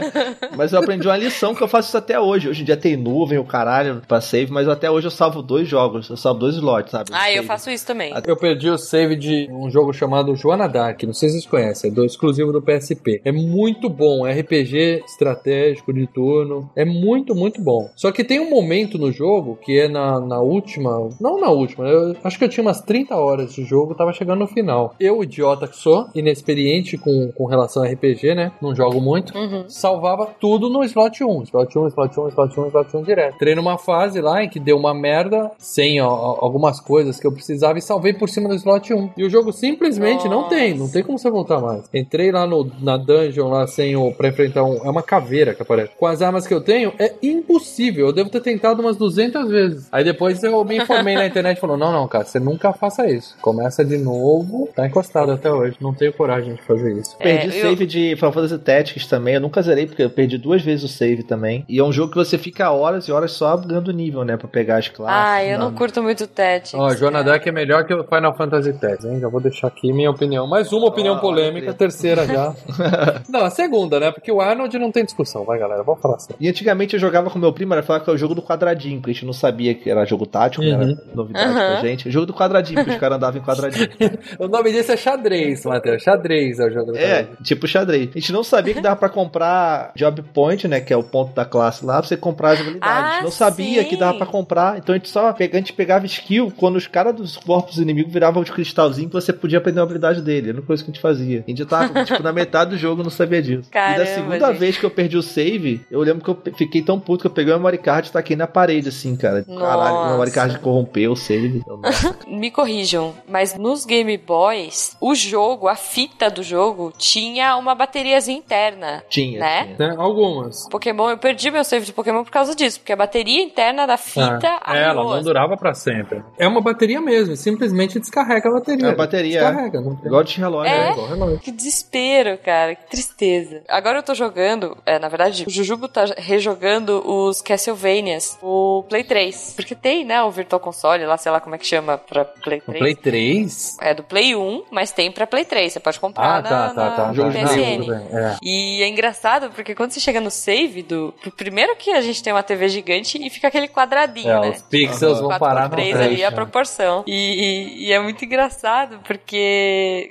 mas eu aprendi uma lição que eu faço isso até hoje. Hoje em dia tem nuvem, o caralho, pra save, mas até hoje eu salvo dois jogos, eu salvo dois slots, sabe? Ah, eu faço isso também. Eu perdi o save de um jogo chamado Joana Dark, não sei se vocês conhecem, é do exclusivo do PSP. É muito bom, é RPG estratégico de turno, é muito, muito bom. Só que tem um momento no jogo que é na, na última, não na última, eu acho que eu tinha umas 30 horas de jogo, tava chegando no final. Eu, idiota que sou, inexperiente com, com relação a RPG, né? Não jogo muito. Uhum. Salvava tudo no slot 1. Slot 1, slot 1, slot 1, slot 1 direto. Entrei numa fase lá em que deu uma merda sem ó, algumas coisas que eu precisava e salvei por cima do slot 1. E o jogo simplesmente não Nossa. tem, não tem como você voltar mais. Entrei lá no, na dungeon lá sem o pra enfrentar um, é uma caveira que aparece. Com as armas que eu tenho, é impossível. Eu devo ter tentado umas 200 vezes. Aí depois eu me informei na internet e falou: "Não, não, cara, você nunca faça isso. Começa de novo". Tá encostado até hoje. Não tenho coragem de fazer isso. Perdi É, eu- save de Final Fantasy Tactics também. Eu nunca zerei porque eu perdi duas vezes o save também. E é um jogo que você fica horas e horas só ganhando nível, né? Pra pegar as classes. Ah, eu não, curto muito Tactics. Ó, cara. Jonadak é melhor que o Final Fantasy X, hein? Já vou deixar aqui minha opinião. Mais uma opinião Ah, polêmica, olha, terceira já. [laughs] não, a segunda, né? Porque o Arnold não tem discussão, vai galera, vamos falar assim. E antigamente eu jogava com meu primo, era falar que é o jogo do quadradinho, porque a gente não sabia que era jogo tático, né? Uhum. Era novidade Uhum. pra gente. O jogo do quadradinho, porque os caras andavam em quadradinho. [laughs] O nome disso é xadrez, Matheus. Xadrez é o jogo do É, tipo xadrez. A gente não sabia que dava pra comprar job point, né? Que é o ponto da classe lá, pra você comprar as habilidades. a gente Ah, não sabia sim. que dava pra comprar. Então a gente só pega- a gente pegava skill quando os caras dos corpos inimigos viravam de cristalzinho que você podia aprender uma habilidade dele. Era uma coisa que a gente fazia. A gente já tava, tipo, na metade do jogo e não sabia disso. e Caramba, da segunda gente. vez que eu perdi o save, eu lembro que eu fiquei tão puto que eu peguei o memory card e taquei na parede, assim, cara. Caralho, o memory card Nossa. corrompeu o save. Nossa. [laughs] Me corrijam, mas nos Game Boys, o jogo, a fita do jogo, tinha uma bateriazinha interna. Tinha, Né? tinha. Tem algumas. Pokémon, eu perdi meu save de Pokémon por causa disso, porque a bateria interna da fita Ah, ela arruinou, não durava pra sempre. É uma bateria mesmo, simplesmente descarrega a bateria. É a bateria, Descarrega, não tem. Igual de relógio. É? né? igual relógio. Que desespero, cara. Que tristeza. Agora eu tô jogando. É, na verdade, o Jujubo tá rejogando os Castlevanias, o Play 3. Porque tem, né, o Virtual Console lá, sei lá como é que chama pra Play No 3. Play 3? É do Play 1, mas tem pra Play 3. Você pode comprar Ah, na, tá, tá, tá. na Jogo PSN. é. E é engraçado porque quando você chega no save do. Primeiro que a gente tem uma TV gigante e fica aquele quadradinho, É, né? os pixels vão parar no 4x3 ali a trecho. proporção. E, e- e é muito engraçado, porque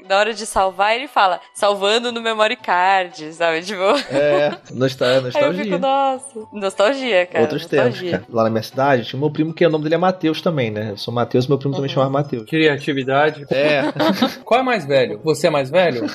na hora de salvar, ele fala, salvando no memory card, sabe? Tipo. É, [laughs] nostal- Aí eu nostalgia. fico, nossa. Nostalgia, cara. Outros tempos, nostalgia. cara. Lá na minha cidade, tinha o meu primo que o nome dele é Matheus também, né? Eu sou Matheus, meu primo também Uhum. chamava Matheus. Criatividade. É, [laughs] Qual é mais velho? Você é mais velho?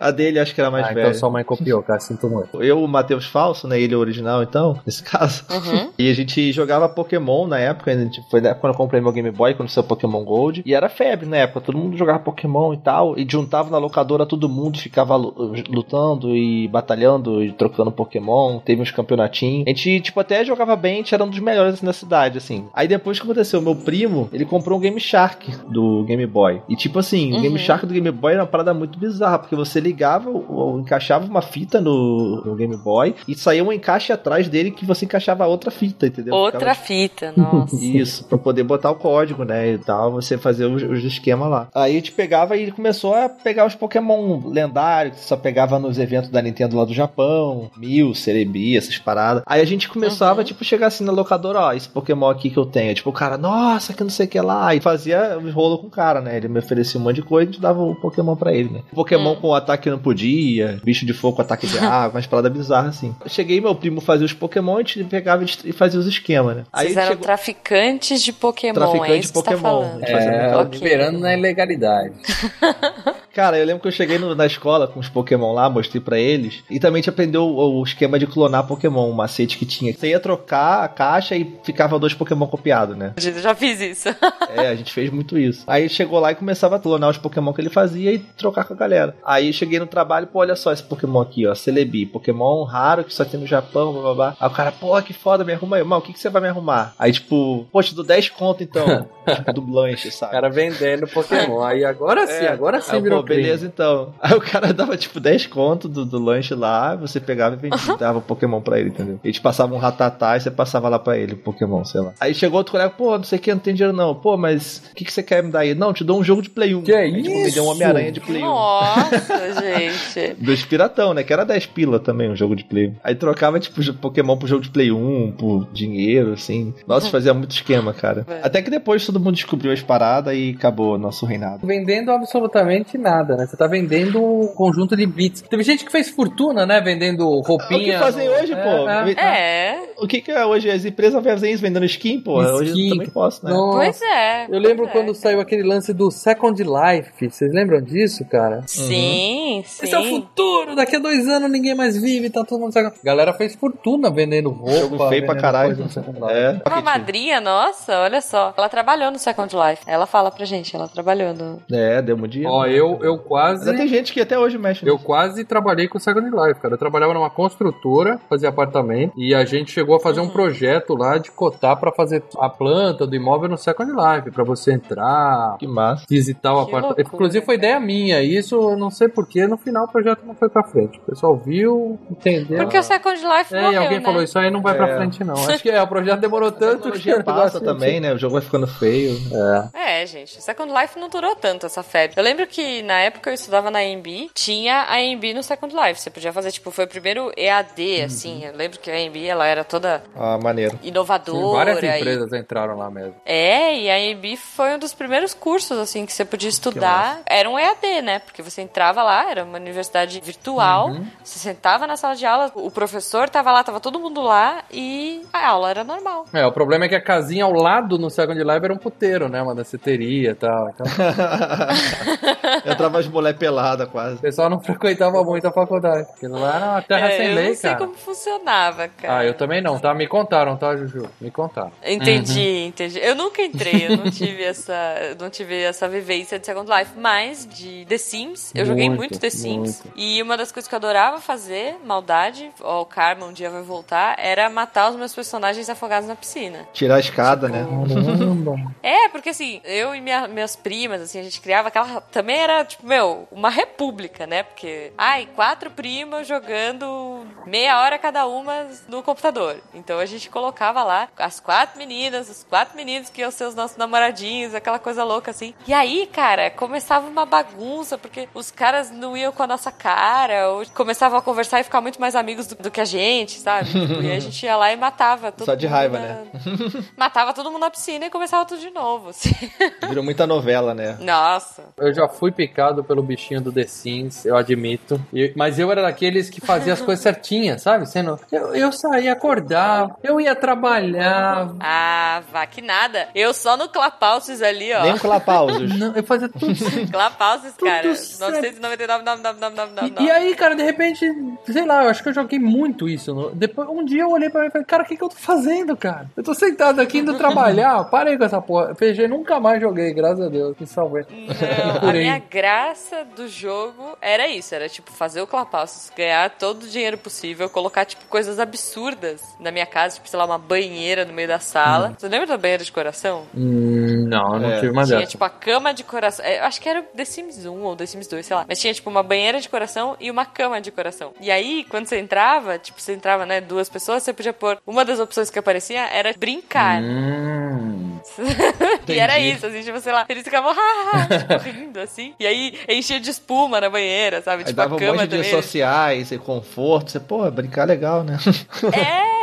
a dele acho que era mais ah, velho. então sua mãe copiou, cara. Sinto muito. Eu, o Matheus falso, né? Ele é o original, então, nesse caso. Uhum. [laughs] E a gente jogava Pokémon na época, a gente foi na época quando eu comprei meu Game Boy, quando saiu Pokémon Gold. E era febre na época, todo mundo jogava Pokémon e tal. E juntava na locadora todo mundo, ficava lu- lutando e batalhando e trocando Pokémon. Teve uns campeonatinhos. A gente, tipo, até jogava bem, a gente era um dos melhores assim, na cidade, assim. Aí depois que aconteceu, meu primo, ele comprou um Game Shark do Game Boy. E tipo assim, o Game Uhum. Shark do Game Boy era uma parada muito bizarra, porque você ligava ou, encaixava uma fita no, no Game Boy e saía um encaixe atrás dele que você encaixava outra fita, entendeu? Outra Ficava- fita, nossa. [laughs] Isso, pra poder botar o código, né? E tal, você fazer os, os esquemas lá. Aí gente pegava e começou a pegar os Pokémon lendários, que só pegava nos eventos da Nintendo lá do Japão, Mil, Cerebi, essas paradas. Aí a gente começava, Uhum. tipo, chegar assim na locadora, ó, esse Pokémon aqui que eu tenho. Tipo, o cara, nossa, que não sei o que lá. E fazia os rolo com o cara, né? Ele me oferecia um monte de coisa e a gente dava o Pokémon pra ele, né? Pokémon Hum. com ataque que não podia, bicho de fogo com ataque de [laughs] água, umas paradas bizarras assim. Eu cheguei, meu primo fazia os Pokémon, a gente pegava e fazia os esquemas, né? Aí Vocês eram chegou... traficantes de Pokémon, Traficante é isso de tá Pokémon. falando. Gente fazia É, aquela- ok. operando na ilegalidade. side. [laughs] Cara, eu lembro que eu cheguei no- na escola com os Pokémon lá, mostrei pra eles. E também a gente aprendeu o, o esquema de clonar Pokémon, o macete que tinha. Você ia trocar a caixa e ficava dois Pokémon copiados, né? Eu já fiz isso. [laughs] É, a gente fez muito isso. Aí chegou lá e começava a clonar os Pokémon que ele fazia e trocar com a galera. Aí cheguei no trabalho, pô, olha só esse Pokémon aqui, ó, Celebi. Pokémon raro que só tem no Japão, blá blá blá. Aí o cara, pô, que foda, me arruma aí. Mal, o que, que você vai me arrumar? Aí, tipo, pô, te dou 10 conto então. [laughs] tipo, do blanche, O sabe? cara vendendo Pokémon. Aí agora sim, É. agora sim virou beleza então. Aí o cara dava tipo 10 conto do, do lanche lá, você pegava e vendia, dava o Pokémon pra ele, entendeu? Ele te passava um ratatá e você passava lá pra ele o Pokémon, sei lá. Aí chegou outro colega, pô, não sei o que, não tem dinheiro não. Pô, mas o que, que você quer me dar aí? Não, te dou um jogo de Play 1. Que Aí, tipo, me isso? deu um Homem-Aranha de Play 1. Nossa, [laughs] gente. Dos piratão, né? Que era 10 pila também, um jogo de Play 1. Aí trocava, tipo, Pokémon pro jogo de Play 1, por dinheiro, assim. Nossa, fazia muito esquema, cara. [laughs] É. Até que depois todo mundo descobriu as paradas e acabou o nosso reinado. Vendendo absolutamente nada. Nada, né? Você tá vendendo um conjunto de bits. Teve gente que fez fortuna, né? Vendendo roupinha. É o que fazem no- hoje, pô. É, é. É. O que que é hoje? As empresas fazem isso vendendo skin, pô. Hoje Skin. eu também posso, né? Nossa. Pois é. Eu lembro quando é. saiu aquele lance do Second Life. Vocês lembram disso, cara? Sim, sim. Esse é o futuro, daqui a dois anos ninguém mais vive, tá todo mundo galera fez fortuna vendendo roupa. Jogo feio pra caralho. coisa no Second Life. É. Uma madrinha nossa, olha só. Ela trabalhou no Second Life. Ela fala pra gente, ela trabalhou no. É, deu um dia. Ó, eu, eu quase. Ainda tem gente que até hoje mexe Eu nisso. quase trabalhei com o Second Life, cara. Eu trabalhava numa construtora, fazia apartamento, e a gente chegou a fazer um projeto lá de cotar pra fazer a planta do imóvel no Second Life, pra você entrar, Que massa. visitar o apartamento. Inclusive foi ideia minha, e isso eu não sei porquê, no final o projeto não foi pra frente. O pessoal viu, entendeu. Porque o Second Life É, e morreu, alguém né? falou, isso aí não vai pra É. frente não. [laughs] Acho que é, o projeto demorou tanto que [laughs] passa negócio- também, né? O jogo vai ficando feio. É. É, gente, o Second Life não durou tanto essa febre. Eu lembro que na época eu estudava na AMB, tinha a AMB no Second Life. Você podia fazer, tipo, foi o primeiro EAD, assim. Eu lembro que a AMB, ela era toda Ah, maneiro. Sim, inovadora. várias e- empresas entraram lá mesmo. É, e a AMB foi um dos primeiros cursos, assim, que você podia estudar. Era um EAD, né? Porque você entrava lá, era uma universidade virtual, Uhum. você sentava na sala de aula, o professor tava lá, tava todo mundo lá, e a aula era normal. É, o problema é que a casinha ao lado no Second Life era um puteiro, né? Uma danceteria e tal. Então, [laughs] [laughs] Entrava as mulher pelada quase. o pessoal não frequentava muito a faculdade. Porque lá era uma terra É, sem eu lei, não sei cara. como funcionava, cara. Ah, eu também não, tá? Me contaram, tá, Juju? Me contaram. Entendi, entendi. Eu nunca entrei, eu não tive [laughs] essa, eu não tive essa vivência de Second Life, mas de The Sims, eu joguei Muito, muito The Sims. muito. E uma das coisas que eu adorava fazer, maldade, ó, o karma um dia vai voltar, era matar os meus personagens afogados na piscina. Tirar a escada, né? Caramba. É, porque assim, eu e minha- minhas primas, assim, a gente criava aquela. Também era, tipo, meu, uma república, né? Porque, ai, quatro primas jogando meia hora cada uma no computador. Então a gente colocava lá as quatro meninas, os quatro meninos que iam ser os nossos namoradinhos, aquela coisa louca assim. E aí, cara, começava uma bagunça, porque os caras não iam com a nossa cara, ou começavam a conversar e ficar muito mais amigos do, do que a gente, sabe? Tipo, [laughs] e a gente ia lá e matava todo Só de raiva, na- né? Matava todo mundo na piscina e começava tudo de novo. assim. Virou muita novela, né? Nossa. Eu já fui picado pelo bichinho do The Sims, eu admito. E- mas eu era daqueles que fazia as coisas certinhas, sabe? Sendo, eu, eu saía acordar, eu ia trabalhar. Ah, vá que nada. Eu só no Clapauses ali, ó. Nem um clapausos. Não, eu fazia tudo [laughs] certo. Clapauses, cara. certo. 999, 999, E, e aí, cara, de repente, sei lá, eu acho que eu joguei muito isso. no- Depois, um dia eu olhei pra mim e falei, cara, o que, que eu tô fazendo, cara? Eu tô sentado aqui indo trabalhar, parei com essa porra. PG nunca mais joguei, graças a Deus, me salvei. Não, a minha graça do jogo era isso, era tipo fazer o Clapauses, ganhar todo o dinheiro possível, colocar tipo coisas absurdas na minha casa, tipo, sei lá, uma banheira no meio da sala. Você lembra da banheira de coração? Hum, não, eu não É, tive uma Tinha, dessa. tipo, a cama de coração. é, Eu acho que era The Sims 1 ou The Sims 2, sei lá. Mas tinha, tipo, uma banheira de coração e uma cama de coração. E aí, quando você entrava, tipo, você entrava, né, duas pessoas, você podia pôr. Uma das opções que aparecia era brincar. Hum. [laughs] e era isso, assim, tipo, sei lá, eles ficavam [laughs] tipo, rindo, assim. E aí enchia de espuma na banheira, sabe? Aí tipo, dava a um cama monte de também. sociais e conforto. Você, pô, brincar é legal, né? [laughs]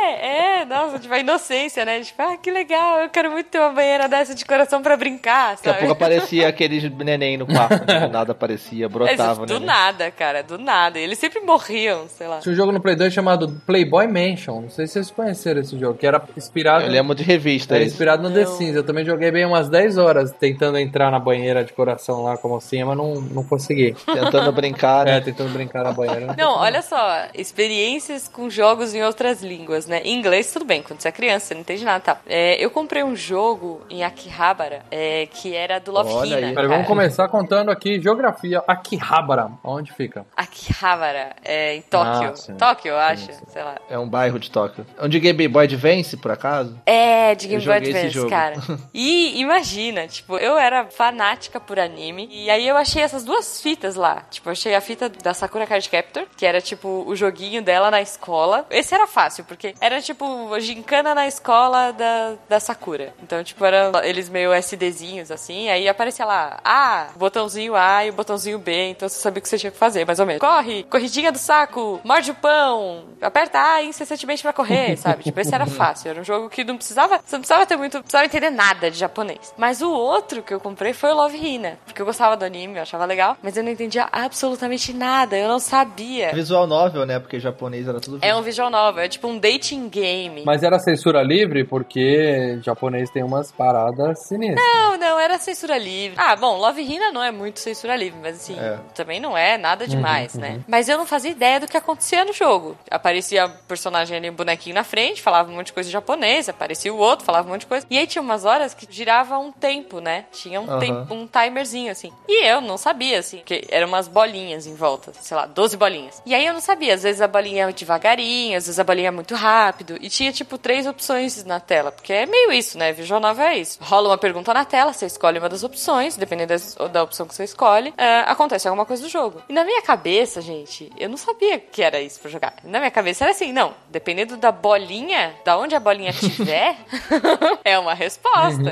É, é, nossa, tipo, a inocência, né? Tipo, ah, que legal, eu quero muito ter uma banheira dessa de coração pra brincar, Daqui a sabe? pouco aparecia aqueles neném no quarto. Do nada aparecia, brotava, do né? nada, cara, do nada. E eles sempre morriam, sei lá. Tinha um jogo no Play 2 chamado Playboy Mansion. Não sei se vocês conheceram esse jogo, que era inspirado. Eu lembro de revista. Era inspirado no The Não. Eu também joguei bem umas 10 horas tentando entrar na banheira de coração lá como assim, mas não, não consegui. Tentando brincar, né? É, tentando brincar na banheira. Não, olha só, experiências com jogos em outras línguas, né? Em inglês, tudo bem, quando você é criança, você não entende nada, tá? É, eu comprei um jogo em Akihabara, é, que era do Love Olha Hina, cara. vamos começar contando aqui geografia. Akihabara, onde fica? Akihabara, é, em Tóquio. Ah. Tóquio, eu acho, Sim, sim. sei lá. É um bairro de Tóquio. Onde Game Boy Advance, por acaso? É, de Game Boy Advance, jogo. Cara. [laughs] E imagina, tipo, eu era fanática por anime. E aí eu achei essas duas fitas lá. Tipo, eu achei a fita da Sakura Card Captor, que era tipo o joguinho dela na escola. Esse era fácil, porque era tipo gincana na escola da, da Sakura. Então, tipo, eram eles meio SDzinhos, assim, aí aparecia lá, A, botãozinho A e o botãozinho B, então você sabia o que você tinha que fazer, mais ou menos. Corre, corridinha do saco, morde o pão, aperta A incessantemente pra correr, sabe? Tipo, esse era [laughs] fácil, era um jogo que não precisava, você não precisava ter muito, precisava entender nada de japonês. Mas o outro que eu comprei foi o Love Hina, porque eu gostava do anime, eu achava legal, mas eu não entendia absolutamente nada, eu não sabia. Visual novel, né? Porque japonês era tudo É um visual novel, é tipo um dating game. Mas era censura livre porque japonês tem umas paradas sinistras. Não, não, era censura livre. Ah, bom, Love Hina não é muito censura livre, mas assim, É. também não é nada demais, né? Mas eu não fazia ideia do que acontecia no jogo. Aparecia personagem ali, um bonequinho na frente, falava um monte de coisa em japonês, aparecia o outro, falava um monte de coisa. E aí tinha umas horas que girava um tempo, né? Tinha um, Aham. tempo, um timerzinho, assim. E eu não sabia, assim, que eram umas bolinhas em volta, sei lá, 12 bolinhas. E aí eu não sabia, às vezes a bolinha ia devagarinho, às vezes a bolinha ia muito rápido. E tinha, tipo, três opções na tela, porque é meio isso, né? Visual novel é isso. Rola uma pergunta na tela, você escolhe uma das opções, dependendo das- da opção que você escolhe, é, acontece alguma coisa do jogo. E na minha cabeça, gente, eu não sabia que era isso pra jogar. Na minha cabeça era assim, não, dependendo da bolinha, da onde a bolinha [laughs] tiver, [laughs] é uma resposta.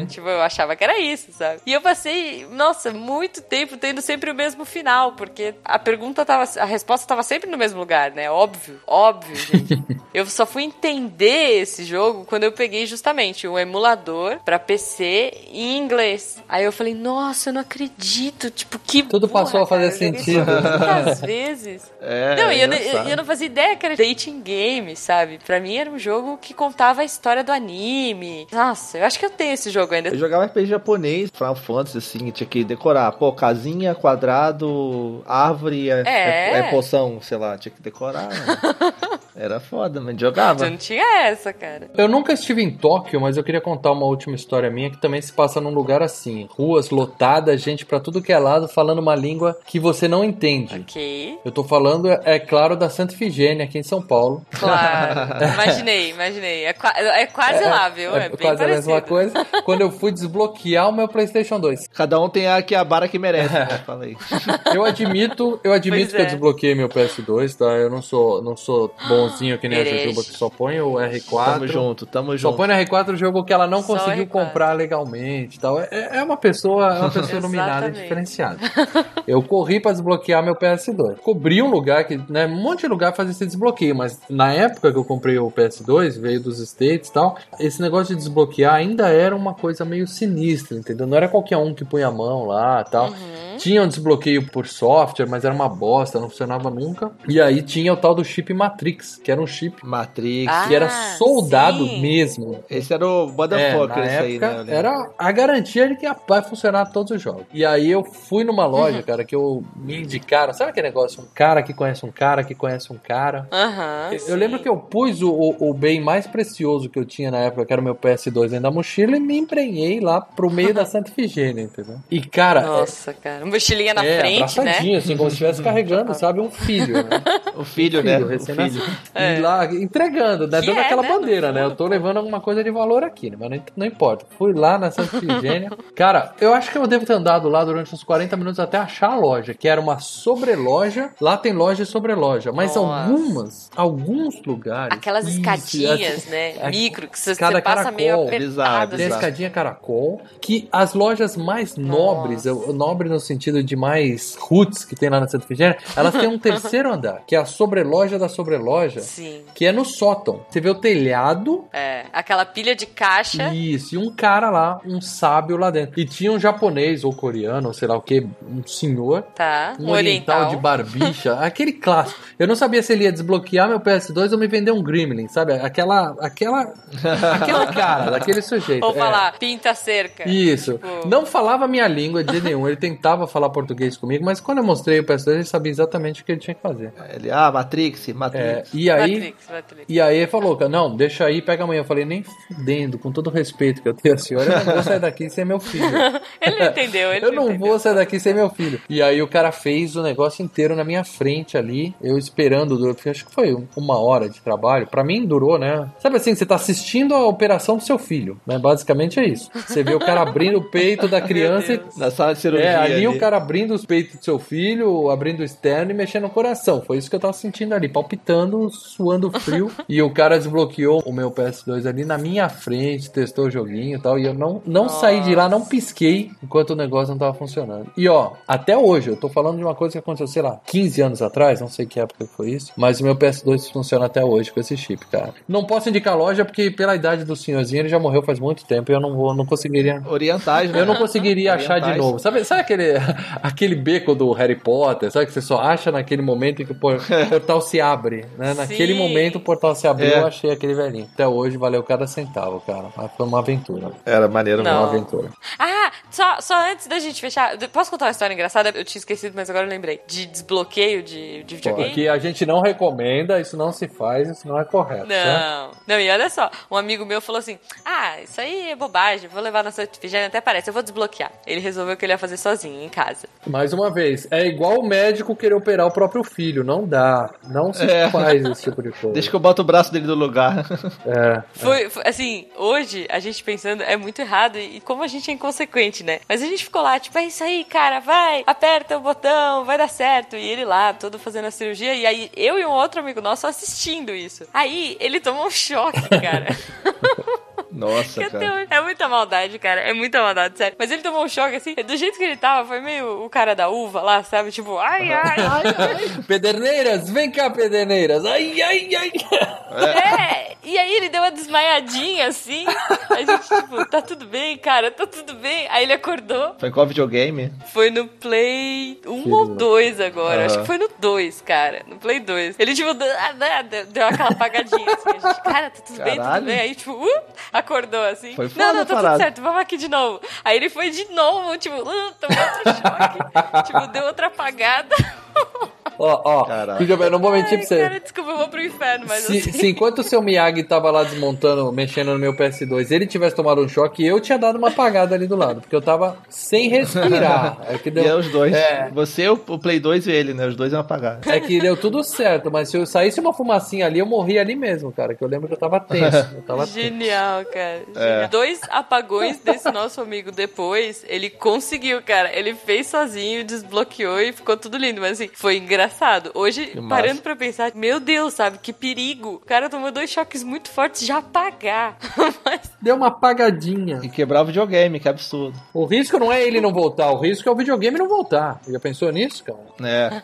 Tipo, eu achava que era isso, sabe? E eu passei, nossa, muito tempo tendo sempre o mesmo final, porque a pergunta tava, a resposta tava sempre no mesmo lugar, né? Óbvio, óbvio, gente. [laughs] eu só fui entender esse jogo quando eu peguei justamente um emulador pra PC em inglês. Aí eu falei, nossa, eu não acredito, tipo, que Tudo burra, passou a fazer cara, sentido. Muitas [laughs] vezes. É, Não, e eu, eu, eu não fazia ideia que era dating game, sabe? Pra mim era um jogo que contava a história do anime. Nossa, eu acho que eu tenho esse jogo ainda. Eu jogava RPG japonês, Final Fantasy, assim, tinha que decorar. Pô, casinha, quadrado, árvore, é, É. é- é poção, sei lá, tinha que decorar. [laughs] Era foda, mas jogava. Eu não tinha essa, cara. Eu nunca estive em Tóquio, mas eu queria contar uma última história minha que também se passa num lugar assim: ruas lotadas, gente pra tudo que é lado falando uma língua que você não entende. Ok. Eu tô falando, é, é claro, da Santa Ifigênia aqui em São Paulo. Claro. [laughs] imaginei, imaginei. É, é quase lá, viu? É, É bem quase a mesma parecido. coisa. Quando eu fui desbloquear o meu PlayStation 2. Cada um tem a que a bara que merece, né? [laughs] Fala aí. Eu admito, eu admito Pois que eu é. desbloqueei meu PS2, tá? Eu não sou, não sou bonzinho que nem a. Jujuba que só põe o R4. Tamo junto, tamo Só junto. põe no R4 o jogo que ela não Só conseguiu R4. comprar legalmente e tal. É, é uma pessoa, é uma [laughs] pessoa iluminada e diferenciada. [laughs] Eu corri pra desbloquear meu PS2. Cobri um lugar que, né, um monte de lugar fazia esse desbloqueio, mas na época que eu comprei o PS2, veio dos States e tal, esse negócio de desbloquear ainda era uma coisa meio sinistra, entendeu? Não era qualquer um que punha a mão lá e tal. Uhum. Tinha um desbloqueio por software, mas era uma bosta, não funcionava nunca. E aí tinha o tal do chip Matrix, que era um chip Matrix. Ah, que era soldado sim. mesmo. Esse era o É, Motherfucker, na esse aí, né? era a garantia de que vai funcionar todos os jogos. E aí eu fui numa loja, Uhum. cara, que eu me indicaram. Sabe aquele negócio? Um cara que conhece um cara que conhece um cara. Aham. Eu- sim. Lembro que eu pus o, o- o bem mais precioso que eu tinha na época, que era o meu PS2 dentro da mochila, e me emprenhei lá pro meio da [laughs] Santa Ifigênia, entendeu? E, cara, Nossa, cara. Mochilinha na é, frente, né? assim, como se estivesse carregando, sabe, um filho, né? [laughs] O filho, né? filho, O recém-nascido. filho. É. E lá entregando, né? Que Dando é, aquela né, bandeira, né? Eu tô levando alguma coisa de valor aqui, né? Mas não, não importa. Fui lá na Santa Ifigênia. [laughs] Cara, eu acho que eu devo ter andado lá durante uns 40 minutos até achar a loja, que era uma sobreloja. Lá tem loja e sobreloja, mas Nossa. algumas, alguns lugares. Aquelas Isso, escadinhas, a- né? a- Micro, que você, escada você passa meio caracol. apertado. Bizarro, Tem a Exato. escadinha caracol, que as lojas mais nobres, eu- eu- nobre no sentido de mais roots que tem lá na Santa Ifigênia, elas têm um terceiro andar, que é a sobreloja da sobreloja, Sim. que é no sótão. Você vê o telhado, É. Aquela pilha de caixa. isso, e um cara lá, um sábio lá dentro. E tinha um japonês ou coreano, ou sei lá o que, um senhor, Tá. um oriental, de barbicha, [laughs] aquele clássico. Eu não sabia se ele ia desbloquear meu PS2 ou me vender um Gremlin, sabe? Aquela, aquela, [laughs] aquele cara, daquele sujeito. Ou É. falar, pinta a cerca. Isso. Tipo- Não falava a minha língua de nenhum. Ele tentava falar português comigo, mas quando eu mostrei o PS2, ele sabia exatamente o que ele tinha que fazer. Ele, ah, Matrix, É, Matrix. E aí. Matrix, Matrix. E aí ele falou, cara, não, deixa aí, pega amanhã. Eu falei, nem fudendo, com todo o respeito que eu tenho a senhora, eu não vou sair daqui sem meu filho. [laughs] Ele não entendeu, ele [laughs] eu não entendeu. vou sair daqui sem meu filho. E aí o cara fez o negócio inteiro na minha frente ali, eu esperando, durou- acho que foi um- uma hora de trabalho. Pra mim durou, né? Sabe assim, você tá assistindo a operação do seu filho, né? Basicamente é isso. Você vê o cara abrindo o peito da [laughs] criança e Na sala de cirurgia. é, ali ali. o cara abrindo os peitos do seu filho, abrindo o externo e mexendo no coração. Foi isso que eu tava sentindo ali, palpitando, suando frio. [laughs] e o cara desbloqueou o meu PS2 ali na minha frente, testou o joguinho e tal. E eu não, não saí de lá, não pisquei enquanto o negócio não tava funcionando. E ó, até hoje, eu tô falando de uma coisa que aconteceu, sei lá, 15 anos atrás, não sei que época foi isso, mas o meu PS2 funciona até hoje com esse chip, cara. Não posso indicar loja porque pela idade do senhorzinho ele já morreu faz muito tempo e eu não vou, não conseguiria. Orientais, né? Eu não conseguiria [laughs] achar de novo. Sabe, sabe aquele, [laughs] aquele beco do Harry Potter? Sabe que você só acha naquele momento em que o por- portal se abre, né? Naquele momento o portal se abriu, É. eu achei aquele velhinho. Até hoje valeu cada centavo, cara. Mas foi uma aventura. Era maneiro, Foi Não. uma aventura. Ah, só, só antes da gente fechar, posso contar uma história engraçada? Eu tinha esquecido, mas agora eu lembrei. De desbloqueio de, de videogame. aqui a gente não recomenda, isso não se faz, isso não é correto. né? Não, não, e olha só, um amigo meu falou assim: Ah, isso aí é bobagem, vou levar na sua Tifigênia, até parece, eu vou desbloquear. Ele resolveu que ele ia fazer sozinho, em casa. Mais uma vez, é igual o médico querer operar o próprio filho. Não dá. Não se É. faz esse tipo de coisa. Deixa que eu boto o braço dele no lugar. [laughs] É. Foi, foi, assim, hoje a gente pensando é muito errado e, e como a gente é inconsequente, né? Mas a gente ficou lá, tipo, é isso aí, cara, vai, aperta o botão, vai dar certo. E ele lá, todo fazendo a cirurgia, e aí eu e um outro amigo nosso assistindo isso. Aí ele tomou um choque, cara. [laughs] Nossa, Que cara. É muita maldade, cara. É muita maldade, sério. Mas ele tomou um choque assim. Do jeito que ele tava, foi meio o cara da uva lá, sabe? Tipo, ai, ai, ai, ai. [laughs] Pederneiras, vem cá, Pederneiras. Ai, ai, ai. É, e aí ele deu uma desmaiadinha assim. A gente, tipo, tá tudo bem, cara, tá tudo bem. Aí ele acordou. Foi qual videogame? Foi no Play 1 Filho ou da- 2 agora. Aham. Acho que foi no 2, cara. No Play 2. Ele, tipo, deu, ah, deu- deu aquela apagadinha assim. A gente, cara, tá tudo bem, tudo Caralho. bem. Aí, tipo, uh, acordou assim. Foi não, foda não, a tá tudo certo, vamos aqui de novo. Aí ele foi de novo, tipo, uh, tomou outro choque. [laughs] tipo, deu outra apagada. Ó, ó. Filho, eu não vou mentir Ai, pra você. cara, desculpa, eu vou pro inferno, mas Se, assim. se enquanto o seu Miyagi tava lá desmontando, mexendo no meu PS2, ele tivesse tomado um choque, eu tinha dado uma apagada ali do lado, porque eu tava sem respirar. [laughs] É que E é deu, os dois. É. Você, o, Play 2 e ele, né? Os dois iam apagar. é que deu tudo certo, mas se eu saísse uma fumacinha ali, eu morria ali mesmo, cara, que eu lembro que eu tava tenso. Eu tava tenso. Genial, cara. É. Dois apagões desse nosso amigo depois, ele conseguiu, cara. Ele fez sozinho, desbloqueou e ficou tudo lindo. Mas assim, foi engraçado. Hoje, Que massa. parando pra pensar, meu Deus, sabe? Que perigo. O cara tomou dois choques muito fortes de apagar. [laughs] Mas, Deu uma apagadinha. E quebrar o videogame, que absurdo. O risco não é ele não voltar, o risco é o videogame não voltar. Já pensou nisso, cara? É.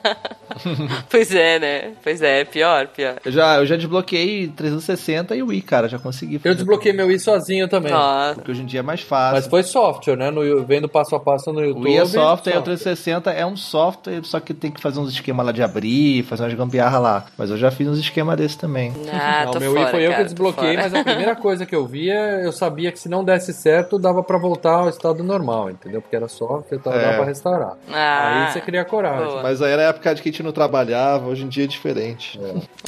[laughs] pois é, né? Pois é, pior, pior. Eu já, eu já desbloqueei 360 e o Wii, cara. Já consegui. Eu desbloqueei meu Wii sozinho também. Nossa. Porque hoje em dia é mais fácil. Mas foi software, né? No, vendo passo a passo no O YouTube. Wii é software, o 360 é um software, só que tem que fazer uns esquemas lá de abrir, fazer umas gambiarra lá. Mas eu já fiz uns esquemas desse também. Ah, [laughs] Não, tô meu fora, Wii foi eu cara, que desbloqueei, mas a primeira [laughs] coisa que eu via, eu sabia que se não desse certo, dava pra voltar ao estado normal, entendeu? Porque era software, então É. dava pra restaurar. Ah, Aí você cria coragem. boa. Mas aí era a época de que a gente não trabalhava, hoje em dia é diferente.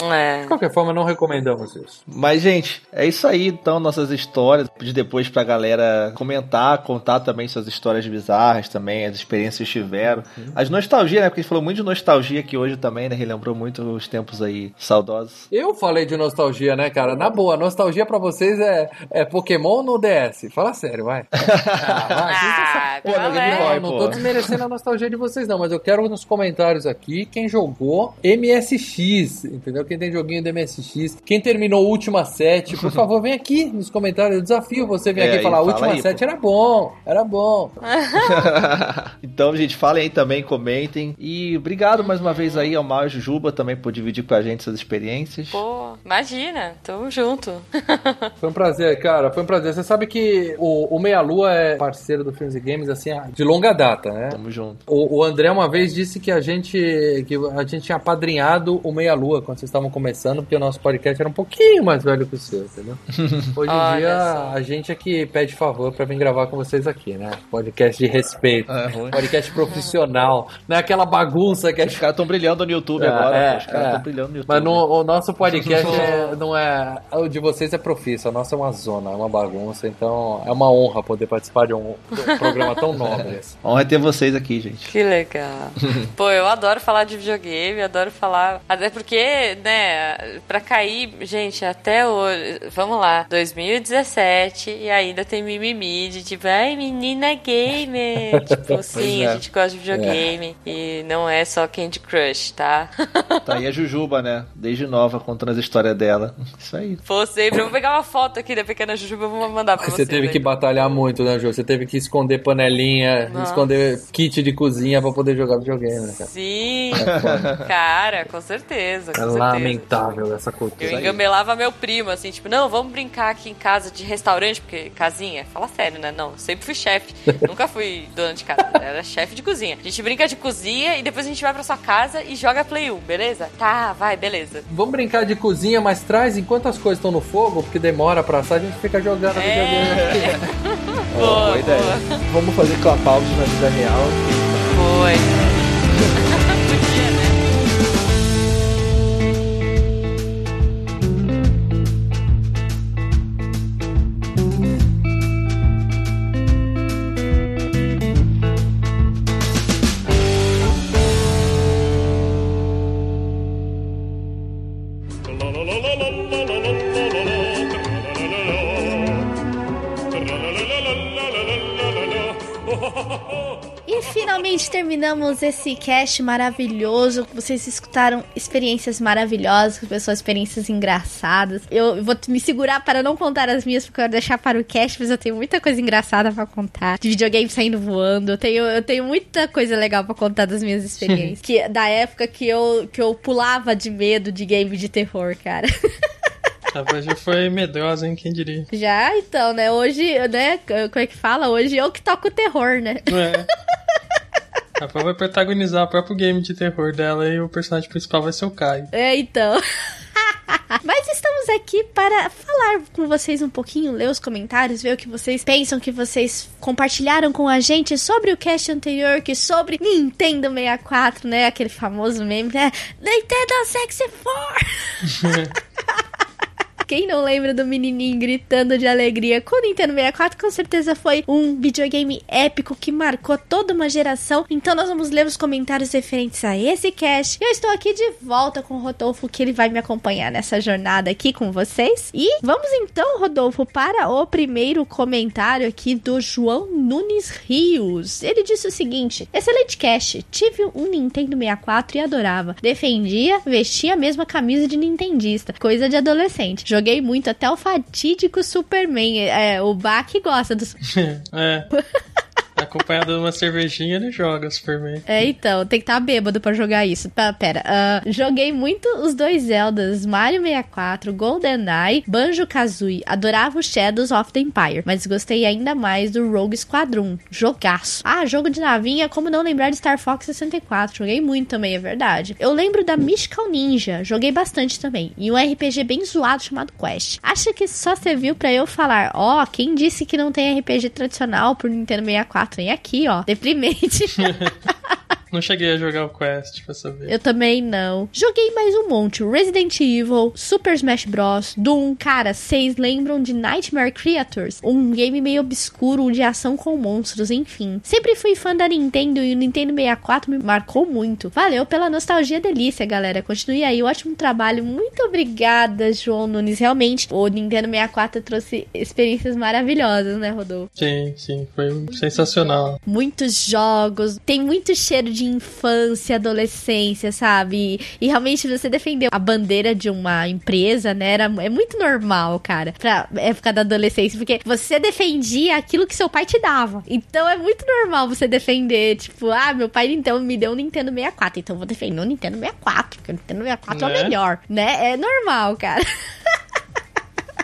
É. De qualquer forma, não recomendamos isso. Mas, gente, é isso aí, então, nossas histórias. Pedir depois pra galera comentar, contar também suas histórias bizarras também, as experiências que tiveram. As nostalgias, né? Porque a gente falou muito de nostalgia aqui hoje também, né? Relembrou muito os tempos aí saudosos. Eu falei de nostalgia, né, cara? Na boa, nostalgia pra vocês é, é Pokémon no DS. Fala sério, vai. [laughs] Ah, vai. Ah, Pô, é? Boy. Não, não pô. tô desmerecendo a nostalgia de vocês, não, mas eu quero nos comentários aqui quem jogou MSX, entendeu? Quem tem joguinho do MSX, quem terminou Última 7, por [laughs] favor, vem aqui nos comentários. Eu desafio você vir É, aqui e aí, falar: fala Última aí, 7 pô. era bom, era bom. [laughs] então, gente, falem aí também, comentem. E obrigado mais uma vez aí ao Mal e Jujuba também por dividir com a gente suas experiências. Pô, imagina, tamo junto. [laughs] Foi um prazer, cara, foi um prazer. Você sabe que o, o Meia Lua é parceiro do Filmes e Games, assim, de longa data, né? Tamo junto. O, o André uma vez disse que a gente que a gente tinha apadrinhado o Meia Lua quando vocês estavam começando, porque o nosso podcast era um pouquinho mais velho que o seu, entendeu? [laughs] Hoje em dia só. a gente é que pede favor pra vir gravar com vocês aqui, né? Podcast de respeito, É podcast profissional, não é aquela bagunça que a Os caras estão brilhando no YouTube É, agora. é, pô. Os caras é. estão brilhando no YouTube. mas no, o nosso podcast [laughs] é- não é. O de vocês é profissa, o nosso é uma zona. uma bagunça. Então é uma honra poder participar de um, de um programa tão nobre. [laughs] Honra ter vocês aqui, gente. Que legal. [laughs] Pô, eu adoro falar de videogame, adoro falar. Até porque, né, pra cair, gente, até hoje. Vamos lá, 2017 e ainda tem mimimi de tipo, ai, menina gamer. tipo, sim, é. a gente gosta de videogame. E não é só Candy Crush, tá? [laughs] Tá aí a Jujuba, né? Desde nova, contando as histórias dela. Isso aí. Sempre. Eu vou pegar uma foto aqui da pequena Jujuba e vou mandar pra você. Você teve ver. que batalhar muito, né, Ju? Você teve que esconder panelinha, Nossa. esconder kit de cozinha pra poder jogar videogame, né, cara? Sim, cara, com certeza. Com É certeza. lamentável essa cultura. Eu engambelava meu primo, assim, tipo, não, vamos brincar aqui em casa de restaurante, porque casinha, fala sério, né? Não, sempre fui chefe. [laughs] Nunca fui dona de casa, era chefe de cozinha. A gente brinca de cozinha e depois a gente vai pra sua casa e joga Play 1, beleza? Tá, vai, beleza. Vamos brincar de cozinha, mas traz enquanto as coisas estão no fogo, porque demora pra assar, a gente fica jogando videogame. É. [laughs] Boa, boa, ideia. boa. Vamos fazer clapausos na vida real. Foi. Terminamos esse cast maravilhoso. Vocês escutaram experiências maravilhosas, pessoas, experiências engraçadas. Eu vou me segurar para não contar as minhas, porque eu quero deixar para o cast, mas eu tenho muita coisa engraçada pra contar. De videogame saindo voando. Eu tenho, eu tenho muita coisa legal pra contar das minhas experiências. [laughs] que, da época que eu, que eu pulava de medo de game de terror, cara. [laughs] Rapaz, já foi medrosa, hein? Quem diria? Já, então, né? Hoje, né? Como é que fala? Hoje eu que toco o terror, né? É. [laughs] Rapaz vai protagonizar o próprio game de terror dela e o personagem principal vai ser o Caio. É, então. [laughs] Mas estamos aqui para falar com vocês um pouquinho, ler os comentários, ver o que vocês pensam, que vocês compartilharam com a gente sobre o cast anterior, que sobre Nintendo 64, né? Aquele famoso meme, né? Nintendo 64! [laughs] [laughs] Quem não lembra do menininho gritando de alegria com o Nintendo 64, com certeza foi um videogame épico que marcou toda uma geração. Então nós vamos ler os comentários referentes a esse cast. Eu estou aqui de volta com o Rodolfo, que ele vai me acompanhar nessa jornada aqui com vocês. E vamos então, Rodolfo, para o primeiro comentário aqui do João Nunes Rios. Ele disse o seguinte: Excelente cast. Tive um Nintendo 64 e adorava. Defendia, vestia a mesma camisa de nintendista. Coisa de adolescente. Muito até o fatídico Superman. É, o Bach gosta do [laughs] é. Acompanhado de uma cervejinha, ele joga Superman. É, então, tem que estar bêbado pra jogar isso. Tá, pera, ah, joguei muito os dois Zeldas, Mario 64, GoldenEye, Banjo-Kazooie. Adorava o Shadows of the Empire, mas gostei ainda mais do Rogue Squadron. Jogaço. Ah, jogo de navinha, como não lembrar de Star Fox 64. Joguei muito também, é verdade. Eu lembro da Mystical Ninja, joguei bastante também. E um RPG bem zoado chamado Quest. Acho que só serviu pra eu falar, ó, quem disse que não tem RPG tradicional pro Nintendo 64? Vem aqui, ó. Deprimente. [laughs] Não cheguei a jogar o Quest pra saber. Eu também não. Joguei mais um monte. Resident Evil, Super Smash Bros, Doom. Cara, vocês lembram de Nightmare Creatures? Um game meio obscuro de ação com monstros, enfim. Sempre fui fã da Nintendo e o Nintendo 64 me marcou muito. Valeu pela nostalgia delícia, galera. Continue aí, ótimo trabalho. Muito obrigada, João Nunes. Realmente, o Nintendo 64 trouxe experiências maravilhosas, né, Rodolfo? Sim, sim, foi sensacional. muitos jogos, tem muito cheiro de infância, adolescência, sabe? E, e realmente você defendeu a bandeira de uma empresa, né? Era, é muito normal, cara, pra época da adolescência, porque você defendia aquilo que seu pai te dava. Então é muito normal você defender, tipo, ah, meu pai então me deu um Nintendo 64, então eu vou defender o Nintendo 64, porque o Nintendo 64 é Né? o melhor, né? É normal, cara. [laughs]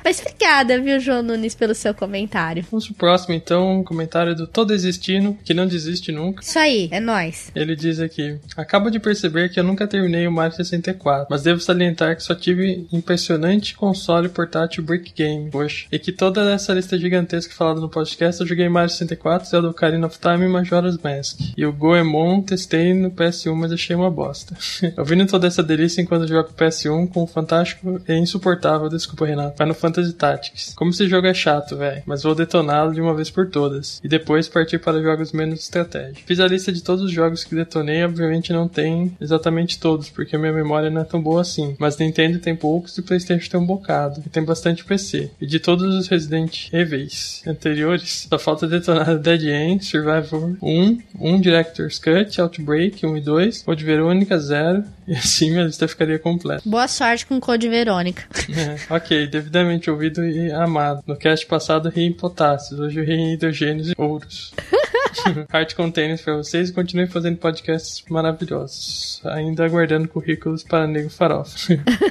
Mas obrigada, viu, João Nunes, pelo seu comentário. Vamos pro próximo, então, um comentário do Todo Existindo, que não desiste nunca. Isso aí, é nóis. Ele diz aqui: Acabo de perceber que eu nunca terminei o Mario 64, mas devo salientar que só tive impressionante console portátil Brick Game, poxa, e que toda essa lista gigantesca falada no podcast eu joguei Mario 64, Zelda Ocarina of Time e Majora's Mask. E o Goemon testei no PS1, mas achei uma bosta. [laughs] Ouvindo toda essa delícia enquanto jogo PS1 com o fantástico e insuportável, desculpa Renato, Final Fantasy Fantasy Tactics. Como esse jogo é chato, velho, mas vou detoná-lo de uma vez por todas. E depois partir para jogos menos estratégia. Fiz a lista de todos os jogos que detonei, obviamente não tem exatamente todos, porque minha memória não é tão boa assim. Mas Nintendo tem poucos e Playstation tem um bocado. E tem bastante PC. E de todos os Resident Evils anteriores, só falta detonar [laughs] Dead End, Survivor 1, 1 Director's Cut, Outbreak 1 e 2, Code Verônica 0, [laughs] e assim minha lista ficaria completa. Boa sorte com Code Verônica. [laughs] É, ok, devidamente ouvido e amado. No cast passado ri em potássios, hoje ri em hidrogênios e ouros. [laughs] [laughs] Heart Containers pra vocês e continue fazendo podcasts maravilhosos. Ainda aguardando currículos para Nego Farofa.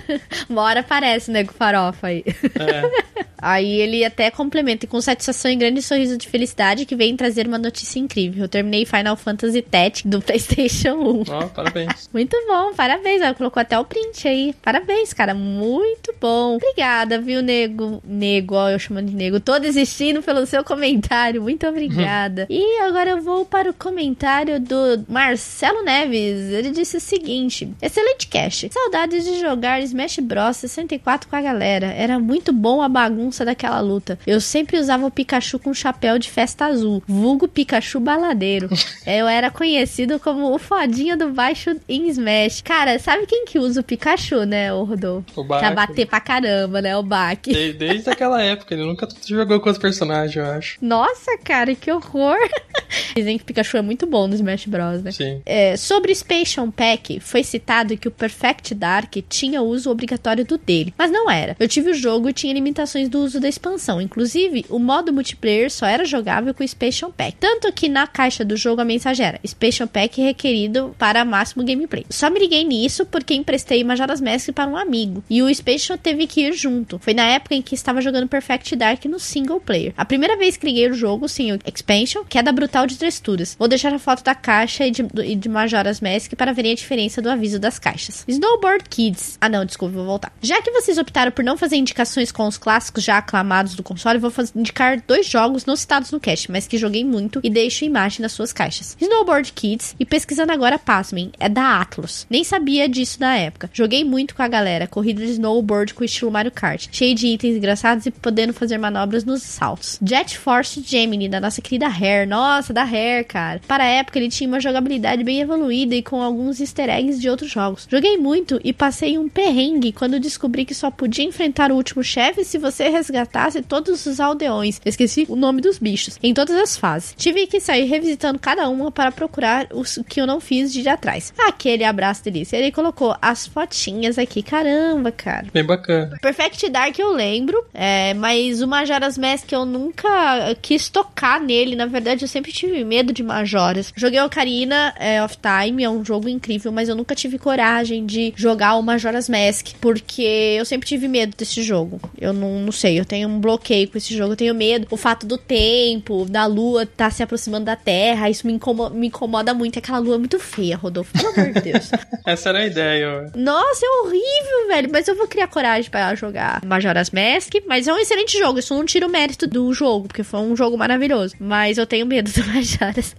[laughs] Uma hora aparece Nego Farofa aí. É. Aí ele até complementa com satisfação e grande sorriso de felicidade que vem trazer uma notícia incrível. Eu terminei Final Fantasy Tactics do PlayStation 1. Ó, parabéns. [laughs] Muito bom, parabéns. Ela colocou até o print aí. Parabéns, cara. Muito bom. Obrigada, viu, nego? Nego, ó, eu chamando de nego. Tô desistindo pelo seu comentário. Muito obrigada. e agora eu vou para o comentário do Marcelo Neves. Ele disse o seguinte: Excelente cast. Saudades de jogar Smash Bros 64 com a galera. Era muito bom a bagunça daquela luta. Eu sempre usava o Pikachu com chapéu de festa azul, vulgo Pikachu baladeiro. [laughs] Eu era conhecido como o fodinha do baixo em Smash. Cara, sabe quem que usa o Pikachu, né, o Rodolfo? O Pra bater pra caramba, né, o Baki. De- Desde aquela época, ele nunca jogou com os personagens, eu acho. Nossa, cara, que horror. [laughs] Dizem que Pikachu é muito bom no Smash Bros, né? Sim. É, sobre o Expansion Pack, foi citado que o Perfect Dark tinha o uso obrigatório do dele, mas não era. Eu tive o jogo e tinha limitações do uso da expansão. Inclusive, o modo multiplayer só era jogável com o Expansion Pack. Tanto que na caixa do jogo a mensagem era Expansion Pack requerido para máximo gameplay. Só me liguei nisso porque emprestei Majora's Mask para um amigo e o Expansion teve que ir junto. Foi na época em que estava jogando Perfect Dark no single player. A primeira vez que liguei o jogo sem o Expansion, queda brutal de texturas. Vou deixar a foto da caixa e de, e de Majora's Mask para verem a diferença do aviso das caixas. Snowboard Kids. Ah, não, desculpa, vou voltar. Já que vocês optaram por não fazer indicações com os clássicos já aclamados do console, vou faz- indicar dois jogos não citados no cast, mas que joguei muito e deixo imagem nas suas caixas. Snowboard Kids e pesquisando agora, pasmem, é da Atlus. Nem sabia disso na época. Joguei muito com a galera, corrida de snowboard com estilo Mario Kart, cheio de itens engraçados e podendo fazer manobras nos saltos. Jet Force Gemini, da nossa querida Hair. Nossa, da Hair, cara. Para a época, ele tinha uma jogabilidade bem evoluída e com alguns easter eggs de outros jogos. Joguei muito e passei um perrengue quando descobri que só podia enfrentar o último chefe se você resgatasse todos os aldeões. Esqueci o nome dos bichos. Em todas as fases. Tive que sair revisitando cada uma para procurar os que eu não fiz de atrás. Aquele abraço delícia. Ele colocou as fotinhas aqui. Caramba, cara. Bem bacana. Perfect Dark eu lembro, é, mas o Majora's Mask eu nunca quis tocar nele. Na verdade, eu sempre tive medo de Majoras. Joguei Ocarina é, of Time, é um jogo incrível, mas eu nunca tive coragem de jogar o Majora's Mask, porque eu sempre tive medo desse jogo. Eu não, não sei, eu tenho um bloqueio com esse jogo, eu tenho medo. O fato do tempo, da lua estar se aproximando da Terra, isso me incomoda, me incomoda muito. Aquela lua é muito feia, Rodolfo, pelo amor de Deus. [laughs] Essa era a ideia, ó. Nossa, é horrível, velho. Mas eu vou criar coragem pra jogar Majora's Mask. Mas é um excelente jogo. Isso não tira o mérito do jogo, porque foi um jogo maravilhoso. Mas eu tenho medo Majora's.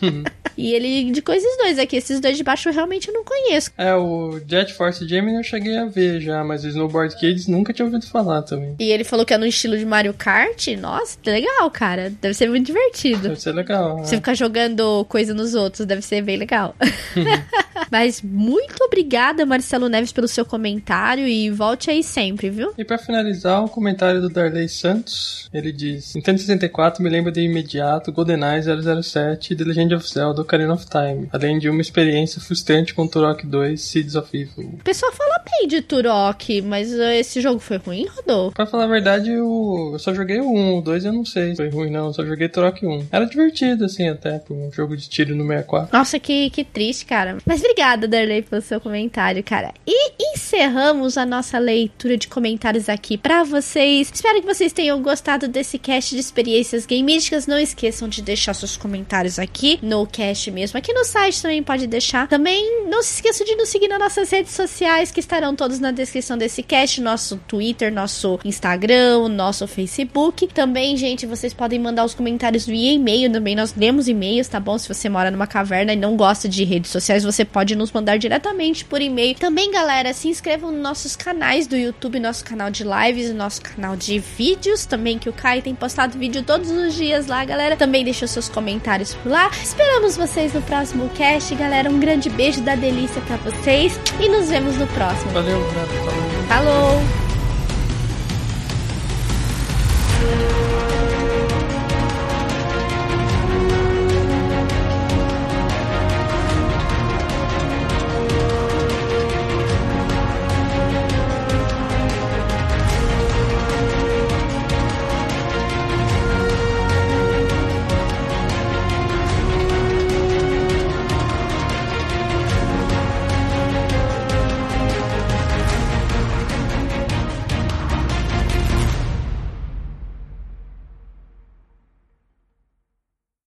[laughs] e ele de coisas dois aqui. Esses dois de baixo eu realmente não conheço. É, o Jet Force Gemini eu cheguei a ver já, mas o Snowboard Kids nunca tinha ouvido falar também. E ele falou que é no estilo de Mario Kart. Nossa, que legal, cara. Deve ser muito divertido. Deve ser legal. Você né? ficar jogando coisa nos outros deve ser bem legal. [laughs] Mas muito obrigada, Marcelo Neves, pelo seu comentário e volte aí sempre, viu? E pra finalizar, um comentário do Darley Santos. Ele diz: Nintendo 64 me lembra de imediato GoldenEye 007 e The Legend of Zelda Ocarina of Time, além de uma experiência frustrante com Turok 2 Seeds of Evil. O pessoal fala bem de Turok, mas uh, esse jogo foi ruim, Rodolfo? Pra falar a verdade, eu, eu só joguei o 1, o 2 eu não sei se foi ruim não, eu só joguei Turok 1. Era divertido assim até, por um jogo de tiro no 64. Nossa, que, que triste, cara. Mas obrigada, Darley, pelo seu comentário, cara. E encerramos a nossa leitura de comentários aqui pra vocês. Espero que vocês tenham gostado desse cast de experiências gamísticas. Não esqueçam de deixar seus comentários aqui no cast mesmo. Aqui no site também pode deixar. Também não se esqueça de nos seguir nas nossas redes sociais, que estarão todos na descrição desse cast. Nosso Twitter, nosso Instagram, nosso Facebook. Também, gente, vocês podem mandar os comentários via e-mail. Também nós lemos e-mails, tá bom? Se você mora numa caverna e não gosta de redes sociais, você pode nos mandar diretamente por e-mail. Também, galera, se inscrevam nos nossos canais do YouTube, nosso canal de lives, nosso canal de vídeos também, que o Kai tem postado vídeo todos os dias lá, galera. Também deixa seus comentários por lá. Esperamos vocês no próximo cast, galera. Um grande beijo da delícia para vocês e nos vemos no próximo. Valeu, Falou! Falou.